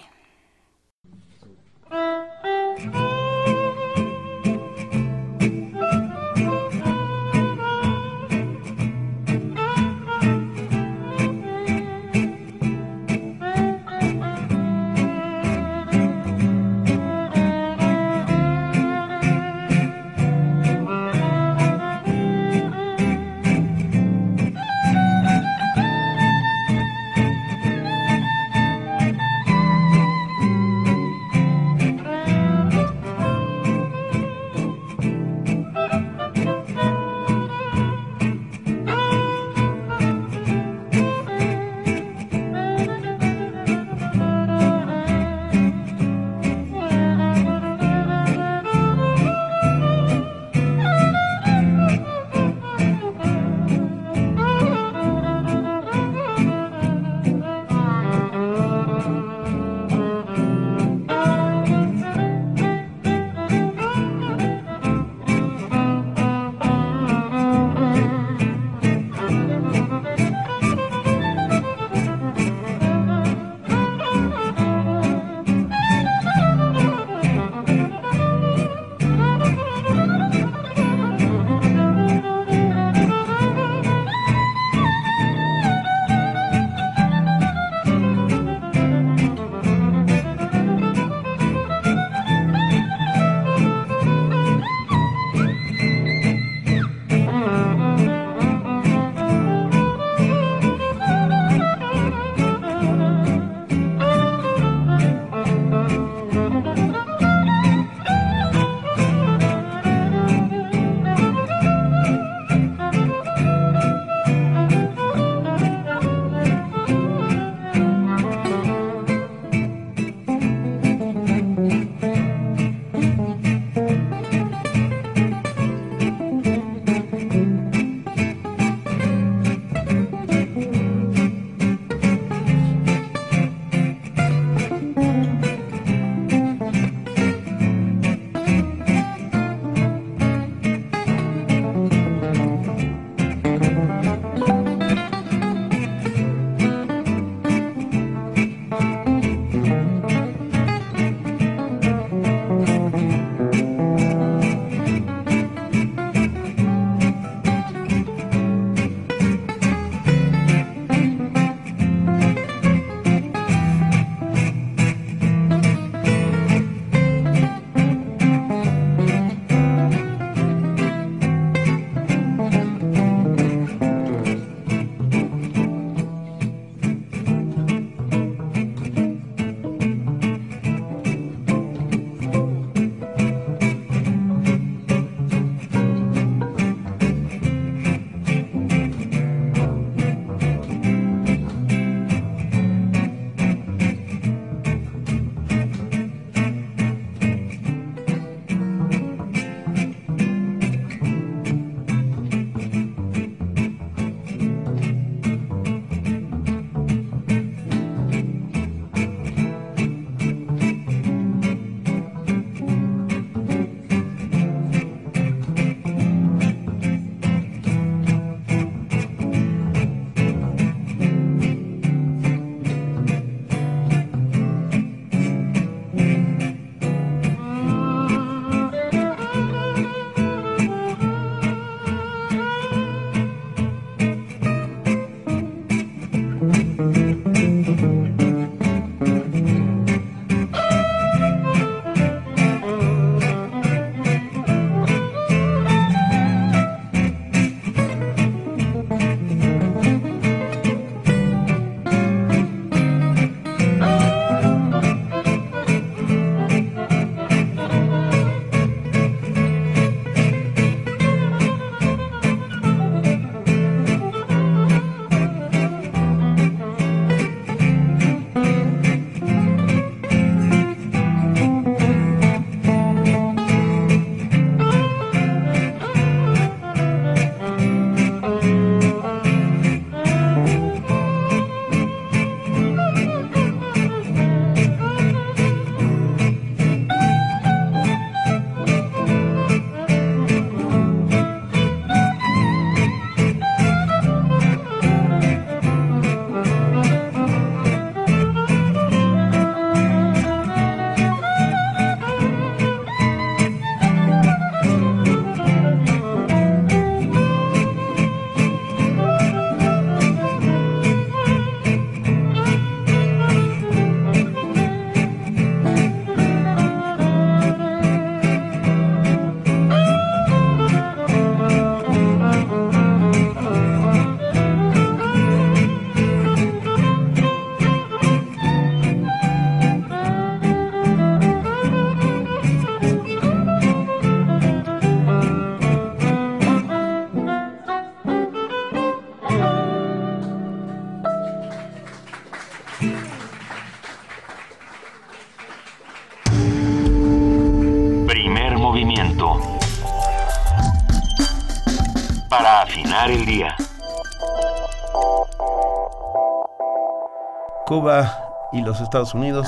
Cuba y los Estados Unidos,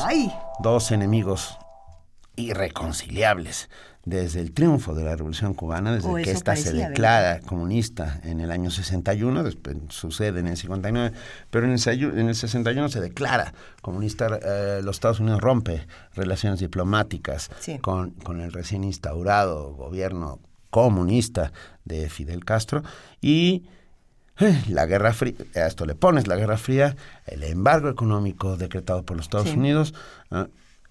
dos enemigos irreconciliables desde el triunfo de la Revolución Cubana, desde O que ésta se declara comunista en el año 61, después sucede en el 59, pero en el, seyu- en el 61 se declara comunista, eh, los Estados Unidos rompe relaciones diplomáticas Sí. con, con el recién instaurado gobierno comunista de Fidel Castro y la Guerra Fría, a esto le pones la Guerra Fría, el embargo económico decretado por los Estados Sí. Unidos, eh,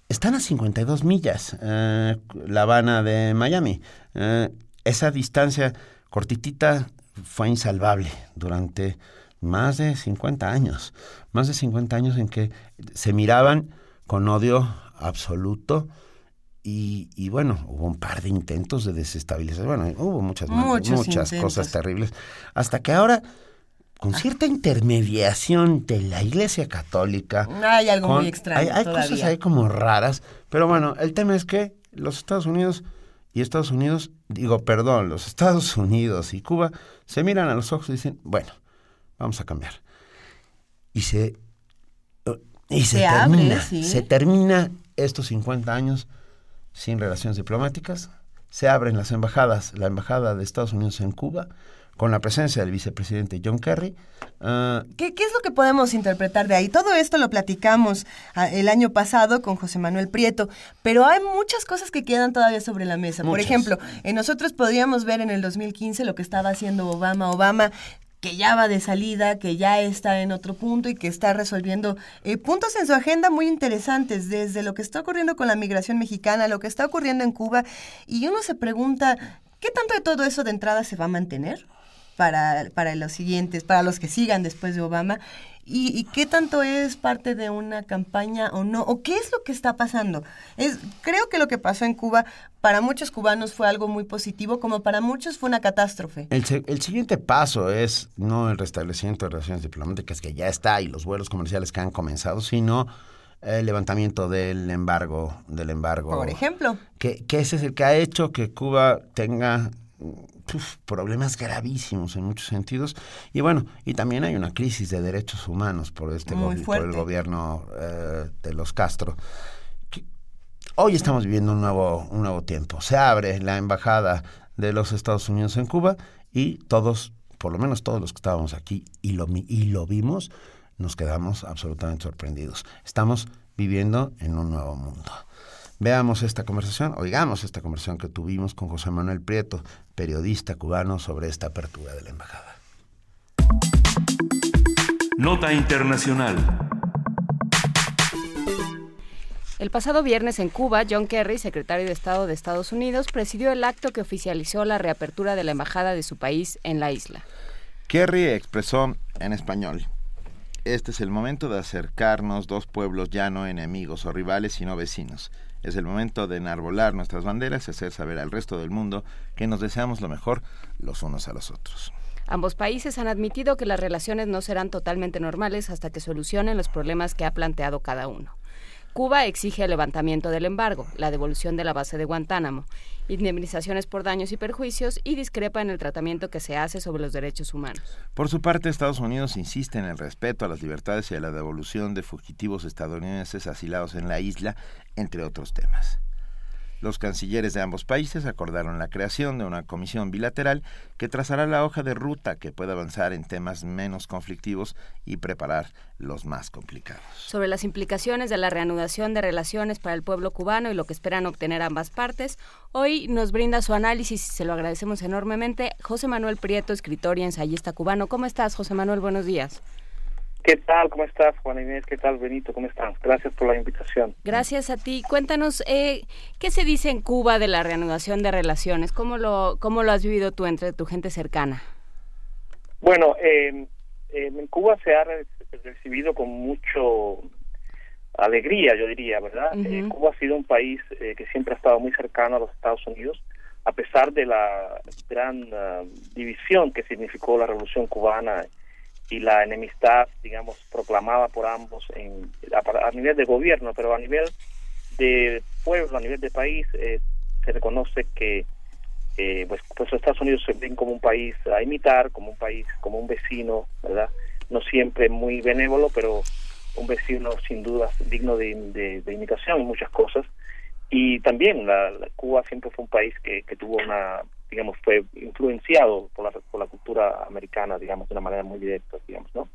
están a 52 millas, eh, La Habana de Miami. Eh, esa distancia cortitita fue insalvable durante más de 50 años, más de 50 años en que se miraban con odio absoluto y, y bueno, hubo un par de intentos de desestabilizar, bueno, hubo muchas, Muchos muchas intentos. cosas terribles, hasta que ahora, con cierta intermediación de la Iglesia Católica, Hay algo con- muy extraño Hay, hay todavía. cosas ahí como raras, pero bueno, el tema es que los Estados Unidos y Estados Unidos, digo, perdón, los Estados Unidos y Cuba se miran a los ojos y dicen, bueno, vamos a cambiar. Y se, y se, Se abre, termina, sí. se termina estos 50 años sin relaciones diplomáticas, se abren las embajadas, la embajada de Estados Unidos en Cuba, con la presencia del vicepresidente John Kerry, ah, ¿Qué, qué es lo que podemos interpretar de ahí? Todo esto lo platicamos ah, el año pasado con José Manuel Prieto, pero hay muchas cosas que quedan todavía sobre la mesa. Por ejemplo, eh, nosotros podríamos ver en el 2015 lo que estaba haciendo Obama. Obama que ya va de salida, que ya está en otro punto y que está resolviendo eh, puntos en su agenda muy interesantes, desde lo que está ocurriendo con la migración mexicana, lo que está ocurriendo en Cuba, y uno se pregunta, ¿qué tanto de todo eso de entrada se va a mantener? para, para los siguientes, para los que sigan después de Obama, y, y qué tanto es parte de una campaña o no, o qué es lo que está pasando. Es, creo que lo que pasó en Cuba para muchos cubanos fue algo muy positivo, como para muchos fue una catástrofe. El, el siguiente paso es no el restablecimiento de relaciones diplomáticas que ya está y los vuelos comerciales que han comenzado, sino el levantamiento del embargo, del embargo. Por ejemplo. Que, que ese es el que ha hecho que Cuba tenga uf, problemas gravísimos en muchos sentidos. Y bueno, y también hay una crisis de derechos humanos por este por el gobierno eh, de los Castro. Que- Hoy estamos viviendo un nuevo, un nuevo tiempo. Se abre la embajada de los Estados Unidos en Cuba y todos, por lo menos todos los que estábamos aquí y lo, y lo vimos, nos quedamos absolutamente sorprendidos. Estamos viviendo en un nuevo mundo. Veamos esta conversación, oigamos esta conversación que tuvimos con José Manuel Prieto, periodista cubano, sobre esta apertura de la embajada. Nota Internacional. El pasado viernes en Cuba, John Kerry, secretario de Estado de Estados Unidos, presidió el acto que oficializó la reapertura de la embajada de su país en la isla. Kerry expresó en español, este es el momento de acercarnos dos pueblos ya no enemigos o rivales, sino vecinos. Es el momento de enarbolar nuestras banderas y hacer saber al resto del mundo que nos deseamos lo mejor los unos a los otros. Ambos países han admitido que las relaciones no serán totalmente normales hasta que solucionen los problemas que ha planteado cada uno. Cuba exige el levantamiento del embargo, la devolución de la base de Guantánamo, indemnizaciones por daños y perjuicios y discrepa en el tratamiento que se hace sobre los derechos humanos. Por su parte, Estados Unidos insiste en el respeto a las libertades y a la devolución de fugitivos estadounidenses asilados en la isla, entre otros temas. Los cancilleres de ambos países acordaron la creación de una comisión bilateral que trazará la hoja de ruta que pueda avanzar en temas menos conflictivos y preparar los más complicados. Sobre las implicaciones de la reanudación de relaciones para el pueblo cubano y lo que esperan obtener ambas partes, hoy nos brinda su análisis y se lo agradecemos enormemente José Manuel Prieto, escritor y ensayista cubano. ¿Cómo estás, José Manuel? Buenos días. ¿Qué tal? ¿Cómo estás, Juana Inés? ¿Qué tal, Benito? ¿Cómo están? Gracias por la invitación. Gracias a ti. Cuéntanos, eh, ¿qué se dice en Cuba de la reanudación de relaciones? ¿Cómo lo, cómo lo has vivido tú entre tu gente cercana? Bueno, eh, eh, en Cuba se ha re- recibido con mucho alegría, yo diría, ¿verdad? Eh, Cuba ha sido un país eh, que siempre ha estado muy cercano a los Estados Unidos, a pesar de la gran ah, división que significó la Revolución Cubana y la enemistad, digamos, proclamada por ambos en, a, nivel de gobierno, pero a nivel de pueblo, a nivel de país, eh, se reconoce que eh, pues, pues Estados Unidos se ven como un país a imitar, como un país, como un vecino, ¿verdad? No siempre muy benévolo, pero un vecino sin duda digno de, imitación en muchas cosas. Y también la, Cuba siempre fue un país que tuvo una, digamos, fue influenciado por la, por la cultura americana, digamos, de una manera muy directa, digamos, ¿no?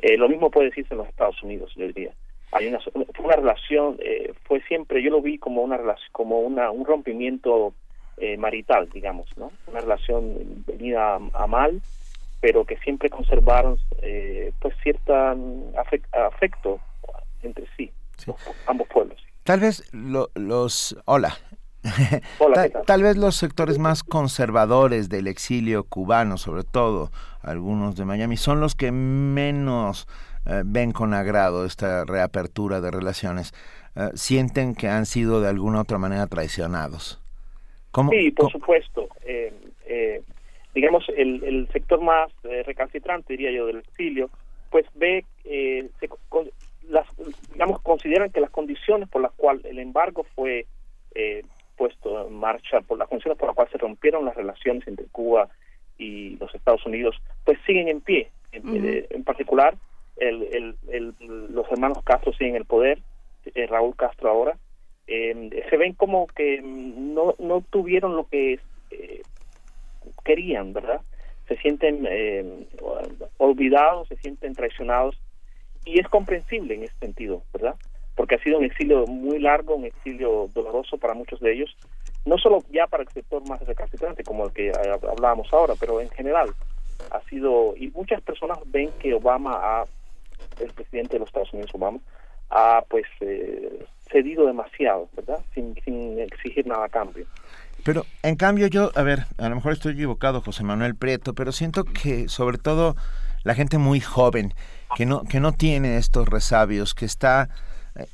Eh, lo mismo puede decirse en los Estados Unidos, yo diría. Hay una, fue una relación, eh, fue siempre, yo lo vi como una como una, un rompimiento eh, marital, digamos, ¿no? Una relación venida a, mal, pero que siempre conservaron eh, pues cierta mm, afecto entre sí, ambos pueblos. Tal vez los... Hola. tal, vez los sectores más conservadores del exilio cubano, sobre todo algunos de Miami, son los que menos eh, ven con agrado esta reapertura de relaciones. sienten que han sido de alguna otra manera traicionados sí, por supuesto. Eh, eh, digamos, el, el sector más eh, recalcitrante, diría yo, del exilio, pues ve, se, las, digamos, consideran que las condiciones por las cuales el embargo fue puesto en marcha, por las condiciones por las cuales se rompieron las relaciones entre Cuba y los Estados Unidos, pues siguen en pie. En, particular, el, el, los hermanos Castro siguen en el poder, Raúl Castro ahora, eh, se ven como que no, no tuvieron lo que eh, querían, ¿verdad? Se sienten eh, olvidados, se sienten traicionados y es comprensible en ese sentido, ¿verdad? Porque ha sido un exilio muy largo, un exilio doloroso para muchos de ellos, no solo ya para el sector más recalcitrante como el que hablábamos ahora, pero en general ha sido, y muchas personas ven que Obama el presidente de los Estados Unidos, Obama, ha pues eh, cedido demasiado, ¿verdad? Sin, sin exigir nada a cambio. Pero en cambio yo, a ver, a lo mejor estoy equivocado, José Manuel Prieto, pero siento que sobre todo la gente muy joven, que no, que no tiene estos resabios, que está,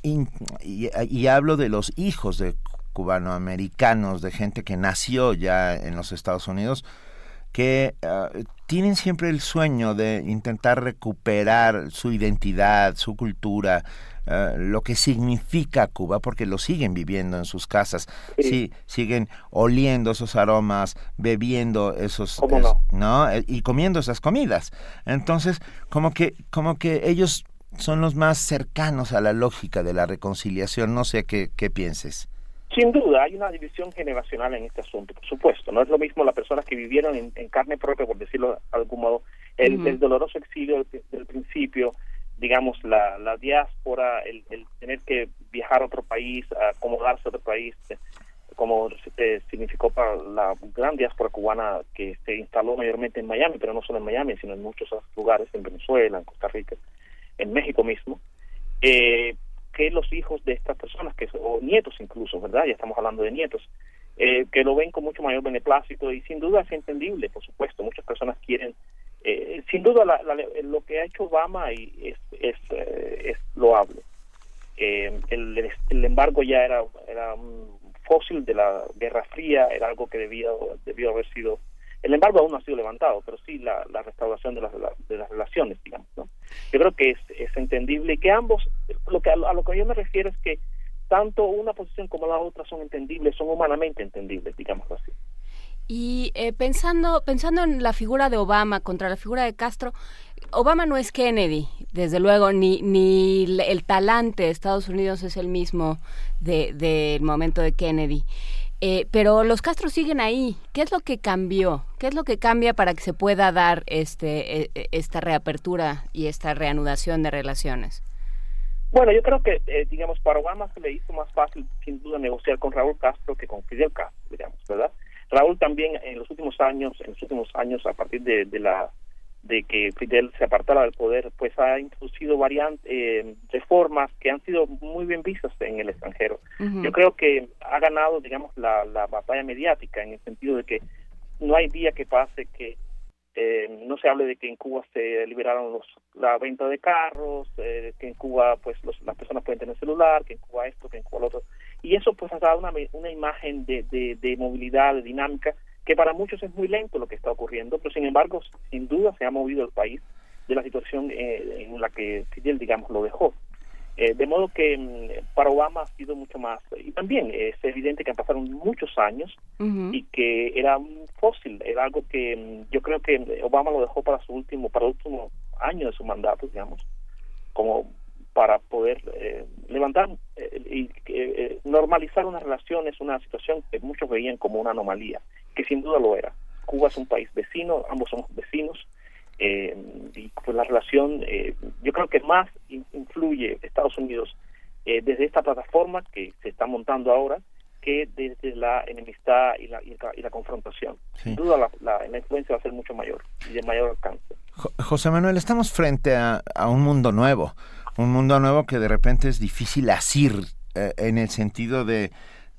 y, y, hablo de los hijos de cubanoamericanos, de gente que nació ya en los Estados Unidos, que ah, tienen siempre el sueño de intentar recuperar su identidad, su cultura, ah, lo que significa Cuba, porque lo siguen viviendo en sus casas, sí. siguen oliendo esos aromas, bebiendo esos, no? Eh, y comiendo esas comidas. Entonces, como que, como que ellos son los más cercanos a la lógica de la reconciliación. No sé qué, qué pienses. Sin duda, hay una división generacional en este asunto, por supuesto. No es lo mismo las personas que vivieron en, carne propia, por decirlo de algún modo, el, doloroso exilio del, principio, digamos, la, la diáspora, el, tener que viajar a otro país, acomodarse a otro país, como eh, significó para la gran diáspora cubana que se instaló mayormente en Miami, pero no solo en Miami, sino en muchos otros lugares, en Venezuela, en Costa Rica, en México mismo. Eh, que los hijos de estas personas, que o nietos incluso, ¿verdad? Ya estamos hablando de nietos, eh, que lo ven con mucho mayor beneplácito y sin duda es entendible, por supuesto, muchas personas quieren, eh, sin duda lo que ha hecho Obama y es, es, eh, loable. el, el embargo ya era, era un fósil de la Guerra Fría, era algo que debía, debió haber sido el embargo aún no ha sido levantado, pero sí la, restauración de las, relaciones, digamos. ¿no? Yo creo que es, entendible y que ambos, lo que, a, lo que yo me refiero es que tanto una posición como la otra son entendibles, son humanamente entendibles, digamos así. Y eh, pensando, pensando en la figura de Obama contra la figura de Castro, Obama no es Kennedy, desde luego, ni, ni el talante de Estados Unidos es el mismo del de, momento de Kennedy. Eh, pero los Castro siguen ahí. ¿Qué es lo que cambió? ¿Qué es lo que cambia para que se pueda dar este, e, e, esta reapertura y esta reanudación de relaciones? Bueno, yo creo que, eh, digamos, para Obama se le hizo más fácil, sin duda, negociar con Raúl Castro que con Fidel Castro, digamos, ¿verdad? Raúl también en los últimos años, en los últimos años, a partir de la de que Fidel se apartara del poder, pues ha introducido variantes, eh, reformas que han sido muy bien vistas en el extranjero. Yo creo que ha ganado, digamos, la, la batalla mediática en el sentido de que no hay día que pase que eh, no se hable de que en Cuba se liberaron los, la venta de carros, eh, que en Cuba pues las personas pueden tener celular, que en Cuba esto, que en Cuba lo otro. Y eso pues ha dado una, una imagen de, de, de movilidad, de dinámica, que para muchos es muy lento lo que está ocurriendo, pero sin embargo, sin duda se ha movido el país, de la situación eh, en la que Fidel, digamos, lo dejó. Eh, de modo que mm, para Obama ha sido mucho más, y también es evidente que han pasado muchos años y que era un fósil, era algo que mm, yo creo que Obama lo dejó para su último, para el último año de su mandato, digamos, como para poder eh, levantar eh, y eh, normalizar una relación es una situación que muchos veían como una anomalía, que sin duda lo era. Cuba es un país vecino, ambos somos vecinos, y pues la relación, yo creo que más influye Estados Unidos desde esta plataforma que se está montando ahora que desde la enemistad y la, y la, confrontación. Sin duda la, la, influencia va a ser mucho mayor y de mayor alcance. José Manuel, estamos frente a, a un mundo nuevo un mundo nuevo que de repente es difícil asir eh, en el sentido de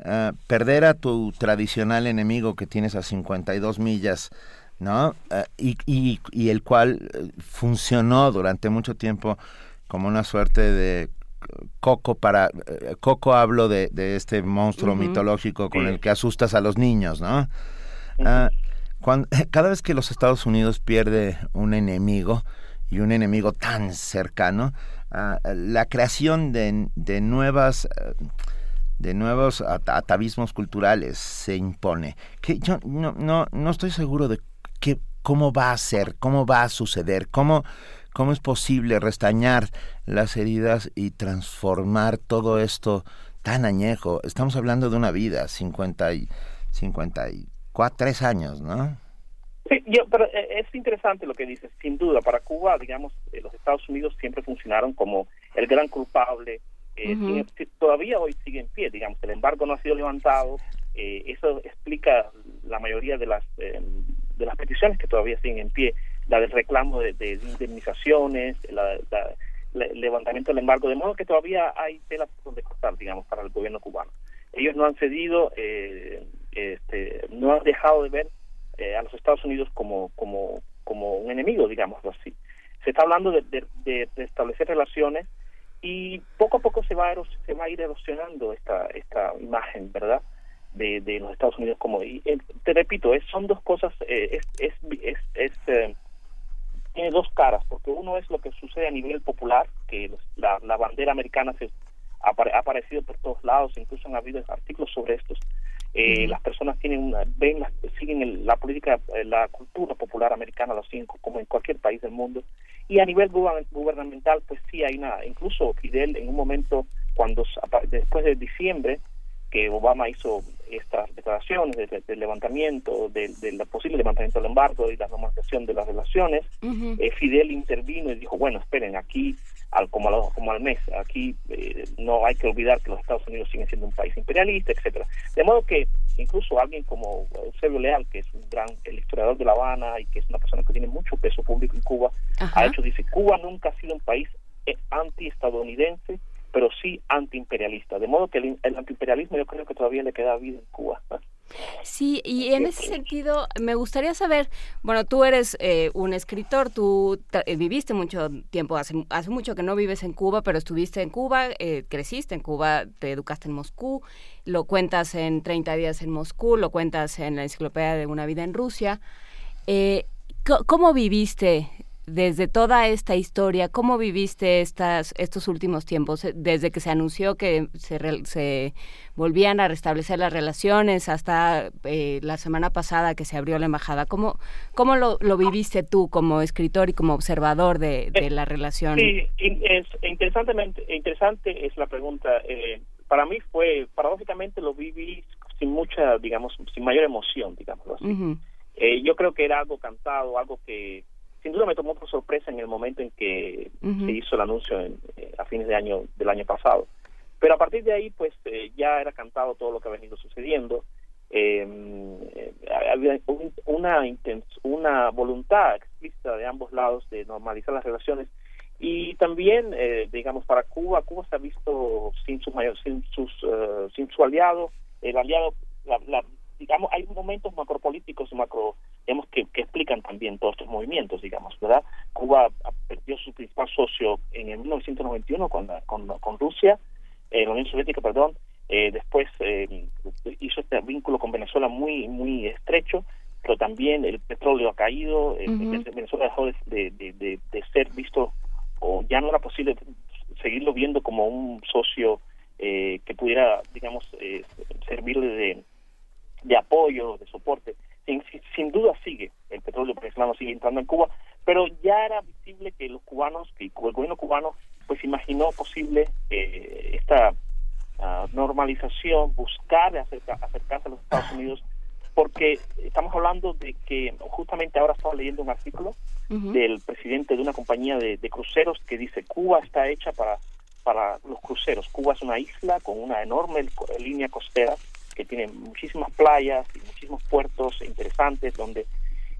eh, perder a tu tradicional enemigo que tienes a 52 millas, ¿no? Eh, y, y, y, el cual funcionó durante mucho tiempo como una suerte de coco para coco hablo de, de este monstruo mitológico con el que asustas a los niños no ah, cuando, cada vez que los Estados Unidos pierde un enemigo y un enemigo tan cercano la creación de, de nuevas de nuevos atavismos culturales se impone. Que yo no, no, no estoy seguro de que, cómo va a ser, cómo va a suceder, cómo, cómo es posible restañar las heridas y transformar todo esto tan añejo. Estamos hablando de una vida, 50 y 54, tres años, ¿no? Sí, yo, pero eh, es interesante lo que dices, sin duda. Para Cuba, digamos, eh, los Estados Unidos siempre funcionaron como el gran culpable. Eh, todavía hoy sigue en pie, digamos, el embargo no ha sido levantado. eso explica la mayoría de las de las peticiones que todavía siguen en pie, la del reclamo de, indemnizaciones, la, el levantamiento del embargo, de modo que todavía hay tela donde cortar, digamos, para el gobierno cubano. Ellos no han cedido, este, no han dejado de ver eh, a los Estados Unidos como, como, como un enemigo, digámoslo así. Se está hablando de, de, establecer relaciones y poco a poco se va a, se va a ir erosionando esta, esta imagen, ¿verdad? De, de los Estados Unidos como... Y, eh, te repito, es, son dos cosas, eh, es, es, es, tiene dos caras, porque uno es lo que sucede a nivel popular, que la, la bandera americana se ha aparecido por todos lados, incluso han habido artículos sobre estos, eh, las personas tienen una, ven siguen la política eh, la cultura popular americana los cinco como en cualquier país del mundo. Y a nivel gubernamental pues sí hay una incluso Fidel en un momento cuando después de diciembre que Obama hizo estas declaraciones del levantamiento, del posible levantamiento del embargo y la normalización de las relaciones, eh, Fidel intervino y dijo, bueno, esperen, aquí al, como, al, como al mes, aquí eh, no hay que olvidar que los Estados Unidos siguen siendo un país imperialista, etcétera De modo que incluso alguien como Eusebio Leal, que es un gran el historiador de La Habana y que es una persona que tiene mucho peso público en Cuba, ha hecho, dice, Cuba nunca ha sido un país eh, anti-estadounidense pero sí antiimperialista. De modo que el, antiimperialismo yo creo que todavía le queda vida en Cuba. Sí, y en ese sentido me gustaría saber, bueno, tú eres eh, un escritor, tú eh, viviste mucho tiempo, hace, hace mucho que no vives en Cuba, pero estuviste en Cuba, eh, creciste en Cuba, te educaste en Moscú, lo cuentas en 30 días en Moscú, lo cuentas en la enciclopedia de una vida en Rusia. ¿Cómo viviste desde toda esta historia, ¿cómo viviste estas, estos últimos tiempos? Eh, desde que se anunció que se, se volvían a restablecer las relaciones hasta eh, la semana pasada que se abrió la embajada. ¿Cómo, cómo lo, lo viviste tú como escritor y como observador de, de la relación? Sí, es, interesantemente, interesante es la pregunta. Eh, para mí fue, paradójicamente lo viví sin mucha, digamos, sin mayor emoción, digámoslo así. yo creo que era algo cantado, algo que sin duda me tomó por sorpresa en el momento en que se hizo el anuncio eh, a fines de año del año pasado. Pero a partir de ahí, pues eh, ya era cantado todo lo que ha venido sucediendo. Em, eh, había una una voluntad explícita de ambos lados de normalizar las relaciones y también, digamos, para Cuba, Cuba se ha visto sin su mayor, sin sus, sin su aliado, el aliado, la digamos, hay momentos macropolíticos, macro, digamos, que, que, explican también todos estos movimientos, digamos, ¿verdad? Cuba perdió su principal socio en el 1991 con, con, con Rusia, eh, la Unión Soviética, perdón, eh, después eh, hizo este vínculo con Venezuela muy, muy estrecho, pero también el petróleo ha caído, Venezuela dejó de, de, de, ser visto, o ya no era posible seguirlo viendo como un socio eh, que pudiera, digamos, eh, servirle de, de apoyo, de soporte. Sin, sin, duda sigue, el petróleo venezolano sigue entrando en Cuba, pero ya era visible que los cubanos, que el gobierno cubano, pues imaginó posible eh, esta ah, normalización, buscar acercarse a los Estados Unidos porque estamos hablando de que justamente ahora estaba leyendo un artículo del presidente de una compañía de, cruceros que dice Cuba está hecha para para los cruceros. Cuba es una isla con una enorme línea costera que tiene muchísimas playas y muchísimos puertos interesantes donde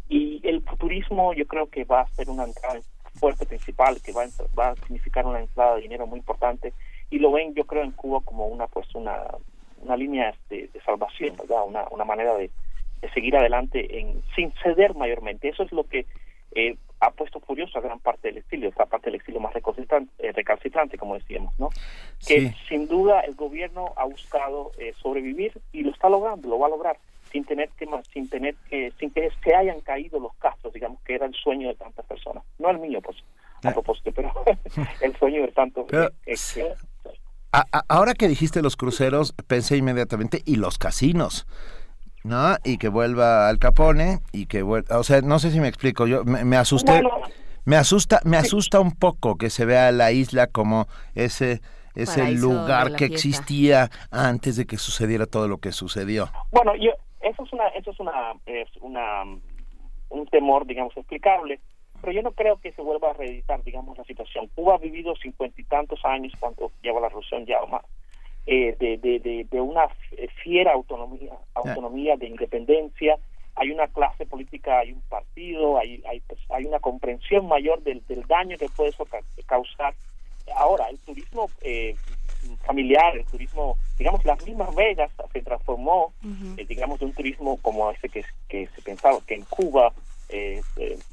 y el turismo yo creo que va a ser una entrada fuerte principal que va a, va a significar una entrada de dinero muy importante y lo ven yo creo en Cuba como una pues una una línea de, de salvación verdad una, una manera de, de seguir adelante sin ceder mayormente. Eso es lo que eh, ha puesto furioso a gran parte del exilio, esta parte del exilio más recalcitrante, eh, recalcitrante como decíamos, ¿no? Que sin duda el gobierno ha buscado eh, sobrevivir y lo está logrando, lo va a lograr sin tener que sin tener que sin que se hayan caído los castros, digamos que era el sueño de tantas personas, no el mío, pues a propósito, pero el sueño de tantos. ahora que dijiste los cruceros, pensé inmediatamente y los casinos. ¿No? Y que vuelva al Capone y que vuelva, o sea, no sé si me explico, yo me, asusté, me asusta, me asusta un poco que se vea la isla como ese ese lugar que existía antes de que sucediera todo lo que sucedió. Bueno, yo eso es una eso es una es una un temor, digamos, explicable, pero yo no creo que se vuelva a reeditar, digamos, la situación. Cuba ha vivido cincuenta y tantos años cuando lleva la revolución ya o más eh, de, de, de, una fiera autonomía, autonomía de independencia. Hay una clase política, hay un partido, hay, hay, pues, hay una comprensión mayor del, del daño que puede eso causar. Ahora, el turismo eh, familiar, el turismo, digamos, las mismas Vegas se transformó, eh, digamos, de un turismo como ese que, que se pensaba que en Cuba eh,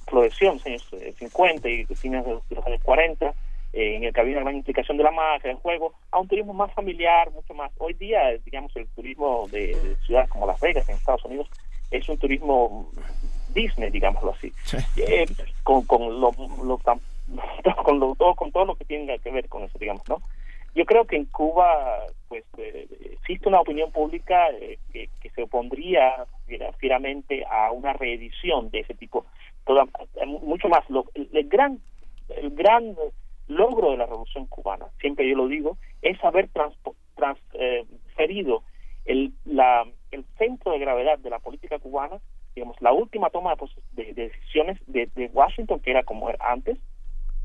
floreció en los años 50 y fines de los años 40, en el que había una gran implicación de la magia, del juego, a un turismo más familiar, mucho más. Hoy día, digamos, el turismo de, ciudades como Las Vegas, en Estados Unidos, es un turismo Disney, digámoslo así, eh, con, con, lo, con, lo, todo, con todo lo que tiene que ver con eso, digamos, ¿no? Yo creo que en Cuba, pues, eh, existe una opinión pública eh, que, que, se opondría fieramente a una reedición de ese tipo, toda, mucho más. Lo, el gran el gran logro de la revolución cubana, siempre yo lo digo, es haber transferido el, la, el centro de gravedad de la política cubana, digamos, la última toma de, decisiones de, de, Washington, que era como era antes,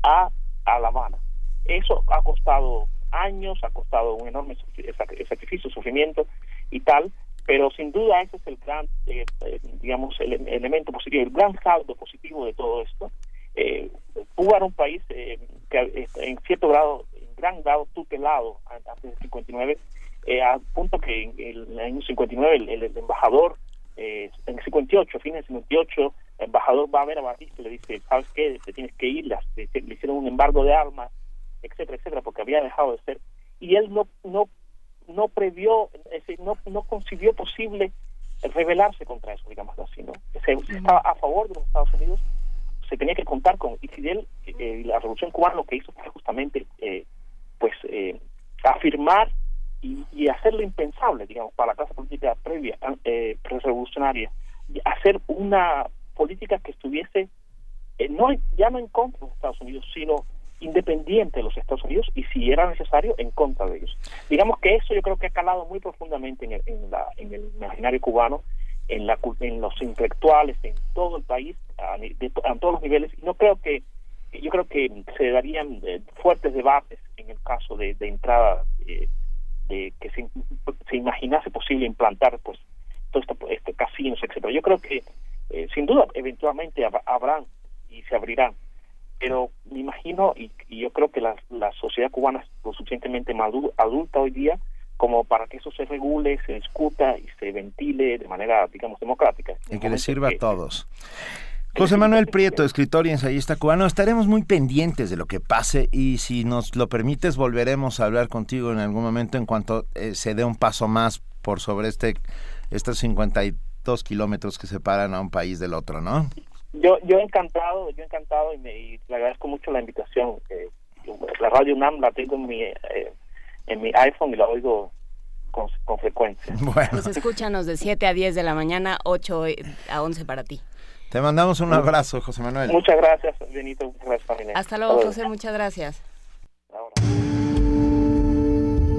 a, a La Habana. Eso ha costado años, ha costado un enorme sacrificio, sufrimiento y tal, pero sin duda ese es el gran, eh, eh, digamos, el, elemento positivo, el gran saldo positivo de todo esto. Eh, Cuba era un país eh, que en cierto grado, en gran grado tutelado antes del 59, eh, al punto que en el año 59 el, embajador, eh, en el 58, fines del 58, el embajador va a ver a Batista y le dice, ¿sabes qué? Te tienes que ir, le, hicieron un embargo de armas, etcétera, etcétera, porque había dejado de ser. Y él no no no previó, no, no concibió posible rebelarse contra eso, digamos así, ¿no? Se, estaba a favor de los Estados Unidos se tenía que contar con y Fidel eh, la revolución cubana lo que hizo fue justamente eh, pues eh, afirmar y, y, hacer lo impensable digamos para la clase política previa eh, revolucionaria hacer una política que estuviese eh, no ya no en contra de los Estados Unidos sino independiente de los Estados Unidos y si era necesario en contra de ellos. Digamos que eso yo creo que ha calado muy profundamente en el, la, en el imaginario cubano en, la, en los intelectuales, en todo el país, a, todos los niveles. Y no creo que, yo creo que se darían eh, fuertes debates en el caso de, entrada, eh, de que se, se, imaginase posible implantar pues todo esto, este casinos, etcétera. Yo creo que eh, sin duda eventualmente habrán y se abrirán, pero me imagino y, y yo creo que la, la sociedad cubana es lo suficientemente adulta hoy día como para que eso se regule, se discuta y se ventile de manera, digamos, democrática. Y que le sirva a todos. José Manuel Prieto, escritor y ensayista cubano, estaremos muy pendientes de lo que pase y si nos lo permites volveremos a hablar contigo en algún momento en cuanto eh, se dé un paso más por sobre este estos cincuenta y dos kilómetros que separan a un país del otro, ¿no? Yo, yo encantado, yo encantado y, me, y le agradezco mucho la invitación. Eh, la radio UNAM la tengo en mi, eh, en mi iPhone y la oigo con, con frecuencia. Bueno. Pues escúchanos de 7 a 10 de la mañana, 8 a 11 para ti. Te mandamos un abrazo, José Manuel. Muchas gracias, Benito. Muchas gracias, familia. Hasta luego, José. Muchas gracias.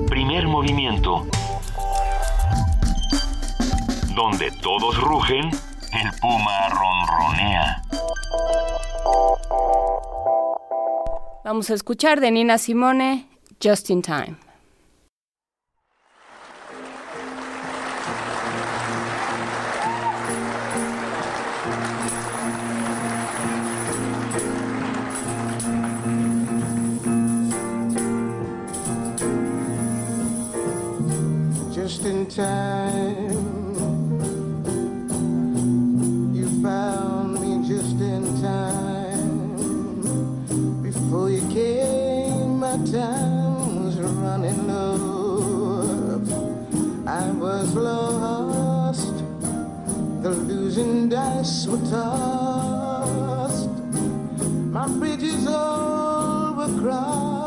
Primer movimiento. Donde todos rugen, el puma ronronea. Vamos a escuchar de Nina Simone, Just in Time. Just in time. You found me just in time. Before you came, my time was running low. I was lost. The losing dice were tossed. My bridges all were crossed.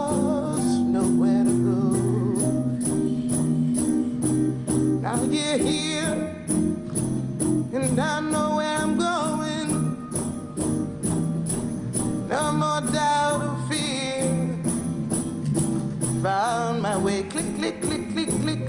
Here, and I know where I'm going. No more doubt or fear. Found my way, click, click, click, click, click,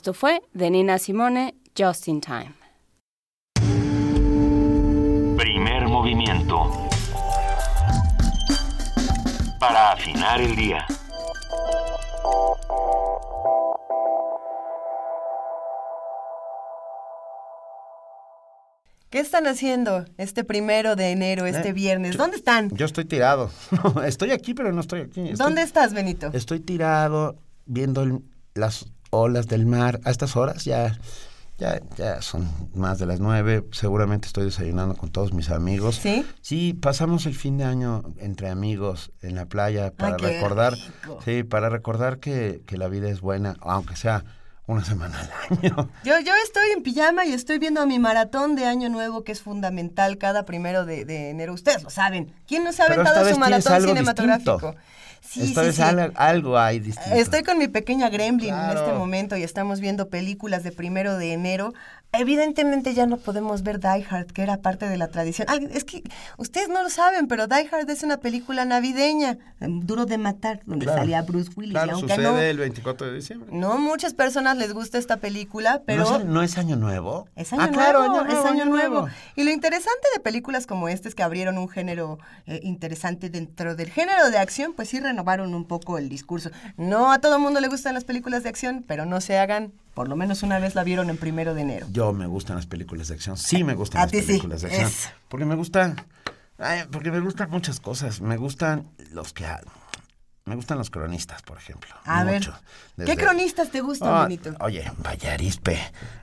Esto fue de Nina Simone, Just in Time. Primer movimiento. Para afinar el día. ¿Qué están haciendo este primero de enero, este Eh, viernes? ¿Dónde están? Yo estoy tirado. estoy aquí, pero no estoy aquí. Estoy- ¿Dónde estás, Benito? Estoy tirado viendo el- las olas del mar. A estas horas ya, ya, ya son más de las nueve. Seguramente estoy desayunando con todos mis amigos. ¿Sí? Sí, pasamos el fin de año entre amigos en la playa para recordar, sí, para recordar que, que la vida es buena, aunque sea una semana al año. Yo, yo estoy en pijama y estoy viendo mi maratón de Año Nuevo, que es fundamental cada primero de, de enero. Ustedes lo saben. ¿Quién no se ha aventado su maratón cinematográfico? distinto. Sí, Esta sí, vez sí. al- algo hay distinto. Estoy con mi pequeña Gremlin en este momento y estamos viendo películas de primero de enero. Evidentemente ya no podemos ver Die Hard, que era parte de la tradición. Es que ustedes no lo saben, pero Die Hard es una película navideña, em, duro de matar, donde Claro. salía Bruce Willis. y Claro, aunque sucede no, el 24 de diciembre. no muchas personas les gusta esta película, pero... ¿No, es, no es año nuevo? Es año ah, claro, año nuevo, es año nuevo. Y lo interesante de películas como esta es que abrieron un género eh, interesante dentro del género de acción, pues sí renovaron un poco el discurso. No a todo el mundo le gustan las películas de acción, pero no se hagan, por lo menos una vez la vieron en primero de enero. Yo me gustan las películas de acción. Sí me gustan A las sí, películas de acción. Porque me gustan. ay, porque me gustan muchas cosas. Me gustan los que. Me gustan los cronistas, por ejemplo. A ver, mucho. ¿qué Desde- cronistas te gustan, Ah, Benito? Oye, Vallarispe,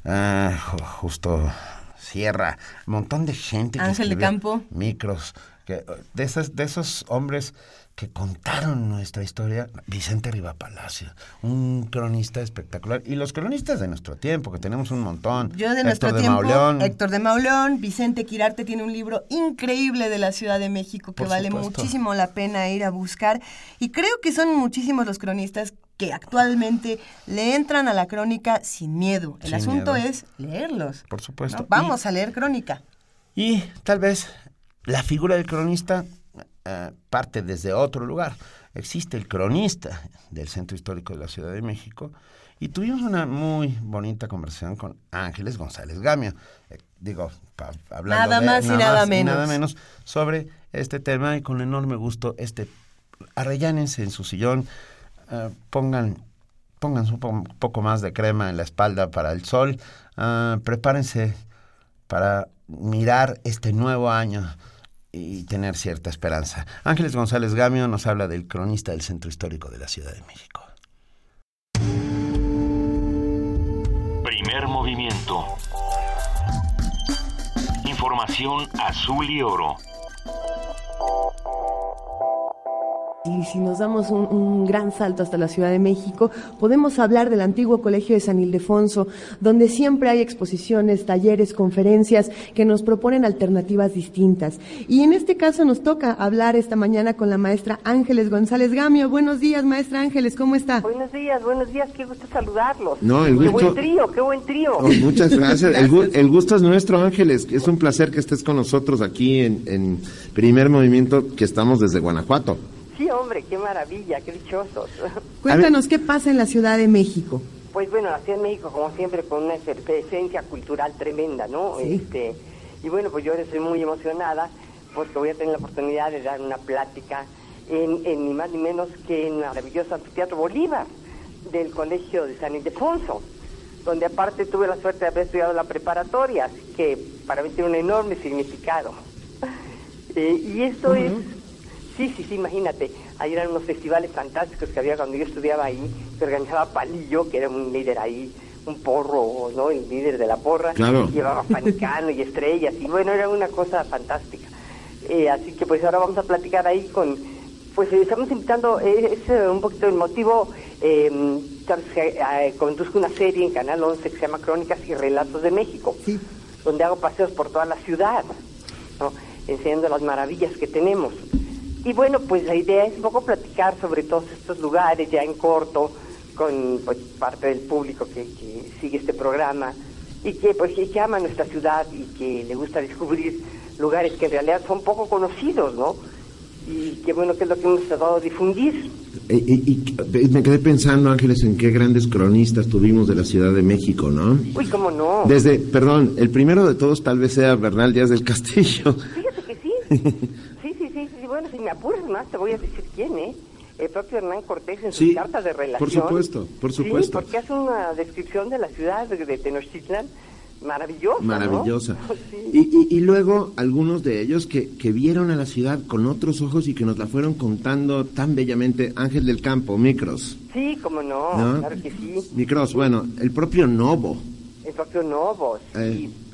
ah, ju- justo Sierra, un montón de gente. que Ángel de escribió Campo. Micros, que, de, esas, de esos hombres que contaron nuestra historia. Vicente Riva Palacio, un cronista espectacular. Y los cronistas de nuestro tiempo, que tenemos un montón. Yo de Héctor nuestro de tiempo, Mauleón. Héctor de Mauleón, Vicente Quirarte tiene un libro increíble de la Ciudad de México que Por vale supuesto. muchísimo la pena ir a buscar. Y creo que son muchísimos los cronistas que actualmente le entran a la crónica sin miedo. El Sin asunto miedo. es leerlos. Por supuesto. ¿no? Vamos a leer crónica. Y tal vez la figura del cronista eh, parte desde otro lugar. Existe el cronista del Centro Histórico de la Ciudad de México y tuvimos una muy bonita conversación con Ángeles González Gamio. Eh, digo, pa- hablando Nada de- más y nada y menos. nada menos sobre este tema y con enorme gusto este arrellánense en su sillón, eh, pongan pónganse un po- poco más de crema en la espalda para el sol, ah, prepárense para mirar este nuevo año y tener cierta esperanza. Ángeles González Gamio nos habla del cronista del Centro Histórico de la Ciudad de México. Primer movimiento. Información azul y oro. Y si nos damos un, un gran salto hasta la Ciudad de México, podemos hablar del antiguo Colegio de San Ildefonso, donde siempre hay exposiciones, talleres, conferencias que nos proponen alternativas distintas. Y en este caso nos toca hablar esta mañana con la maestra Ángeles González Gamio. Buenos días, maestra Ángeles, ¿cómo está? Buenos días, buenos días, qué gusto saludarlos. No, el Qué gusto- buen trío, qué buen trío. Oh, muchas gracias. El, gu- el gusto es nuestro, Ángeles. Es un placer que estés con nosotros aquí en, en Primer Movimiento, que estamos desde Guanajuato. Sí, hombre, qué maravilla, qué dichosos. Cuéntanos qué pasa en la Ciudad de México. Pues bueno, la Ciudad de México, como siempre, con una efervescencia cultural tremenda, ¿no? Sí. Este, y bueno, pues yo estoy muy emocionada porque voy a tener la oportunidad de dar una plática en, en ni más ni menos que en el maravilloso anfiteatro Bolívar del Colegio de San Ildefonso, donde aparte tuve la suerte de haber estudiado la preparatoria, que para mí tiene un enorme significado. Eh, y esto es Sí, sí, sí, imagínate. Ahí eran unos festivales fantásticos que había cuando yo estudiaba ahí, que organizaba Palillo, que era un líder ahí, un porro, ¿no? El líder de la porra. Claro. Llevaba panicano y estrellas, y bueno, era una cosa fantástica. Eh, así que pues ahora vamos a platicar ahí con, pues eh, estamos invitando, eh, es eh, un poquito el motivo, eh, sabes que, eh, conduzco una serie en Canal 11 que se llama Crónicas y Relatos de México, donde hago paseos por toda la ciudad, ¿no? enseñando las maravillas que tenemos. Y bueno, pues la idea es un poco platicar sobre todos estos lugares ya en corto con pues, parte del público que, que sigue este programa y que pues que, ama nuestra ciudad y que le gusta descubrir lugares que en realidad son poco conocidos, ¿no? y qué bueno que es lo que hemos tratado de difundir. Y, y- y me quedé pensando, Ángeles, en qué grandes cronistas tuvimos de la Ciudad de México, ¿no? Uy, cómo no. Desde, perdón, el primero de todos tal vez sea Bernal Díaz del Castillo. Fíjate que sí. Bueno, si me apuras más, te voy a decir quién, ¿eh? El propio Hernán Cortés en Sí, sus cartas de relación. por supuesto, por supuesto. Sí, porque hace una descripción de la ciudad de, Tenochtitlan maravillosa. ¿no? Maravillosa. Sí. Y, y- y luego algunos de ellos que, que vieron a la ciudad con otros ojos y que nos la fueron contando tan bellamente. Ángel del Campo, Micros. Sí, cómo no, ¿No? claro que sí. Micros, bueno, el propio Novo. El propio Novo, Eh, sí. Donde-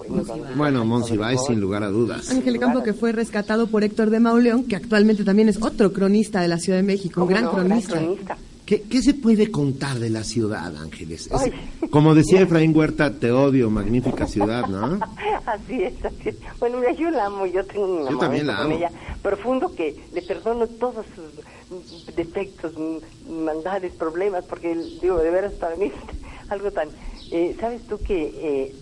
bueno, Monsiváis, sin lugar a dudas. Ángel Campo que fue rescatado por Héctor de Mauleón, que actualmente también es otro cronista de la Ciudad de México, un ¿Cómo gran no? Gran cronista. cronista. ¿Qué, qué se puede contar de la ciudad, Ángeles? Es- como decía Efraín Huerta, te odio, magnífica ciudad, ¿no? Así es, así es. Bueno, mira, yo la amo, yo tengo un Yo también la con amo. ella profundo que le perdono todos sus defectos, maldades, problemas, porque digo, de veras para mí es algo tan... eh, ¿Sabes tú que eh,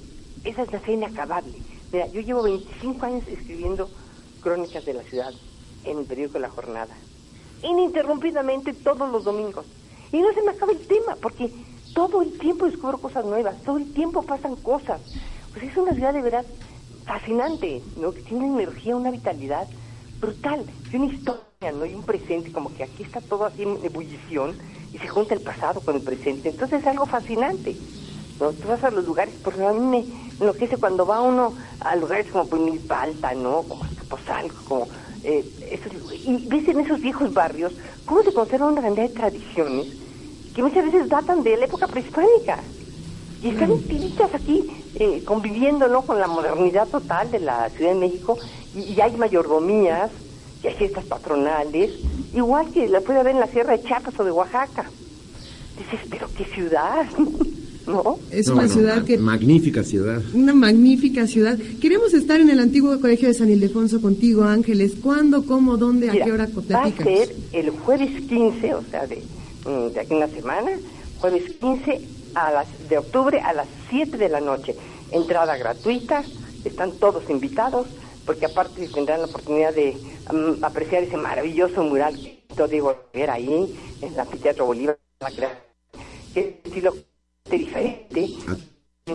esa es la fe inacabable? Mira, yo llevo 25 años escribiendo crónicas de la ciudad en el periódico La Jornada, ininterrumpidamente todos los domingos. Y no se me acaba el tema, porque todo el tiempo descubro cosas nuevas, todo el tiempo pasan cosas. Pues es una ciudad de verdad fascinante, ¿no? Tiene una energía, una vitalidad brutal, y una historia, ¿no? Y un presente, como que aquí está todo así en ebullición y se junta el pasado con el presente. Entonces es algo fascinante. ¿No? Tú vas a los lugares, porque a mí me enloquece cuando va uno a lugares como Milpalta, ¿no? Como Azcapotzalco, como... Eh, esos- y ves en esos viejos barrios cómo se conserva una cantidad de tradiciones que muchas veces datan de la época prehispánica. Y están tiritas aquí eh, conviviendo ¿no? con la modernidad total de la Ciudad de México y, y hay mayordomías, y hay fiestas patronales, igual que la puede haber en la Sierra de Chiapas o de Oaxaca. Dices, pero qué ciudad, ¿no? Es No, una bueno, ciudad que Magnífica ciudad. Una magnífica ciudad. Queremos estar en el antiguo colegio de San Ildefonso contigo, Ángeles. ¿Cuándo, cómo, dónde, a Mira, qué hora? va a ser el jueves 15, o sea, de, mm, de aquí a una semana, jueves 15 a las, de octubre a las 7 de la noche. Entrada gratuita, están todos invitados, porque aparte tendrán la oportunidad de mm, apreciar ese maravilloso mural que hizo Diego Rivera ahí, en el Anfiteatro Bolívar, la crea- que estilo diferente.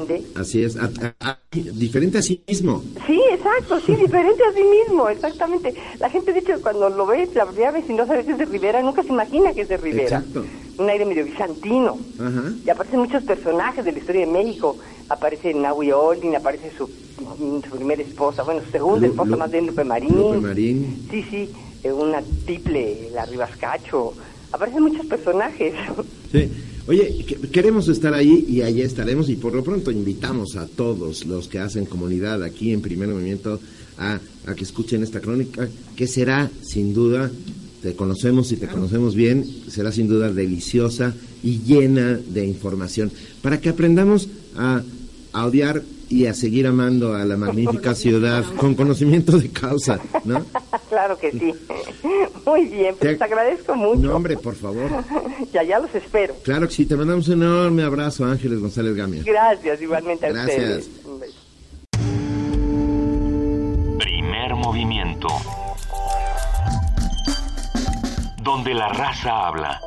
de- Así es. a- a- a- diferente a sí mismo. Sí, exacto, sí, diferente a sí mismo, exactamente. La gente, de hecho, cuando lo ve la primera vez y no sabe que es de Rivera, nunca se imagina que es de Rivera. Exacto. Un aire medio bizantino. Ajá. Y aparecen muchos personajes de la historia de México. Aparece Nahui Olin, aparece su, su primera esposa, bueno, su segunda Lu- esposa Lu- más bien, Lupe Marín. Lupe Marín. Sí, sí, eh, una triple, la Ribascacho. Aparecen muchos personajes. Sí. Oye, que- queremos estar ahí y allí estaremos y por lo pronto invitamos a todos los que hacen comunidad aquí en Primer Movimiento a, a que escuchen esta crónica, que será sin duda, te conocemos y te conocemos bien, será sin duda deliciosa y llena de información, para que aprendamos a, a odiar y a seguir amando a la magnífica ciudad con conocimiento de causa, ¿no? claro que sí. Muy bien, pues Te- te agradezco mucho. No, hombre, por favor. ya, ya los espero. Claro que sí, te mandamos un enorme abrazo, Ángeles González Gamia. Gracias, igualmente a Gracias. ustedes. Primer movimiento. Donde la raza habla.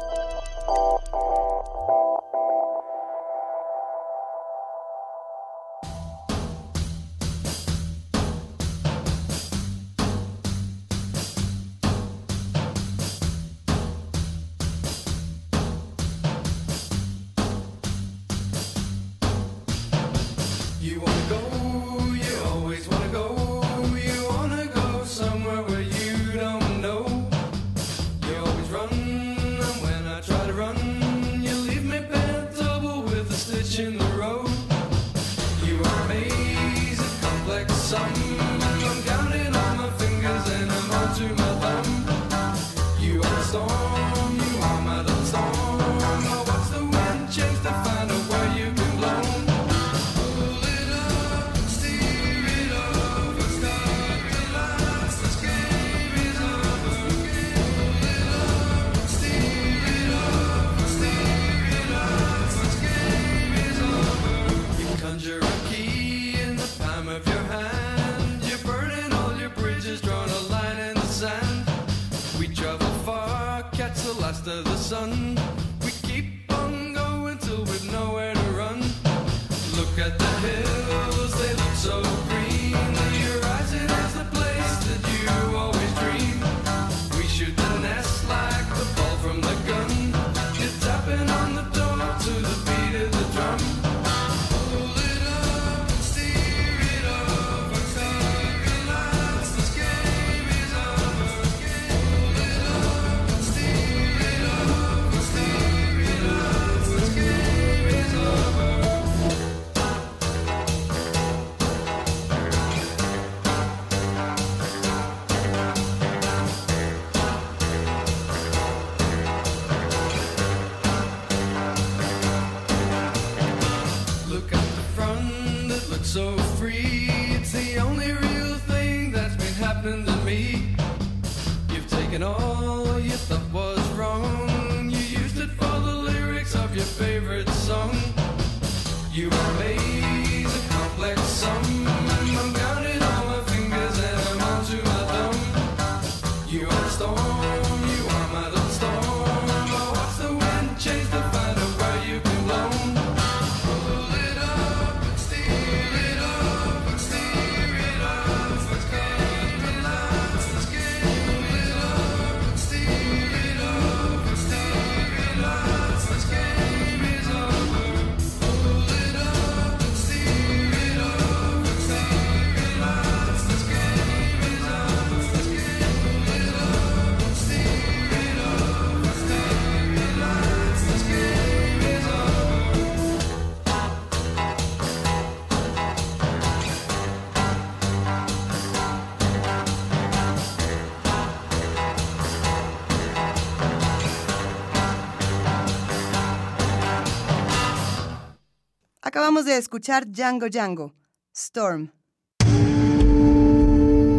Acabamos de escuchar Django Django, Storm.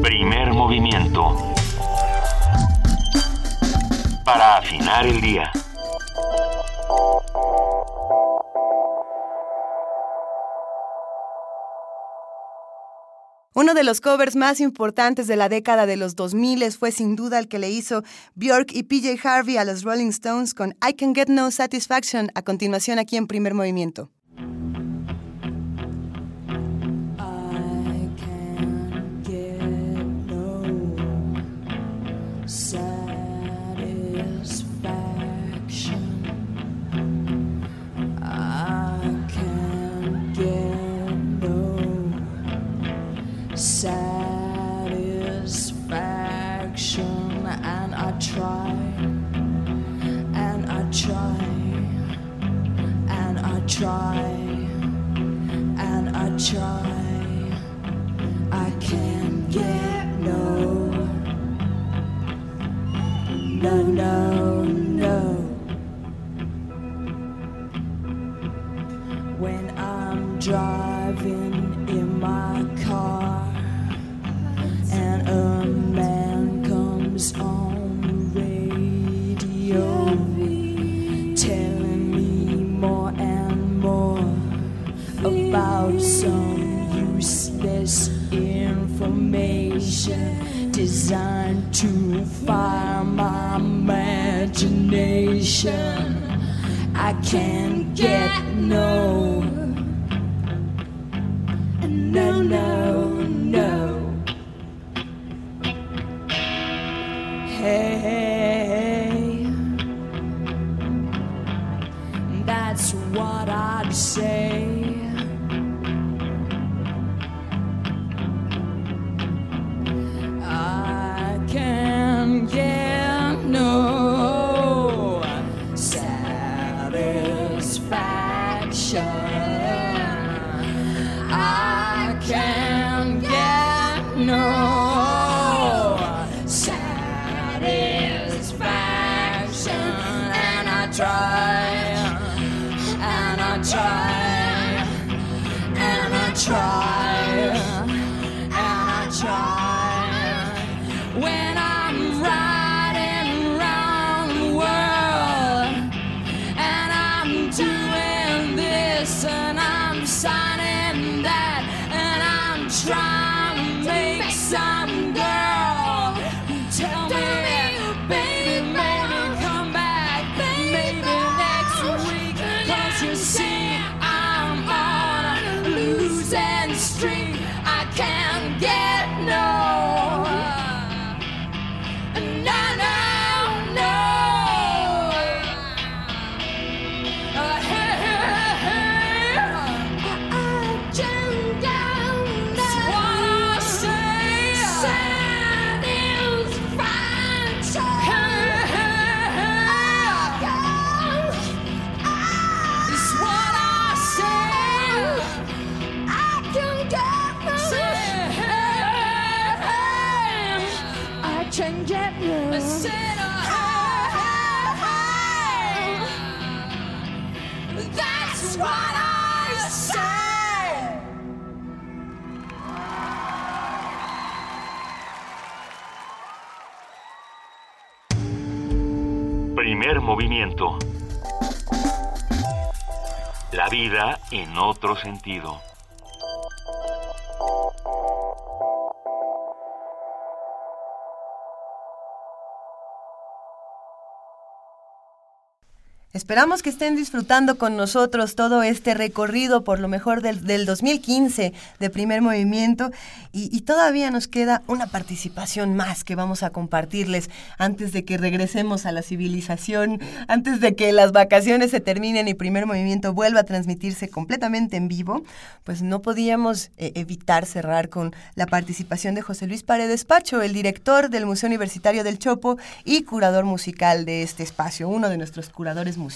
Primer movimiento. Para afinar el día. Uno de los covers más importantes de la década de los 2000 fue sin duda el que le hizo Björk y PJ Harvey a los Rolling Stones con I Can Get No Satisfaction a continuación aquí en primer movimiento. try and I try. no, no, no. When I'm driving in my car and a man comes on the radio telling me more and more about some useless information designed to fire my imagination. I can't get no, no, no. to see. La vida en otro sentido. Esperamos que estén disfrutando con nosotros todo este recorrido por lo mejor del, del 2015 de primer movimiento y, todavía nos queda una participación más que vamos a compartirles antes de que regresemos a la civilización, antes de que las vacaciones se terminen y primer movimiento vuelva a transmitirse completamente en vivo, pues no podíamos eh, evitar cerrar con la participación de José Luis Paredes Pacho, el director del Museo Universitario del Chopo y curador musical de este espacio, uno de nuestros curadores musicales.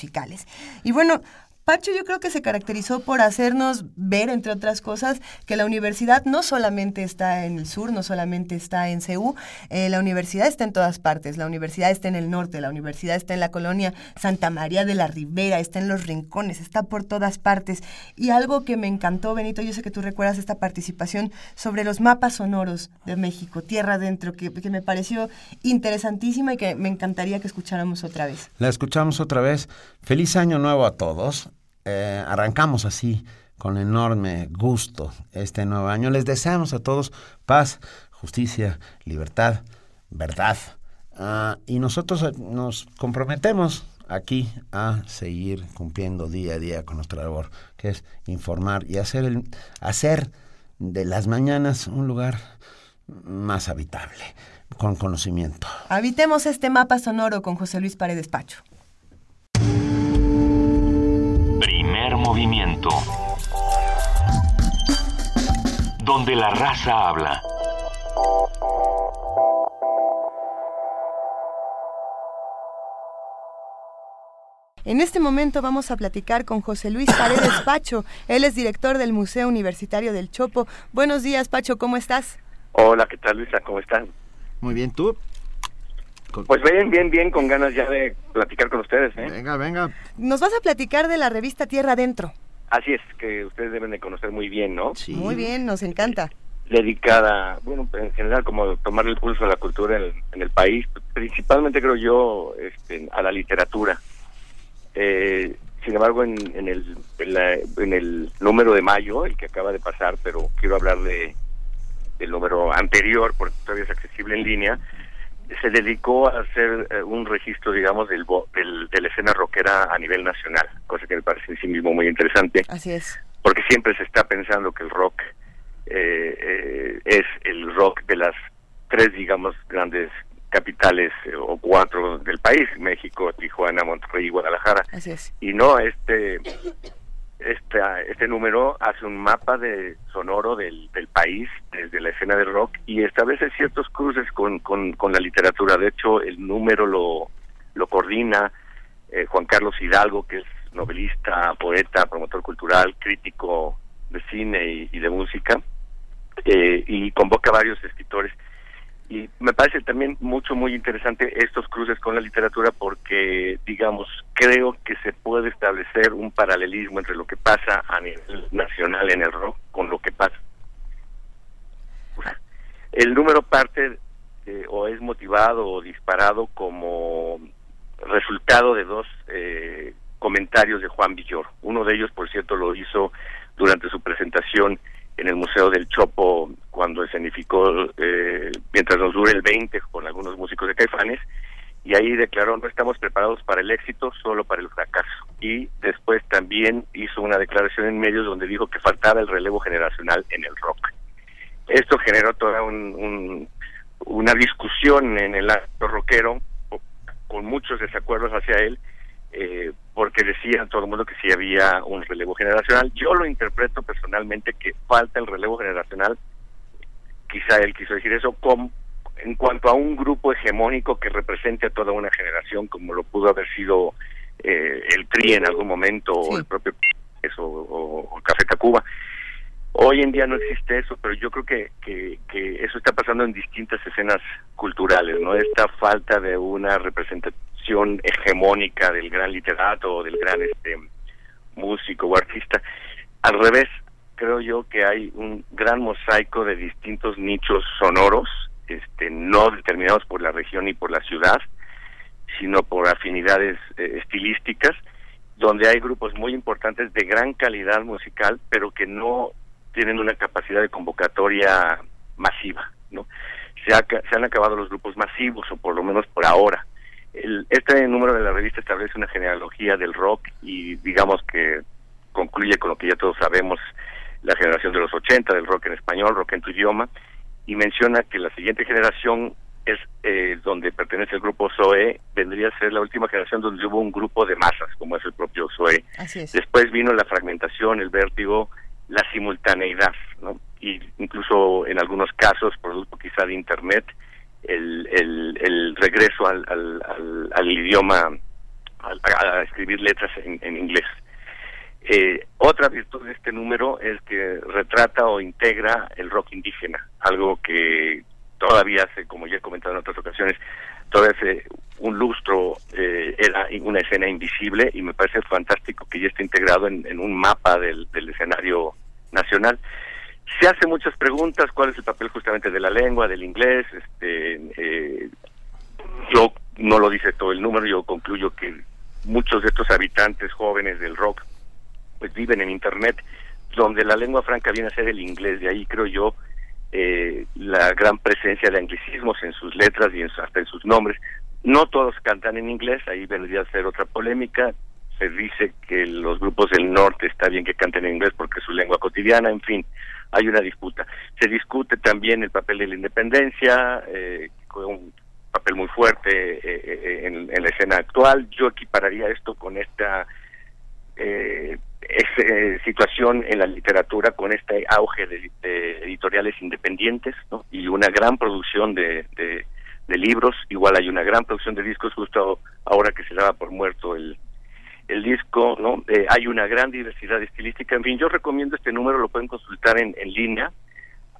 Y bueno, Pacho yo creo que se caracterizó por hacernos ver, entre otras cosas, que la universidad no solamente está en el sur, no solamente está en CEU, eh, la universidad está en todas partes, la universidad está en el norte, la universidad está en la colonia Santa María de la Ribera, está en los rincones, está por todas partes. Y algo que me encantó, Benito, yo sé que tú recuerdas esta participación sobre los mapas sonoros de México, Tierra Adentro, que, que me pareció interesantísima y que me encantaría que escucháramos otra vez. La escuchamos otra vez. Feliz año nuevo a todos. Eh, arrancamos así, con enorme gusto, este nuevo año. Les deseamos a todos paz, justicia, libertad, verdad. Ah, y nosotros eh, nos comprometemos aquí a seguir cumpliendo día a día con nuestra labor, que es informar y hacer, el, hacer de las mañanas un lugar más habitable, con conocimiento. Habitemos este mapa sonoro con José Luis Paredes Pacho. Movimiento. Donde la raza habla. En este momento vamos a platicar con José Luis Paredes Pacho. Él es director del Museo Universitario del Chopo. Buenos días, Pacho, ¿cómo estás? Hola, ¿qué tal, Luisa? ¿Cómo están? Muy bien, ¿tú? Pues bien, bien, bien, con ganas ya de platicar con ustedes, ¿eh? Venga, venga. Nos vas a platicar de la revista Tierra Adentro. Así es, que ustedes deben de conocer muy bien, ¿no? Muy bien, nos encanta. Dedicada, bueno, en general, como tomar el pulso de la cultura en, en el país, principalmente creo yo este, a la literatura. Eh, sin embargo, en, en, el, en, la- en el número de mayo, el que acaba de pasar, pero quiero hablar de del número anterior, porque todavía es accesible en línea, se dedicó a hacer eh, un registro, digamos, del, del- de la escena rockera a nivel nacional, cosa que me parece en sí mismo muy interesante, Así es. porque siempre se está pensando que el rock eh, eh, es el rock de las tres, digamos, grandes capitales eh, o cuatro del país, México, Tijuana, Monterrey y Guadalajara. Así es. Y no, este, este, este número hace un mapa de sonoro del, del país desde la escena del rock y establece ciertos cruces con, con, con la literatura. De hecho, el número lo, lo coordina eh, Juan Carlos Hidalgo, que es novelista, poeta, promotor cultural, crítico de cine y, y de música, eh, y convoca a varios escritores. Y me parece también mucho, muy interesante estos cruces con la literatura porque, digamos, creo que se puede establecer un paralelismo entre lo que pasa a nivel nacional en el rock con lo que pasa. El número parte o es motivado o disparado como resultado de dos eh, comentarios de Juan Villor. Uno de ellos, por cierto, lo hizo durante su presentación en el Museo del Chopo cuando escenificó eh, Mientras nos dure el 20 con algunos músicos de Caifanes y ahí declaró no estamos preparados para el éxito, solo para el fracaso. Y después también hizo una declaración en medios donde dijo que faltaba el relevo generacional en el rock. Esto generó toda un- un- una discusión en el acto rockero con muchos desacuerdos hacia él eh, porque decían todo el mundo que sí había un relevo generacional. Yo lo interpreto personalmente que falta el relevo generacional, quizá él quiso decir eso, con, en cuanto a un grupo hegemónico que represente a toda una generación, como lo pudo haber sido eh, el PRI en algún momento, o el propio eso, o, o Café Tacuba. Hoy en día no existe eso, pero yo creo que, que, que eso está pasando en distintas escenas culturales, ¿no? Esta falta de una representación hegemónica del gran literato o del gran este músico o artista. Al revés, creo yo que hay un gran mosaico de distintos nichos sonoros, este, no determinados por la región y por la ciudad, sino por afinidades eh, estilísticas, donde hay grupos muy importantes de gran calidad musical, pero que no tienen una capacidad de convocatoria masiva, ¿no? Se, ha se han acabado los grupos masivos, o por lo menos por ahora. El- este número de la revista establece una genealogía del rock y digamos que concluye con lo que ya todos sabemos, la generación de los 80 del rock en español, rock en tu idioma, y menciona que la siguiente generación es eh, donde pertenece el grupo Zoe, vendría a ser la última generación donde hubo un grupo de masas, como es el propio es. Después vino la fragmentación, el vértigo, la simultaneidad, ¿no? Y incluso en algunos casos, producto quizá de Internet, el, el, el regreso al, al, al, al idioma, a, escribir letras en, en inglés. Eh, otra virtud de este número es que retrata o integra el rock indígena, algo que todavía hace, como ya he comentado en otras ocasiones, todavía hace un lustro eh, era una escena invisible y me parece fantástico que ya esté integrado en, un mapa del escenario nacional. Se hace muchas preguntas, cuál es el papel justamente de la lengua, del inglés, este, eh, yo no lo dice todo el número, yo concluyo que muchos de estos habitantes jóvenes del rock pues viven en internet donde la lengua franca viene a ser el inglés, de ahí creo yo eh, la gran presencia de anglicismos en sus letras y en hasta en sus nombres. No todos cantan en inglés, ahí vendría a ser otra polémica. Se dice que los grupos del norte está bien que canten en inglés porque es su lengua cotidiana, en fin, hay una disputa. Se discute también el papel de la independencia, eh, un papel muy fuerte eh, eh, en, la escena actual. Yo equipararía esto con esta eh, eh, situación en la literatura con este auge de, de editoriales independientes ¿no? y una gran producción de, de- de libros, igual hay una gran producción de discos justo ahora que se daba por muerto el, el disco, ¿no? Eh, hay una gran diversidad estilística, en fin, yo recomiendo este número, lo pueden consultar en, línea,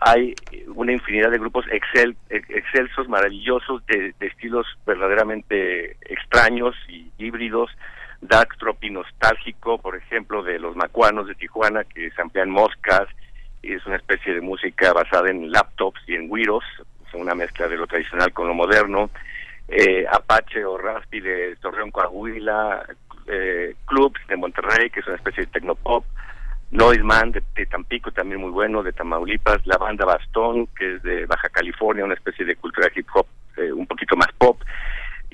hay una infinidad de grupos excel, ex- excelsos, maravillosos, de, estilos verdaderamente extraños y híbridos, dark tropi nostálgico, por ejemplo, de los macuanos de Tijuana, que se amplían moscas, y es una especie de música basada en laptops y en güiros, es una mezcla de lo tradicional con lo moderno, eh, Apache o Raspi de Torreón Coahuila, eh, Clubs de Monterrey, que es una especie de tecnopop, Noiseman de, de Tampico, también muy bueno, de Tamaulipas, la banda Bastón, que es de Baja California, una especie de cultura hip hop eh, un poquito más pop.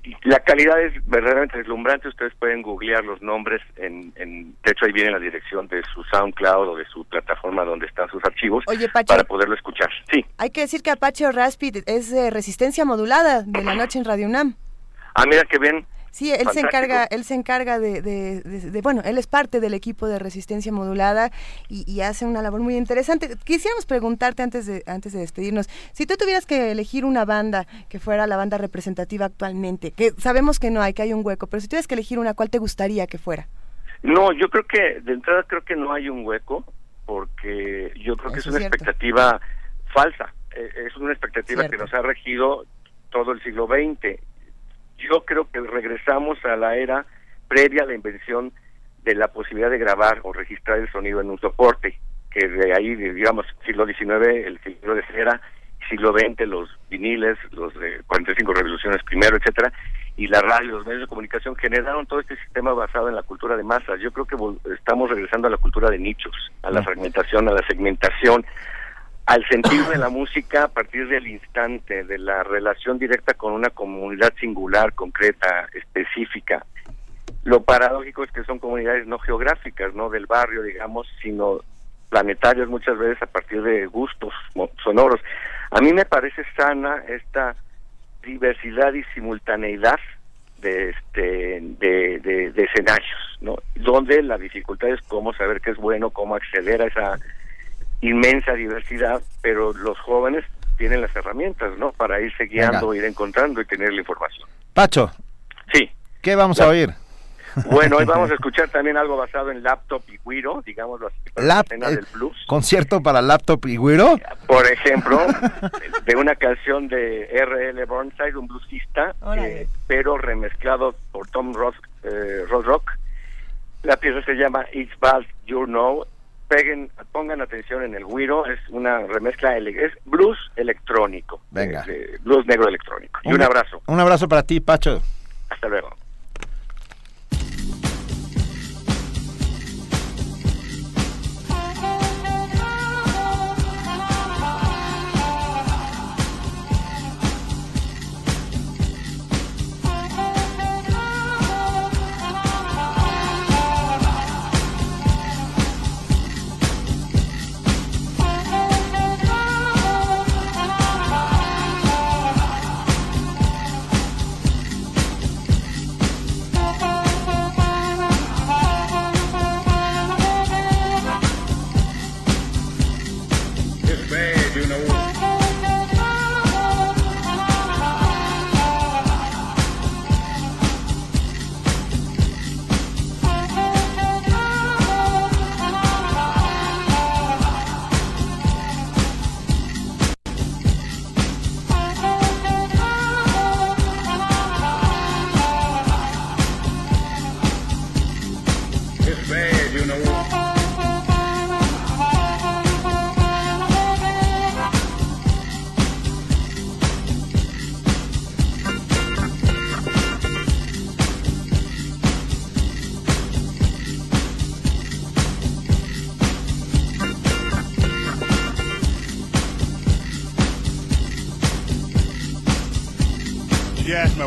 Y la calidad es verdaderamente deslumbrante, ustedes pueden googlear los nombres, en, en, de hecho ahí viene la dirección de su SoundCloud o de su plataforma donde están sus archivos Oye, para poderlo escuchar. Sí, Hay que decir que Apache o Raspi es de resistencia modulada de la noche en Radio UNAM. ah mira qué bien. Sí, él se encarga, él se encarga de, de- de- de- bueno, él es parte del equipo de resistencia modulada y, y hace una labor muy interesante. Quisiéramos preguntarte antes de, antes de despedirnos, si tú tuvieras que elegir una banda que fuera la banda representativa actualmente, que sabemos que no hay, que hay un hueco, pero si tuvieras que elegir una, ¿cuál te gustaría que fuera? No, yo creo que de entrada creo que no hay un hueco porque yo creo que es una cierto. expectativa falsa. Eh, es una expectativa Cierto. que nos ha regido todo el siglo XX. Yo creo que regresamos a la era previa a la invención de la posibilidad de grabar o registrar el sonido en un soporte, que de ahí, digamos, siglo XIX, el siglo de cera, siglo XX, los viniles, los de 45 revoluciones primero, etcétera, y la radio, los medios de comunicación generaron todo este sistema basado en la cultura de masas. Yo creo que estamos regresando a la cultura de nichos, a la fragmentación, a la segmentación, al sentido de la música a partir del instante, de la relación directa con una comunidad singular, concreta, específica. Lo paradójico es que son comunidades no geográficas, no del barrio, digamos, sino planetarias muchas veces a partir de gustos sonoros. A mí me parece sana esta diversidad y simultaneidad de este de, de, de escenarios, ¿no? Donde la dificultad es cómo saber qué es bueno, cómo acceder a esa inmensa diversidad, pero los jóvenes tienen las herramientas, ¿no? Para irse guiando, ir encontrando y tener la información. Pacho, Sí. ¿qué vamos a oír? Bueno, hoy vamos a escuchar también algo basado en laptop y güiro, digámoslo así, para Lap- la escena eh, del blues. concierto para laptop y güiro. Por ejemplo, de una canción de R.L. Burnside, un bluesista, eh, pero remezclado por Tom Ross, eh, Ross Rock. La pieza se llama It's Bad You Know. Peguen, pongan atención en el güiro, es una remezcla, es blues electrónico. Venga. eh, blues negro electrónico. Y un abrazo. Un abrazo para ti, Pacho. Hasta luego.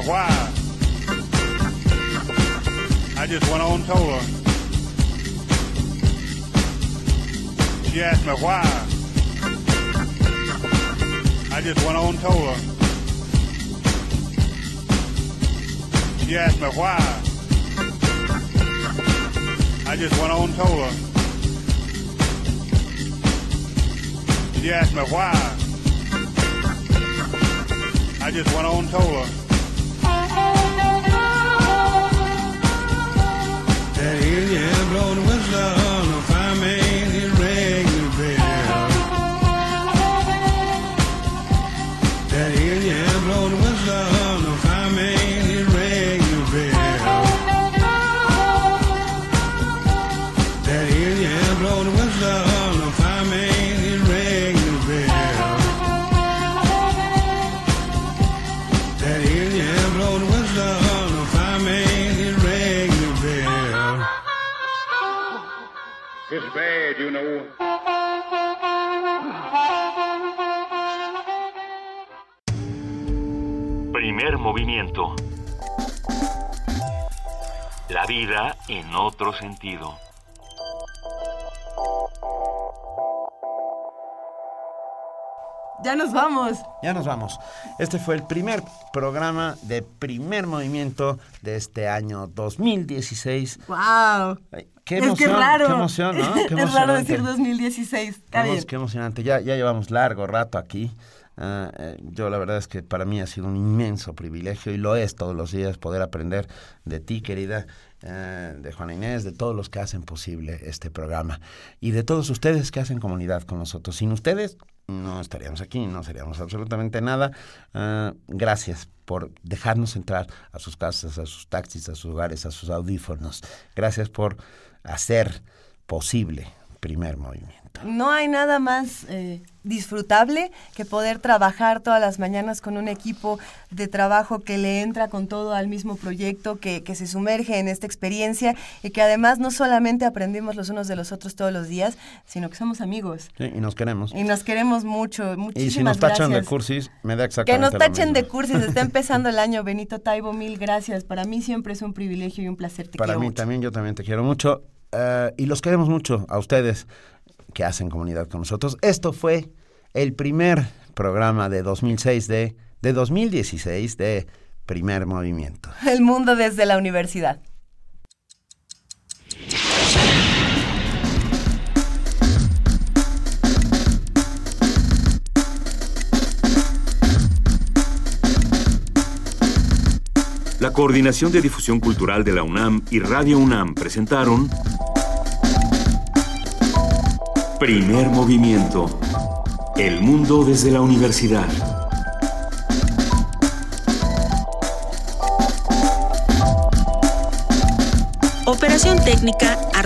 Why. I just went on and told her. She asked me why. Ya nos vamos. Este fue el primer programa de primer movimiento de este año 2016. ¡Wow! Qué es que emoción, raro. qué emoción, ¿no? Qué es raro emocionante. decir 2016. Está Qué, bien. emo- qué emocionante. Ya, ya llevamos largo rato aquí. Ah, eh, yo la verdad es que para mí ha sido un inmenso privilegio y lo es todos los días poder aprender de ti, querida, eh, de Juana Inés, de todos los que hacen posible este programa y de todos ustedes que hacen comunidad con nosotros. Sin ustedes no estaríamos aquí, no seríamos absolutamente nada. Ah, gracias por dejarnos entrar a sus casas, a sus taxis, a sus hogares, a sus audífonos. Gracias por hacer posible primer movimiento. No hay nada más eh, disfrutable que poder trabajar todas las mañanas con un equipo de trabajo que le entra con todo al mismo proyecto, que, que se sumerge en esta experiencia y que además no solamente aprendimos los unos de los otros todos los días, sino que somos amigos Sí, y nos queremos. y nos queremos mucho. Y Muchísimas si nos tachan de cursis, me da Que exactamente nos lo tachen mismo. de cursis, está empezando el año. Benito Taibo, mil gracias. Para mí siempre es un privilegio y un placer. Te Para quiero mí mucho. también, yo también te quiero mucho. eh, y los queremos mucho a ustedes que hacen comunidad con nosotros. Esto fue el primer programa de 2006 de, de 2016 de Primer Movimiento. El mundo desde la universidad. La Coordinación de Difusión Cultural de la UNAM y Radio UNAM presentaron Primer Movimiento. El mundo desde la universidad. Operación técnica